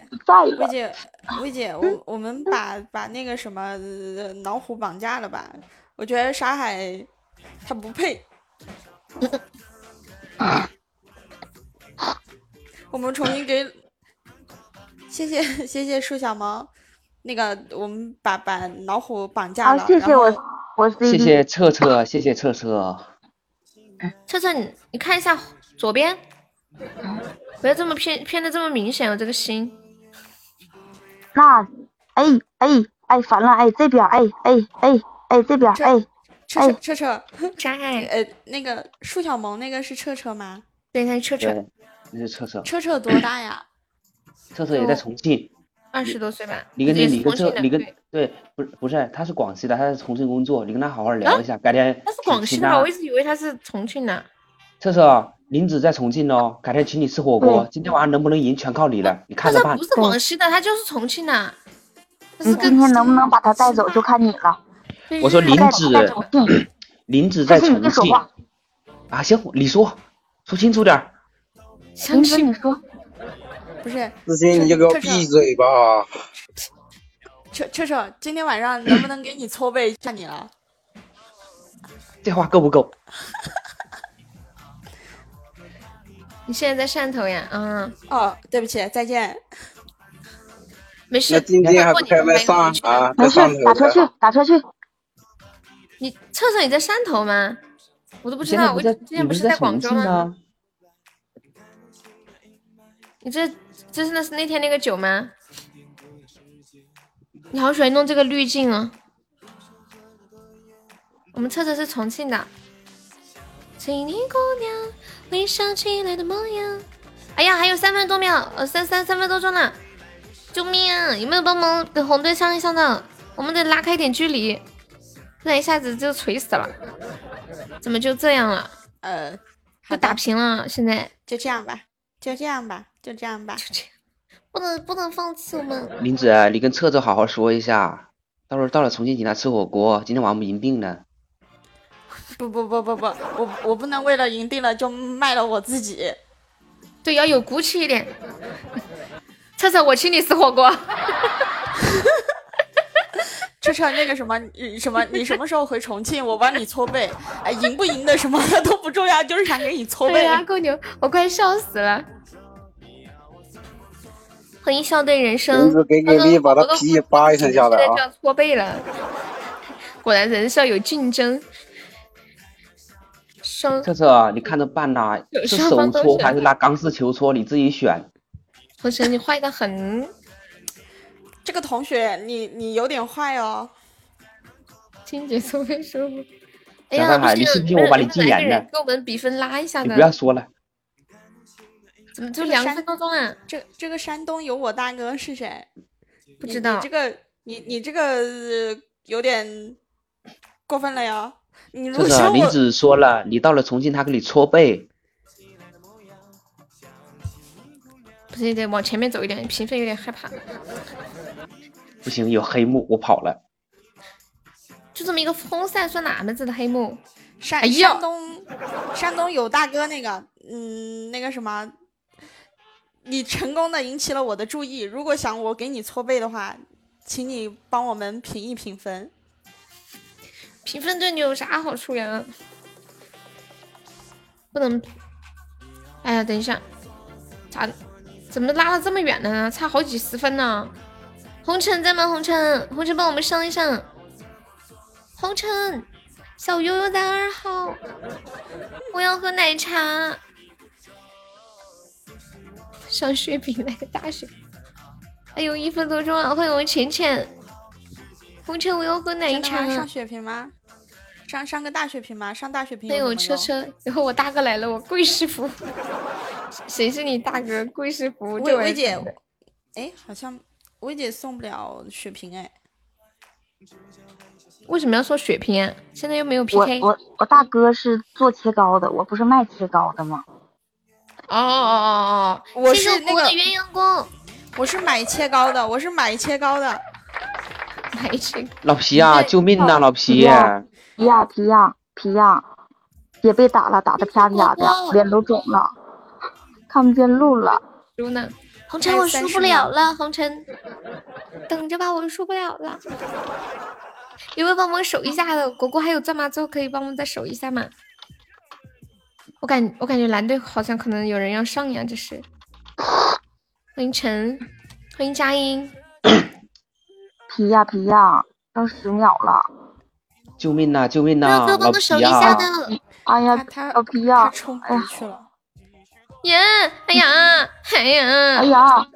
薇姐，薇姐，我我们把把那个什么老虎绑架了吧？我觉得沙海他不配。我们重新给，谢谢谢谢树小萌，那个我们把把老虎绑架了。谢谢我我谢谢彻彻，谢谢彻彻。彻彻，你你看一下左边，不要这么偏偏的这么明显哦，这个心。那，哎哎哎，烦了，哎这边，哎哎哎哎这边，哎。车车车车，啥？呃，那个树小萌那个是车车吗？对，他是车车，那是车车。车车多大呀？车车也在重庆，二十多岁吧。你跟你你跟车你跟对，不是不是，他是广西的，他在重庆工作，你跟他好好聊一下，改天。他是广西的，我一直以为他是重庆的。厕所，林子在重庆哦，改天请你吃火锅，今天晚上能不能赢全靠你了，你看着办。不是广西的，他就是重庆的。你今天能不能把他带走，就看你了。我说林子，林子在重庆啊，行，你说说清楚点儿。相信你说，不是，志新你就给我闭嘴吧。彻彻彻，今天晚上能不能给你搓背？看你了。这话够不够？你现在在汕头呀？嗯。哦，对不起，再见。没事。那今天还不开麦上啊？没事，打车去，打车去。你测测你在汕头吗？我都不知道，我之前不是在广州吗？你这这是那是那天那个酒吗？你好喜欢弄这个滤镜啊！我们测测是重庆的。青年姑娘微笑起来的模样。哎呀，还有三分多秒，呃，三三三分多钟了，救命啊！有没有帮忙给红队上一上的？我们得拉开点距离。那一下子就锤死了，怎么就这样了？呃，就打平了，现在就这样吧，就这样吧，就这样吧，就这样，不能不能放弃我们。林子，你跟策策好好说一下，到时候到了重庆请他吃火锅。今天晚上我们赢定了。不不不不不，我我不能为了赢定了就卖了我自己。对，要有骨气一点。策策，我请你吃火锅。车车那个什么，什么你什么时候回重庆？我帮你搓背。哎，赢不赢的什么的都不重要，就是想给你搓背。啊，够牛！我快笑死了。欢迎笑对人生。给给力，把他皮扒一层下来啊！现在就要搓背了。果然人设有竞争。双车车，你看着办呐，是手搓还是拿钢丝球搓？你自己选。同学，你坏的很。这个同学，你你有点坏哦。清洁搓背舒服。哎呀，你信不信我把你禁言了？给我们比分拉一下的。你不要说了。怎么就两分多钟啊？这这个山东有我大哥是谁？不知道。你这个你你这个有点过分了呀！你这个林子说了，你到了重庆，他给你搓背。不行得往前面走一点，评分有点害怕。不行，有黑幕，我跑了。就这么一个风扇，算哪门子的黑幕？山山东山东有大哥那个，嗯，那个什么，你成功的引起了我的注意。如果想我给你搓背的话，请你帮我们评一评分。评分对你有啥好处呀？不能。哎呀，等一下，咋怎么拉了这么远呢？差好几十分呢。红尘在吗？红尘，红尘帮我们上一上。红尘，小悠悠在二号，我要喝奶茶。上血瓶来个大血，哎呦一分多钟啊！欢迎我浅浅。红尘，我要喝奶茶。上血瓶吗？上上个大血瓶吗？上大血瓶。欢迎我车车，然后我大哥来了，我跪师傅。谁是你大哥？跪师傅。薇薇姐，哎，好像薇姐送不了血瓶哎。为什么要送血瓶啊？现在又没有 PK。我我我大哥是做切糕的，我不是卖切糕的吗？哦哦哦哦！我是那个鸳鸯锅，我是买切糕的，我是买切糕的。买切。老皮啊，救命呐，老皮！皮呀皮呀皮呀，也被打了，打的啪啪的，脸都肿了，看不见路了。输呢？红尘，我输不了了，红尘，等着吧，我输不了了。有没有帮忙守一下的？果果还有钻吗？最后可以帮忙再守一下吗？我感我感觉蓝队好像可能有人要上呀，这是。欢迎陈，欢迎佳音。皮呀皮呀，剩十秒了。救命呐！救命呐！哥帮我守一下的。哎呀，他老皮呀，冲回去了。呀，哎呀，哎呀，哎呀，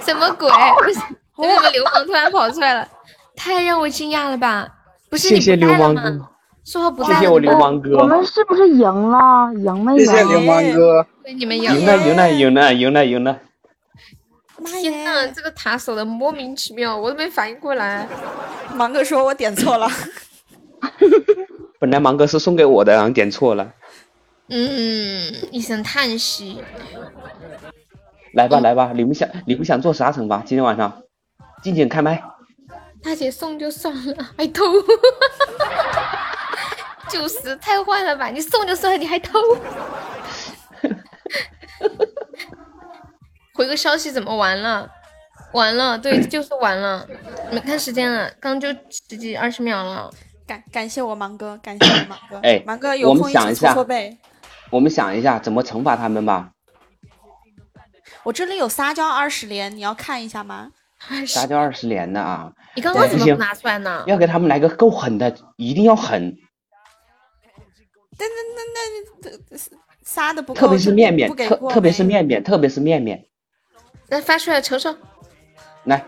什么鬼？为什么流氓突然跑出来了？太让我惊讶了吧！不是谢谢流氓哥，说话不在。谢谢我流氓哥。我们是不是赢了？赢了赢？谢谢流氓哥。你们赢了，赢了，赢了，赢了，赢了。天呐，这个塔守的莫名其妙，我都没反应过来。芒哥说我点错了。本来芒哥是送给我的，然后点错了。嗯，一声叹息。来吧，来吧，你们想你们想做啥惩罚？今天晚上，静静开麦。大姐送就算了，还偷，就是太坏了吧？你送就算了，你还偷。回个消息怎么完了？完了，对，就是完了。没看时间了，刚就十几二十秒了。感感谢我芒哥，感谢我芒哥。哎，芒哥有空一起搓搓背。我们想一下怎么惩罚他们吧。我这里有撒娇二十连，你要看一下吗？撒娇二十连的啊！你刚刚怎么不拿出来呢？要给他们来个够狠的，一定要狠。那那那那撒的不够，特别是面面，特特别是面面，特别是面面。来发出来，瞅瞅。来，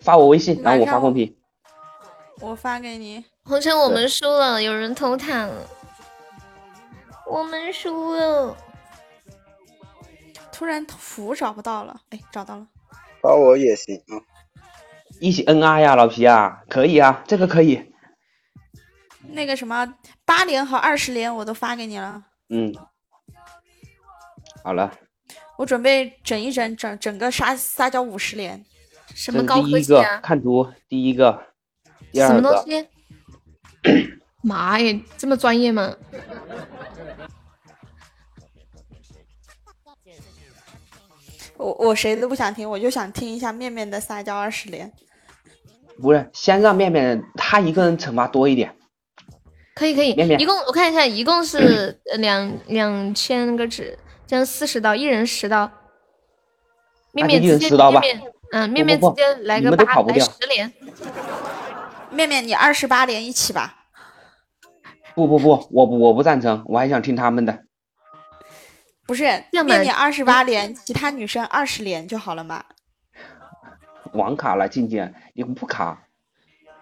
发我微信，然后我发公屏。我发给你。红尘，我们输了，有人偷塔了。我们输了。突然符找不到了，哎，找到了。发我也行啊。一起恩爱呀，老皮啊，可以啊，这个可以。那个什么八连和二十连我都发给你了。嗯。好了。我准备整一整，整整个撒撒娇五十连。什么高科技啊？看图，第一个。什么东西？妈呀，这么专业吗？我我谁都不想听，我就想听一下面面的撒娇二十连。不是，先让面面他一个人惩罚多一点。可以可以，一共我看一下，一共是两两千个纸，这样四十刀，一人十刀。面面直接面面，嗯，面面直接来个八来十连。面面，你二十八连一起吧。不不不，我不我不赞成，我还想听他们的。不是，面面二十八连，其他女生二十连就好了嘛。网卡了，静静，你不卡，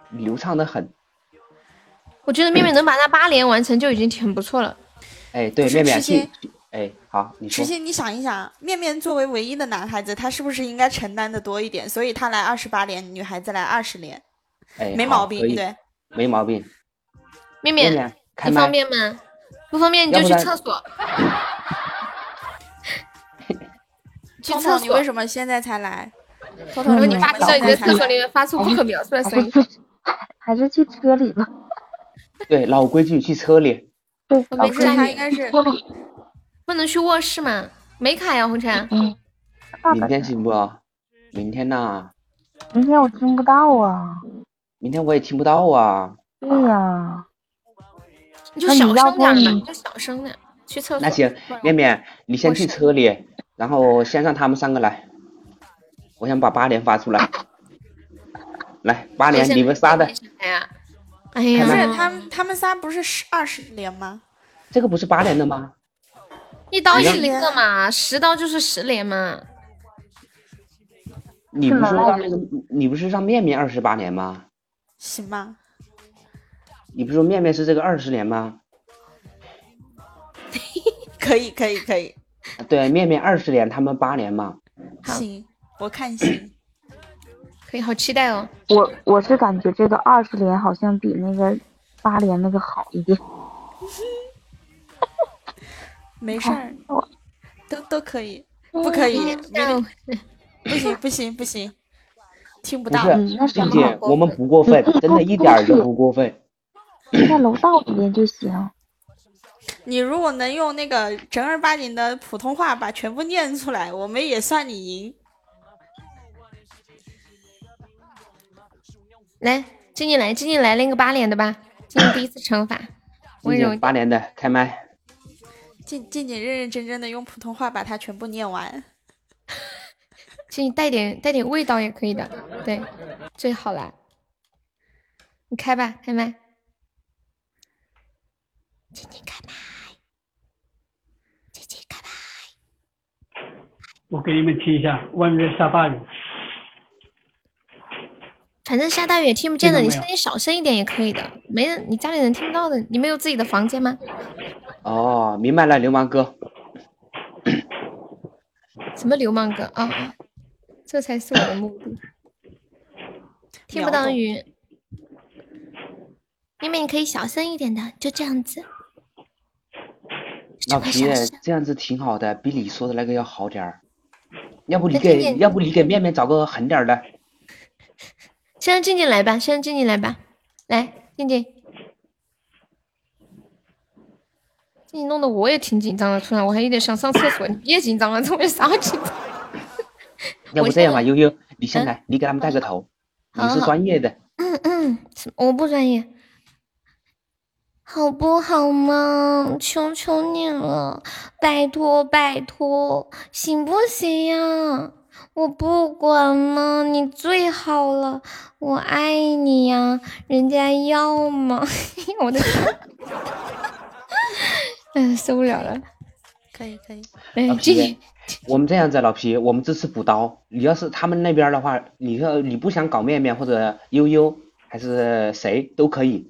流畅的很。我觉得面面能把那八连完成就已经挺不错了。哎，对，面面去。哎，好，你说。痴心，你想一想，面面作为唯一的男孩子，他是不是应该承担的多一点？所以他来二十八连，女孩子来二十连。没毛病，对，没毛病。面面，你方便吗？不方便你就 去厕所。去厕所，你为什么现在才来？偷偷，你发在你在厕所里面发出不可描述的声音。还是去车里吧。对，老规矩，去车里。对，我没事，他应该是 不能去卧室吗？没卡呀，红尘。嗯。明天行不？明天呐？明天我听不到啊。明天我也听不到啊。对呀。你就小声点嘛，就小声点。去厕所。那行，面面，你先去车里，然后先让他们三个来。我想把八连发出来。来，八连，你们仨的。哎呀，哎呀，不是他们，他们仨不是十二十连吗？这个不是八连的吗？一刀一个嘛，十刀就是十连嘛。你不是让那个，你不是让面面二十八连吗？行吧。你不是说面面是这个二十连吗？可以可以可以，对面面二十连，他们八连嘛。行，我看行，可以，好期待哦。我我是感觉这个二十连好像比那个八连那个好一点。没事儿，都都可以，不可以，不行不行不行，听不到。姐姐，我们不过分，真的一点都不过分。在楼道里面就行。你如果能用那个正儿八经的普通话把全部念出来，我们也算你赢。来，静静来，静静来那个八连的吧，静静第一次惩罚，温柔八连的开麦。静静静认认真真的用普通话把它全部念完。请你带点带点味道也可以的，对，最好了。你开吧，开麦。静静开麦。静静开麦我给你们听一下，外面下大雨。反正下大雨也听不见的，你声音小声一点也可以的。没人，你家里人听不到的。你没有自己的房间吗？哦，明白了，流氓哥。什么流氓哥啊？这才是我的目的。听不到雨。妹妹，你可以小声一点的，就这样子。老皮，这样子挺好的，比你说的那个要好点儿。要不你给，要不你给面面找个狠点的。先让静静来吧，先让静静来吧，来，静静。静静弄得我也挺紧张的，突然我还有点想上厕所，你别紧张了，这么啥紧张？要不这样吧，悠悠，你先来，你给他们带个头，你是专业的。嗯嗯，我不专业。好不好嘛？求求你了，拜托拜托，行不行呀？我不管了，你最好了，我爱你呀，人家要吗？我的天，哎，受不了了。可以可以，老皮，我们这样子，老皮，我们这次补刀。你要是他们那边的话，你说你不想搞面面或者悠悠，还是谁都可以。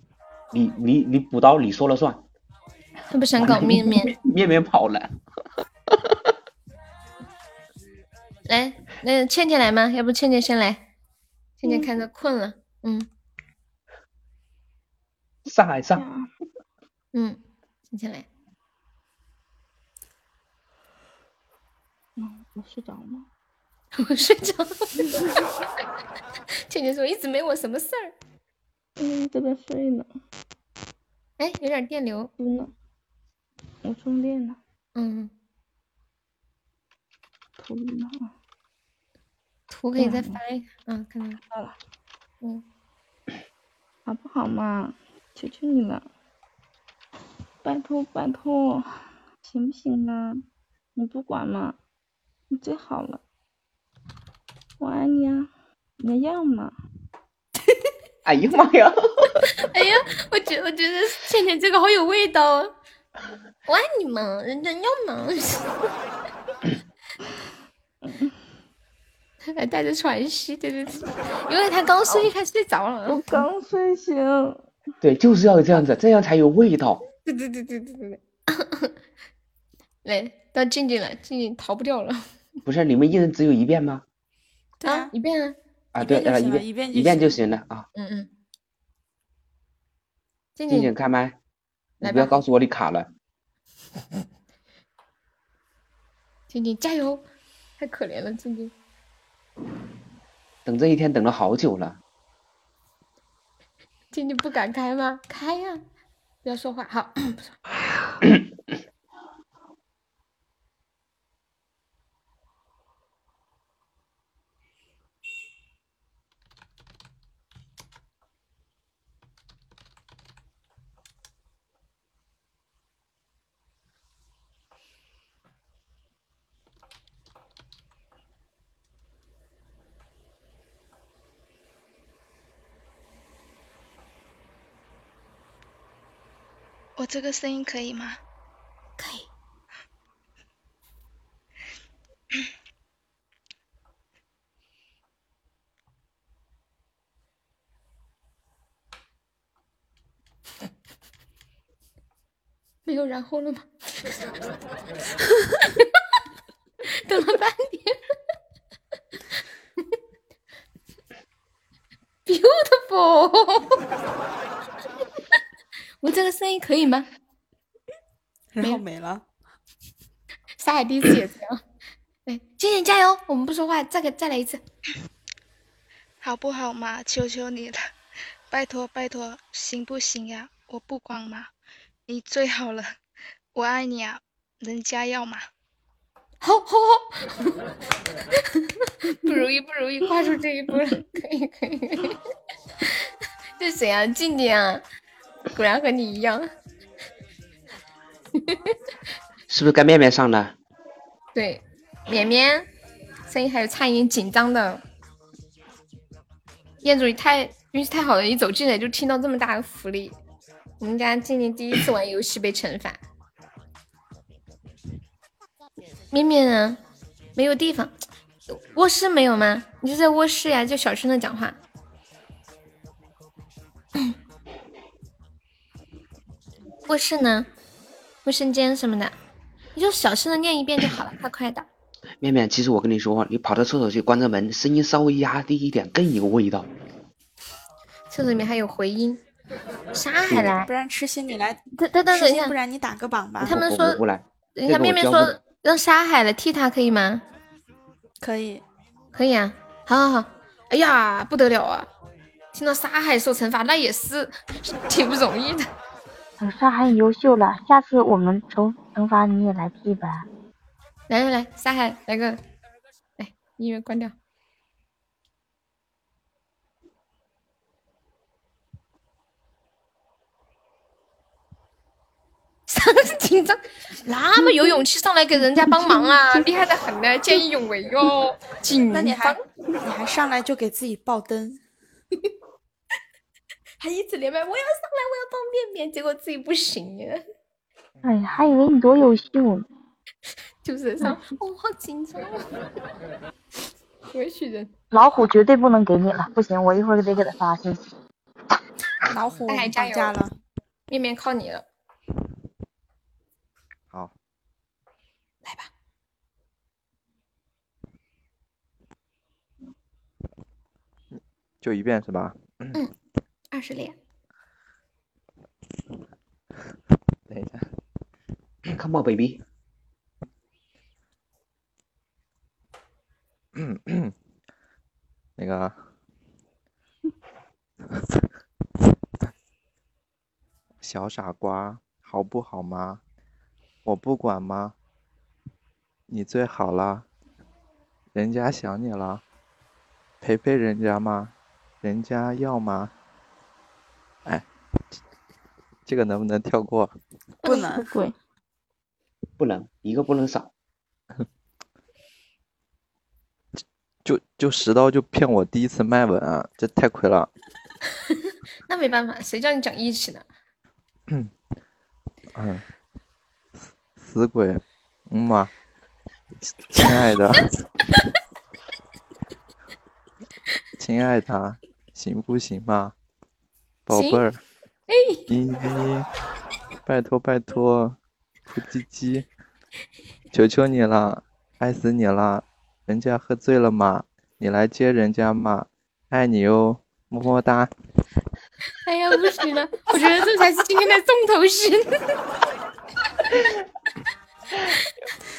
你你你补刀，你说了算。他不想搞面面，面面跑了。来，那倩倩来吗？要不倩倩先来。倩倩看着困了，嗯。上海上。嗯，倩倩来。嗯，我睡着了。我睡着了。倩倩说一直没我什么事儿。嗯，在这睡呢。哎，有点电流。嗯，我充电呢。嗯。图呢？图可以再发一个。嗯，看到到了。嗯。好不好嘛？求求你了，拜托拜托，行不行啊？你不管嘛？你最好了，我爱你啊！你要嘛？哎呀妈呀！哎呀，我觉我觉得倩倩这个好有味道啊！我爱你嘛，人家要嘛。他还带着喘息，对对对，因为他刚睡，他睡着了。我刚睡醒。对，就是要这样子，这样才有味道。对对对对对对对。来，到静静了，静静逃不掉了。不是，你们一人只有一遍吗？对啊，一遍啊。啊，对，呃，一遍一遍一遍就行了啊。嗯嗯。静静开麦，你不要告诉我你卡了。静静加油，太可怜了，静静。等这一天等了好久了。今天不敢开吗？开呀！不要说话，好。我这个声音可以吗？可以。没有然后了吗？等了半天。Beautiful。我这个声音可以吗？然后没了。沙海第一次也这样。哎，今天加油！我们不说话，再给再来一次，好不好嘛？求求你了，拜托拜托，行不行呀？我不管嘛，你最好了，我爱你啊！人家要嘛？好好好，不容易不容易，跨出这一步了，可以可以可以。这谁啊？静静啊？果然和你一样，是不是该面面上了？对，绵绵声音还有差一点紧张的。彦祖你太运气太好了，一走进来就听到这么大的福利。我们家今年第一次玩游戏被惩罚。绵绵呢？没有地方，卧室没有吗？你就在卧室呀，就小声的讲话。卧室呢？卫生间什么的，你就小声的念一遍就好了，快快的。面面，其实我跟你说，你跑到厕所去关着门，声音稍微压低一点更有味道。厕所里面还有回音。沙海来，不然痴心你来。等等等等一下，不然你打个榜吧。他们说，人家面面说让沙海来替他，可以吗？可以，可以啊。好好好。哎呀，不得了啊！听到沙海受惩罚，那也是 挺不容易的。沙海优秀了，下次我们惩惩罚你也来替吧。来来来，沙海来个，来音乐关掉。紧张，那么有勇气上来给人家帮忙啊，厉害的很呢，见义勇为哟。紧那你还你还上来就给自己爆灯。还一直连麦，我要上来，我要当面面，结果自己不行呀。哎呀，还以为你多优秀呢。就是上，我好紧张。我许人。老虎绝对不能给你了，不行，我一会儿得给他发信息。老虎加油了，面面靠你了。好。来吧。就一遍是吧？嗯。二十连。等一下，Come on, baby。那个，小傻瓜，好不好吗？我不管吗？你最好了，人家想你了，陪陪人家嘛，人家要吗？哎，这个能不能跳过？不能，不能，一个不能少。就就十刀就骗我第一次卖吻啊，这太亏了。那没办法，谁叫你讲义气呢？嗯，嗯，死鬼，嗯嘛，亲爱的，亲爱的，行不行嘛？宝贝儿，依依，拜托拜托，哭唧唧，求求你了，爱死你了！人家喝醉了嘛，你来接人家嘛，爱你哟，么么哒。哎呀，不行了，我觉得这才是今天的重头戏。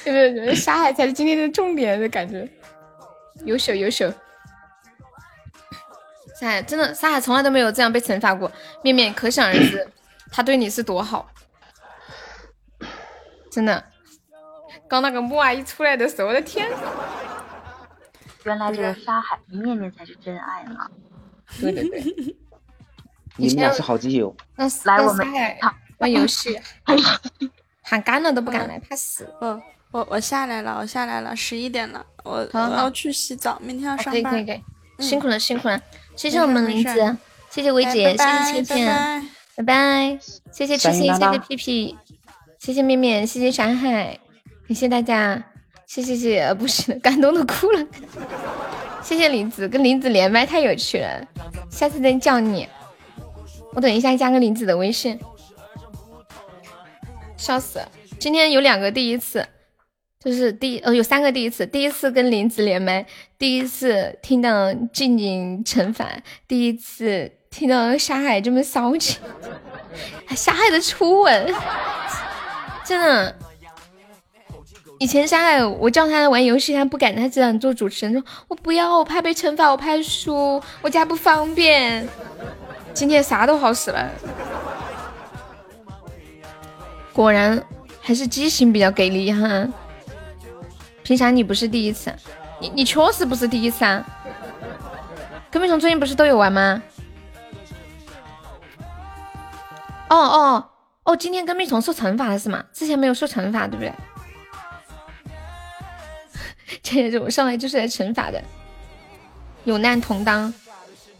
有 没有觉得沙海才是今天的重点的感觉？优秀优秀。沙海真的，沙海从来都没有这样被惩罚过，面面可想而知。他对你是多好，真的。刚那个木阿姨出来的时候，我的天！原来这个沙海面面才是真爱嘛。对对对，你们俩是好基友。那来我们玩游戏，喊干了都不敢来，怕死。嗯，我我下来了，我下来了，十一点了，我我要去洗澡，明天要上班。可以可以可以，辛苦了辛苦了，谢谢我们林子，谢谢薇姐，谢谢倩倩，拜拜，谢谢痴心，谢谢屁屁，谢谢面面，谢谢山海，感谢大家，谢谢谢，不是感动的哭了。谢谢林子，跟林子连麦太有趣了，下次再叫你。我等一下加个林子的微信。笑死！今天有两个第一次，就是第呃有三个第一次。第一次跟林子连麦，第一次听到静静惩罚，第一次听到沙海这么骚气，沙海的初吻，真的。以前沙海，我叫他玩游戏，他不敢，他只想做主持人，说我不要，我怕被惩罚，我怕输，我家不方便。今天啥都好使了。果然还是机型比较给力哈。凭啥你不是第一次？你你确实不是第一次啊。跟屁虫最近不是都有玩吗？哦哦哦，今天跟屁虫受惩罚了是吗？之前没有受惩罚对不对？这我上来就是来惩罚的。有难同当，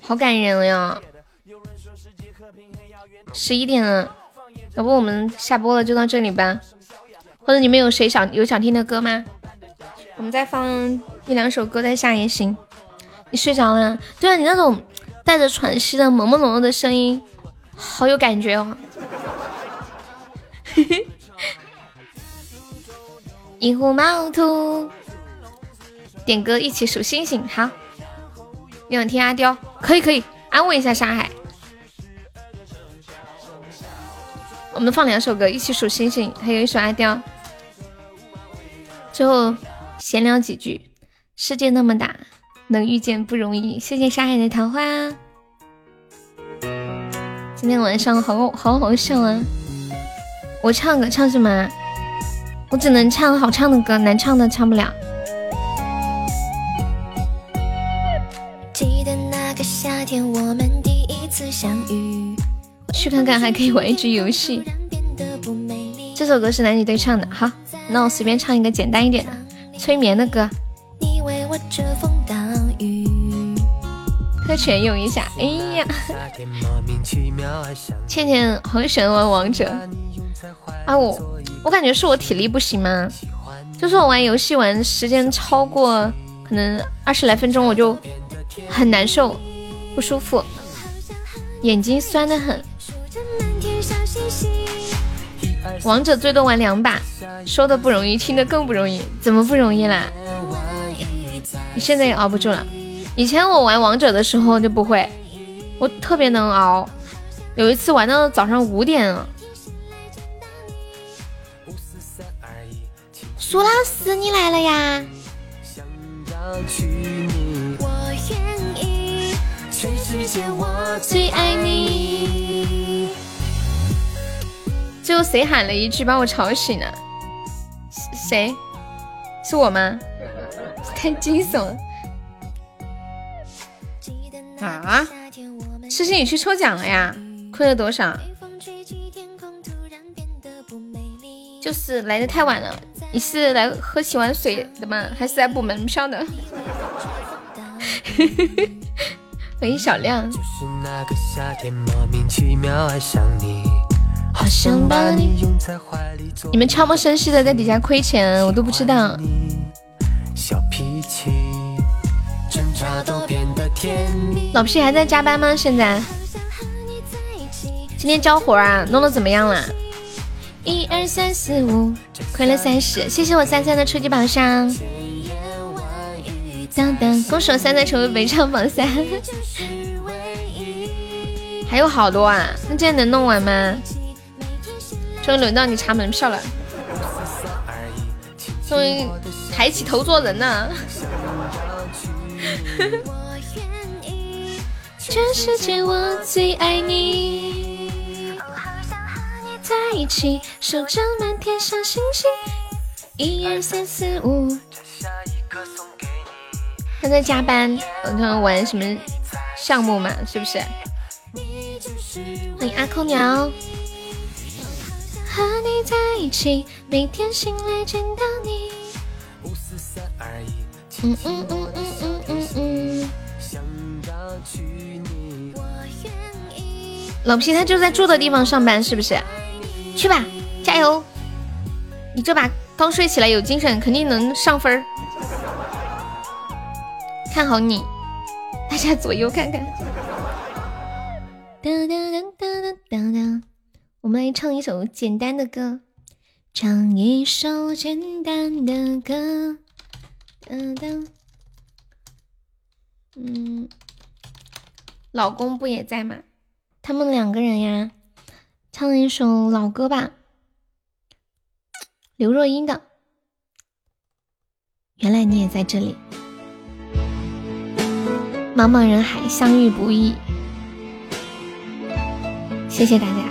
好感人呀！十一点了。要不我们下播了就到这里吧，或者你们有谁想有想听的歌吗？我们再放一两首歌再下也行。你睡着了？对啊，你那种带着喘息的朦朦胧胧的声音，好有感觉哦。一壶毛兔，点歌一起数星星。好，你想听阿刁？可以可以，安慰一下沙海。我们放两首歌，一起数星星，还有一首阿刁。最后闲聊几句，世界那么大，能遇见不容易。谢谢沙海的桃花。今天晚上好好好笑啊！我唱歌唱什么？我只能唱好唱的歌，难唱的唱不了。记得那个夏天，我们第一次相遇。去看看，还可以玩一局游戏。这首歌是男女对唱的，好，那我随便唱一个简单一点的催眠的歌。特权用一下，哎呀，倩倩很喜欢玩王者啊！我我感觉是我体力不行吗？就是我玩游戏玩时间超过可能二十来分钟，我就很难受，不舒服，眼睛酸的很。王者最多玩两把，说的不容易，听的更不容易，怎么不容易啦？你现在也熬不住了。以前我玩王者的时候就不会，我特别能熬。有一次玩到早上五点了。苏老师，你来了呀！全世界我最爱你。最后谁喊了一句把我吵醒了？谁？是我吗？太惊悚了！啊？诗诗，你去抽奖了呀？亏了多少？就是来的太晚了。你是来喝洗碗水的吗？还是来补门票的？欢迎小亮。好想把你拥在怀里。你们悄无声息的在底下亏钱，我都不知道。老皮还在加班吗？现在？今天交活啊？弄得怎么样了？一二三四五，亏了三十。谢谢我三三的初级榜上。当当，恭喜我三三成为本场榜三。还有好多啊，那今天能弄完吗？终于轮到你查门票了，终于抬起头做人了。全世界我最爱你。在一起，满天小星星。一二三四五。他在加班，我看玩什么项目嘛？是不是？欢迎阿空鸟。和你在一起，每天醒来见到你。嗯嗯嗯嗯嗯嗯嗯。老皮他就在住的地方上班，是不是？去吧，加油！你这把刚睡起来有精神，肯定能上分儿。看好你，大家左右看看。哒哒哒哒哒哒。我们来唱一首简单的歌，唱一首简单的歌。哒哒。嗯，老公不也在吗？他们两个人呀，唱一首老歌吧，刘若英的《原来你也在这里》。茫茫人海，相遇不易。谢谢大家，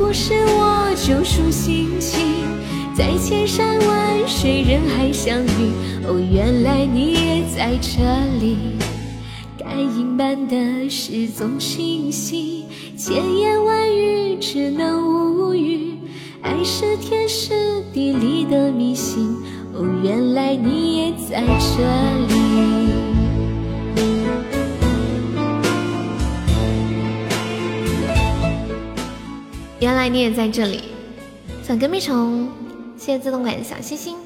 不是我救赎心情，在千山万水人海相遇，哦，原来你也在这里。该隐瞒的事总清晰。千言万语只能无语，爱是天时地利的迷信。哦，原来你也在这里。原来你也在这里，小跟屁虫，谢谢自动拐的小心心。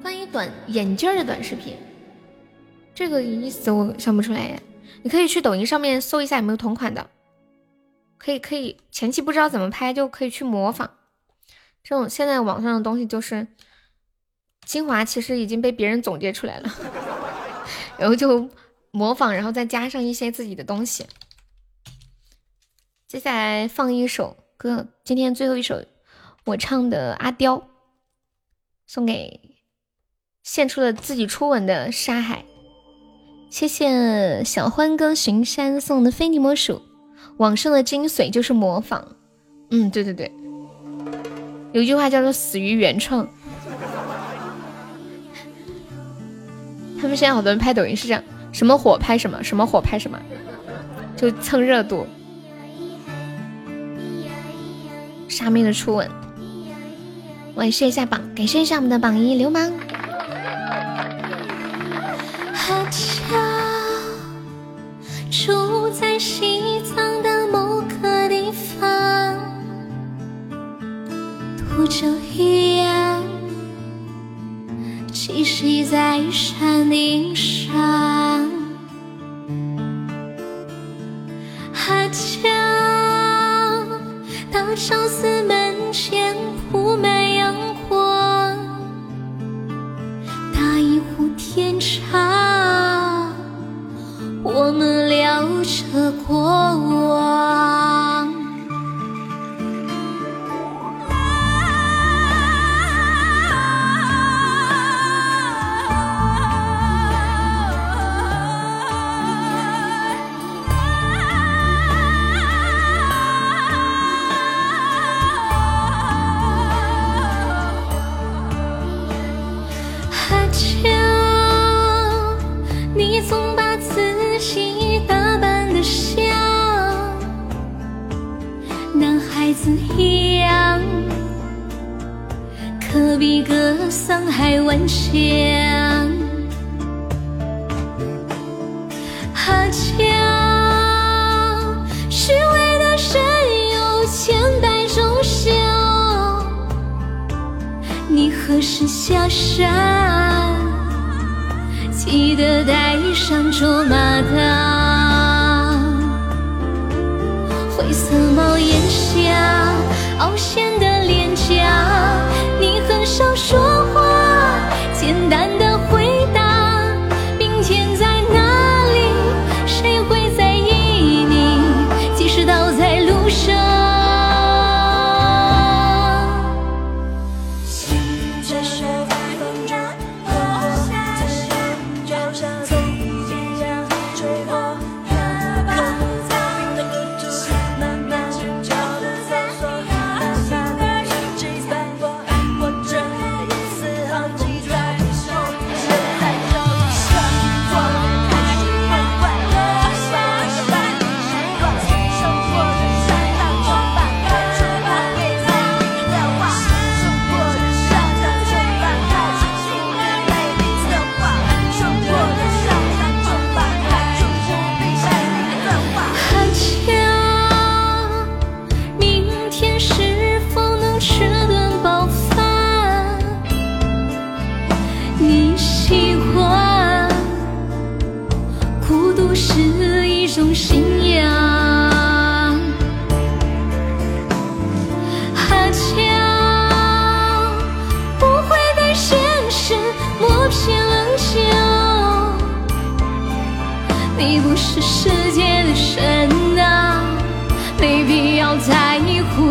关于短眼镜的短视频。这个意思我想不出来耶，你可以去抖音上面搜一下有没有同款的，可以可以，前期不知道怎么拍就可以去模仿。这种现在网上的东西就是精华，其实已经被别人总结出来了，然后就模仿，然后再加上一些自己的东西。接下来放一首歌，今天最后一首我唱的《阿刁》，送给献出了自己初吻的沙海。谢谢小欢哥巡山送的非你莫属。往生的精髓就是模仿。嗯，对对对，有句话叫做死于原创。他们现在好多人拍抖音是这样，什么火拍什么，什么火拍什么，就蹭热度。沙妹的初吻，我也试一下榜，感谢一下我们的榜一流氓。住在西藏的某个地方，独着一样。栖息在山顶上，阿强，大昭寺门前铺满阳光，打一壶甜茶，我们聊着过往。可比格桑还顽强。阿强，虚伪的人有千百种笑。你何时下山？记得带上卓玛刀。灰色帽檐下，凹陷的脸颊，少说话，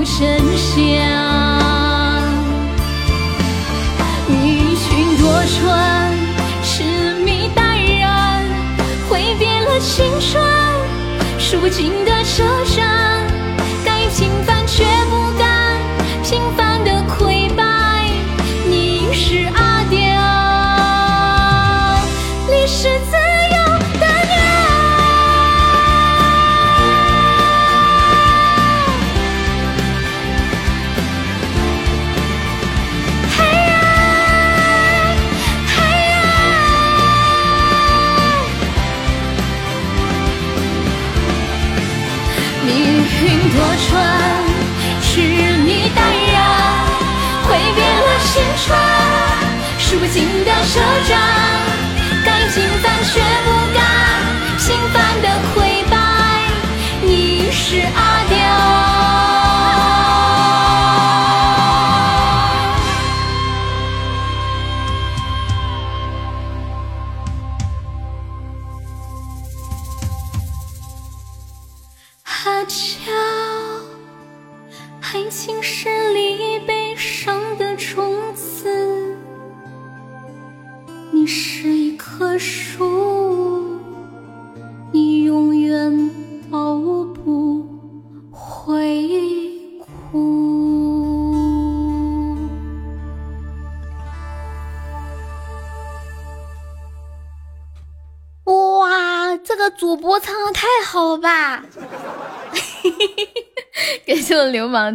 声响。你一裙多穿，痴迷淡然，挥别了青春，数不尽的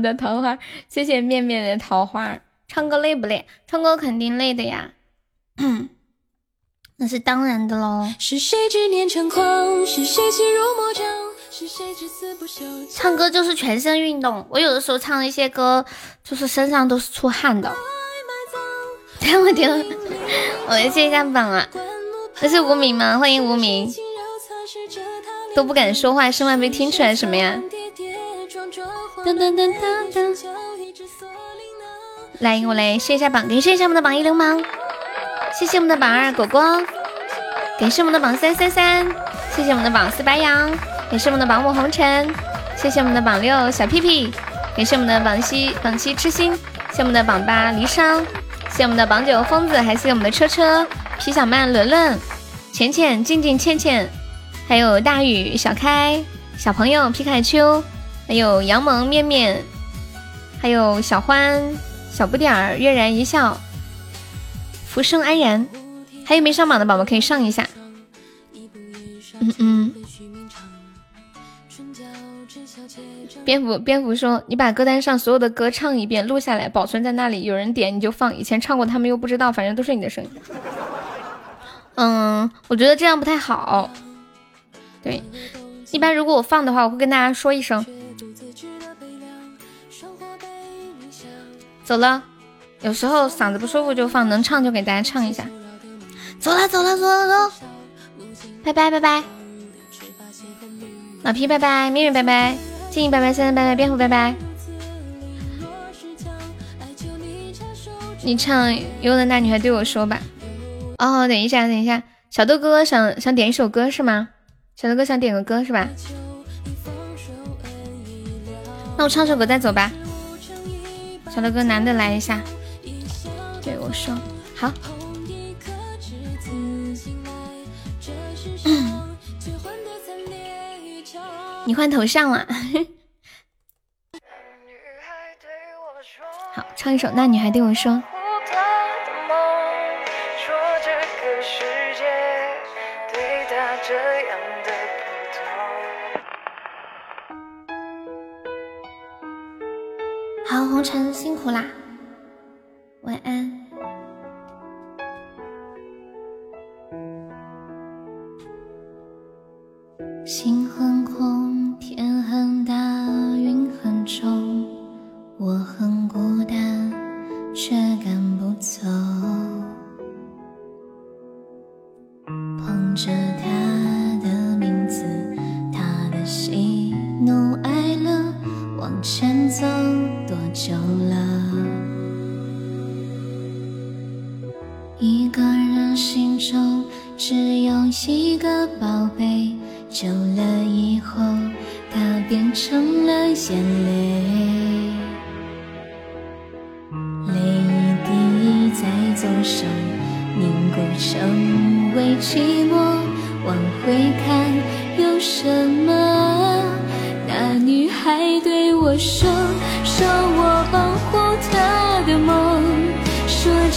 的桃花，谢谢面面的桃花。唱歌累不累？唱歌肯定累的呀，那是当然的喽。是谁执念成狂？是谁心如魔掌？是谁至死不休？唱歌就是全身运动，我有的时候唱一些歌，就是身上都是出汗的。天 我天，我来接一下榜啊！这是无名吗？欢迎无名，都不敢说话，生怕被听出来什么呀？噔噔噔噔噔。来，我来谢一下榜，感谢一下我们的榜一流氓，谢谢我们的榜二果果，感谢我们的榜三三三，谢谢我们的榜四白羊，感谢我们的榜五红尘，谢谢我们的榜六小屁屁，感谢我们的榜七榜七痴心，谢我们的榜八离殇，谢我们的榜九疯子，还谢我们的车车。皮小曼伦伦。浅浅静静倩倩，还有大雨小开小朋友皮卡丘，还有杨萌面面，还有小欢。小不点儿，悦然一笑，浮生安然。还有没上榜的宝宝可以上一下。嗯嗯。蝙蝠蝙蝠说：“你把歌单上所有的歌唱一遍，录下来，保存在那里，有人点你就放。以前唱过，他们又不知道，反正都是你的声音。”嗯，我觉得这样不太好。对，一般如果我放的话，我会跟大家说一声。走了，有时候嗓子不舒服就放，能唱就给大家唱一下。走了走了走了走，拜拜拜拜，老皮拜拜，咪咪拜拜，静怡拜拜，三三拜拜，蝙蝠拜拜。你唱《有的那女孩对我说》吧。哦，等一下等一下，小豆哥哥想想点一首歌是吗？小豆哥想点个歌是吧？那我唱首歌再走吧。小的哥，男的来一下，对我说好。你换头像了，好，唱一首《那女孩对我说》。红尘辛苦啦，晚安。心很空，天很大，云很重，我很孤单，却赶不走。捧着久了？一个人心中只有一个宝贝，久了以后，它变成了眼泪。泪一滴在左手，凝固成为寂寞。往回看，有什么？那女孩对我说。说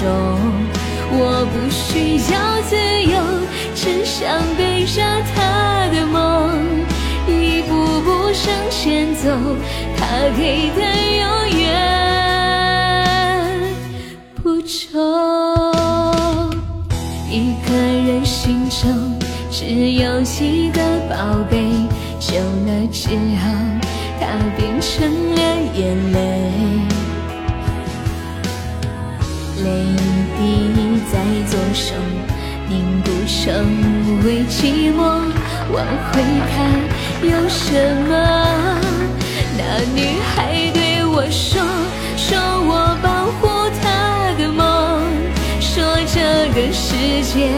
中。我不需要自由，只想背着他的梦，一步步向前走。他给的永远不重。一个人心中只有一个宝贝，久了之后。他变成了眼泪，泪滴在左手，凝固成为寂寞，往回看有什么？那女孩对我说，说我保护她的梦，说这个世界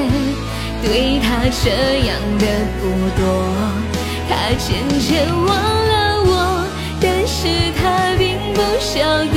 对她这样的不多，她渐渐忘了我，但是她并不晓得，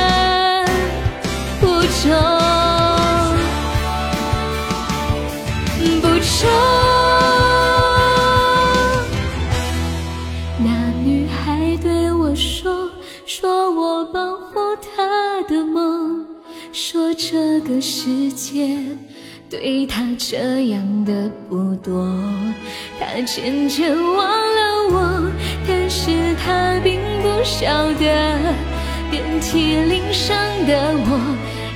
不重。说，那女孩对我说，说我保护她的梦，说这个世界对她这样的不多，她渐渐忘了我，但是她并不晓得，遍体鳞伤的我，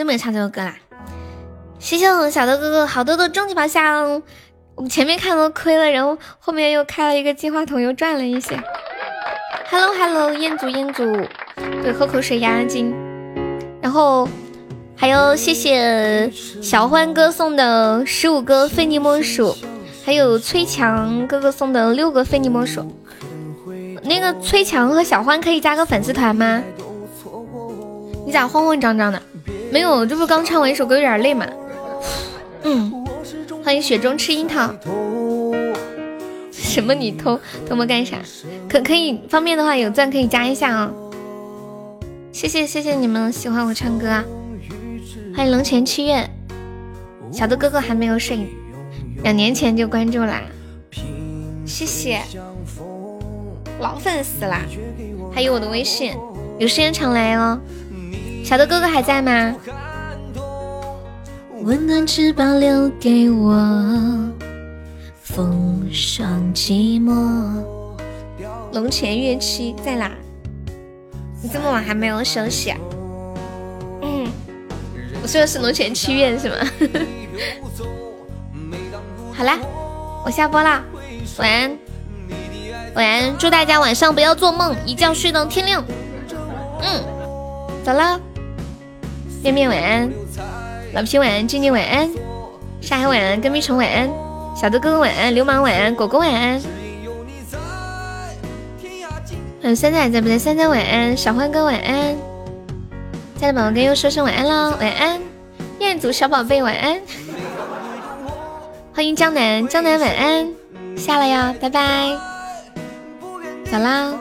久没唱这首歌啦！谢谢我们小豆哥哥好多的终极宝箱，我们前面看都亏了，然后后面又开了一个金话筒，又赚了一些。Hello Hello，彦祖彦祖，对，喝口水压压惊。然后还有谢谢小欢哥送的十五个非你莫属，还有崔强哥哥送的六个非你莫属。那个崔强和小欢可以加个粉丝团吗？你咋慌慌张张的？没有，这不刚唱完一首歌，有点累嘛。嗯，欢迎雪中吃樱桃。什么？你偷偷摸干啥？可可以方便的话，有钻可以加一下啊。谢谢谢谢你们喜欢我唱歌啊！欢迎龙泉七月，小的哥哥还没有睡，两年前就关注啦。谢谢，老粉丝啦！还有我的微信，有时间常来哦。小的哥哥还在吗？温暖翅膀留给我，风霜寂寞。龙泉乐器在哪？你这么晚还没有休息？啊？嗯，我说的是龙泉七院是吗？好啦，我下播啦，晚安，晚安，祝大家晚上不要做梦，一觉睡到天亮。嗯，走了。面面晚安，老皮晚安，静静晚安，沙海晚安，跟屁虫晚安，小豆哥哥晚安，流氓晚安，果果晚安，还有三仔在不在？三仔晚安，小欢哥晚安，在的宝宝跟又说声晚安喽，晚安，彦祖小宝贝晚安，欢迎江南，江南晚安，下了呀，拜拜，走啦。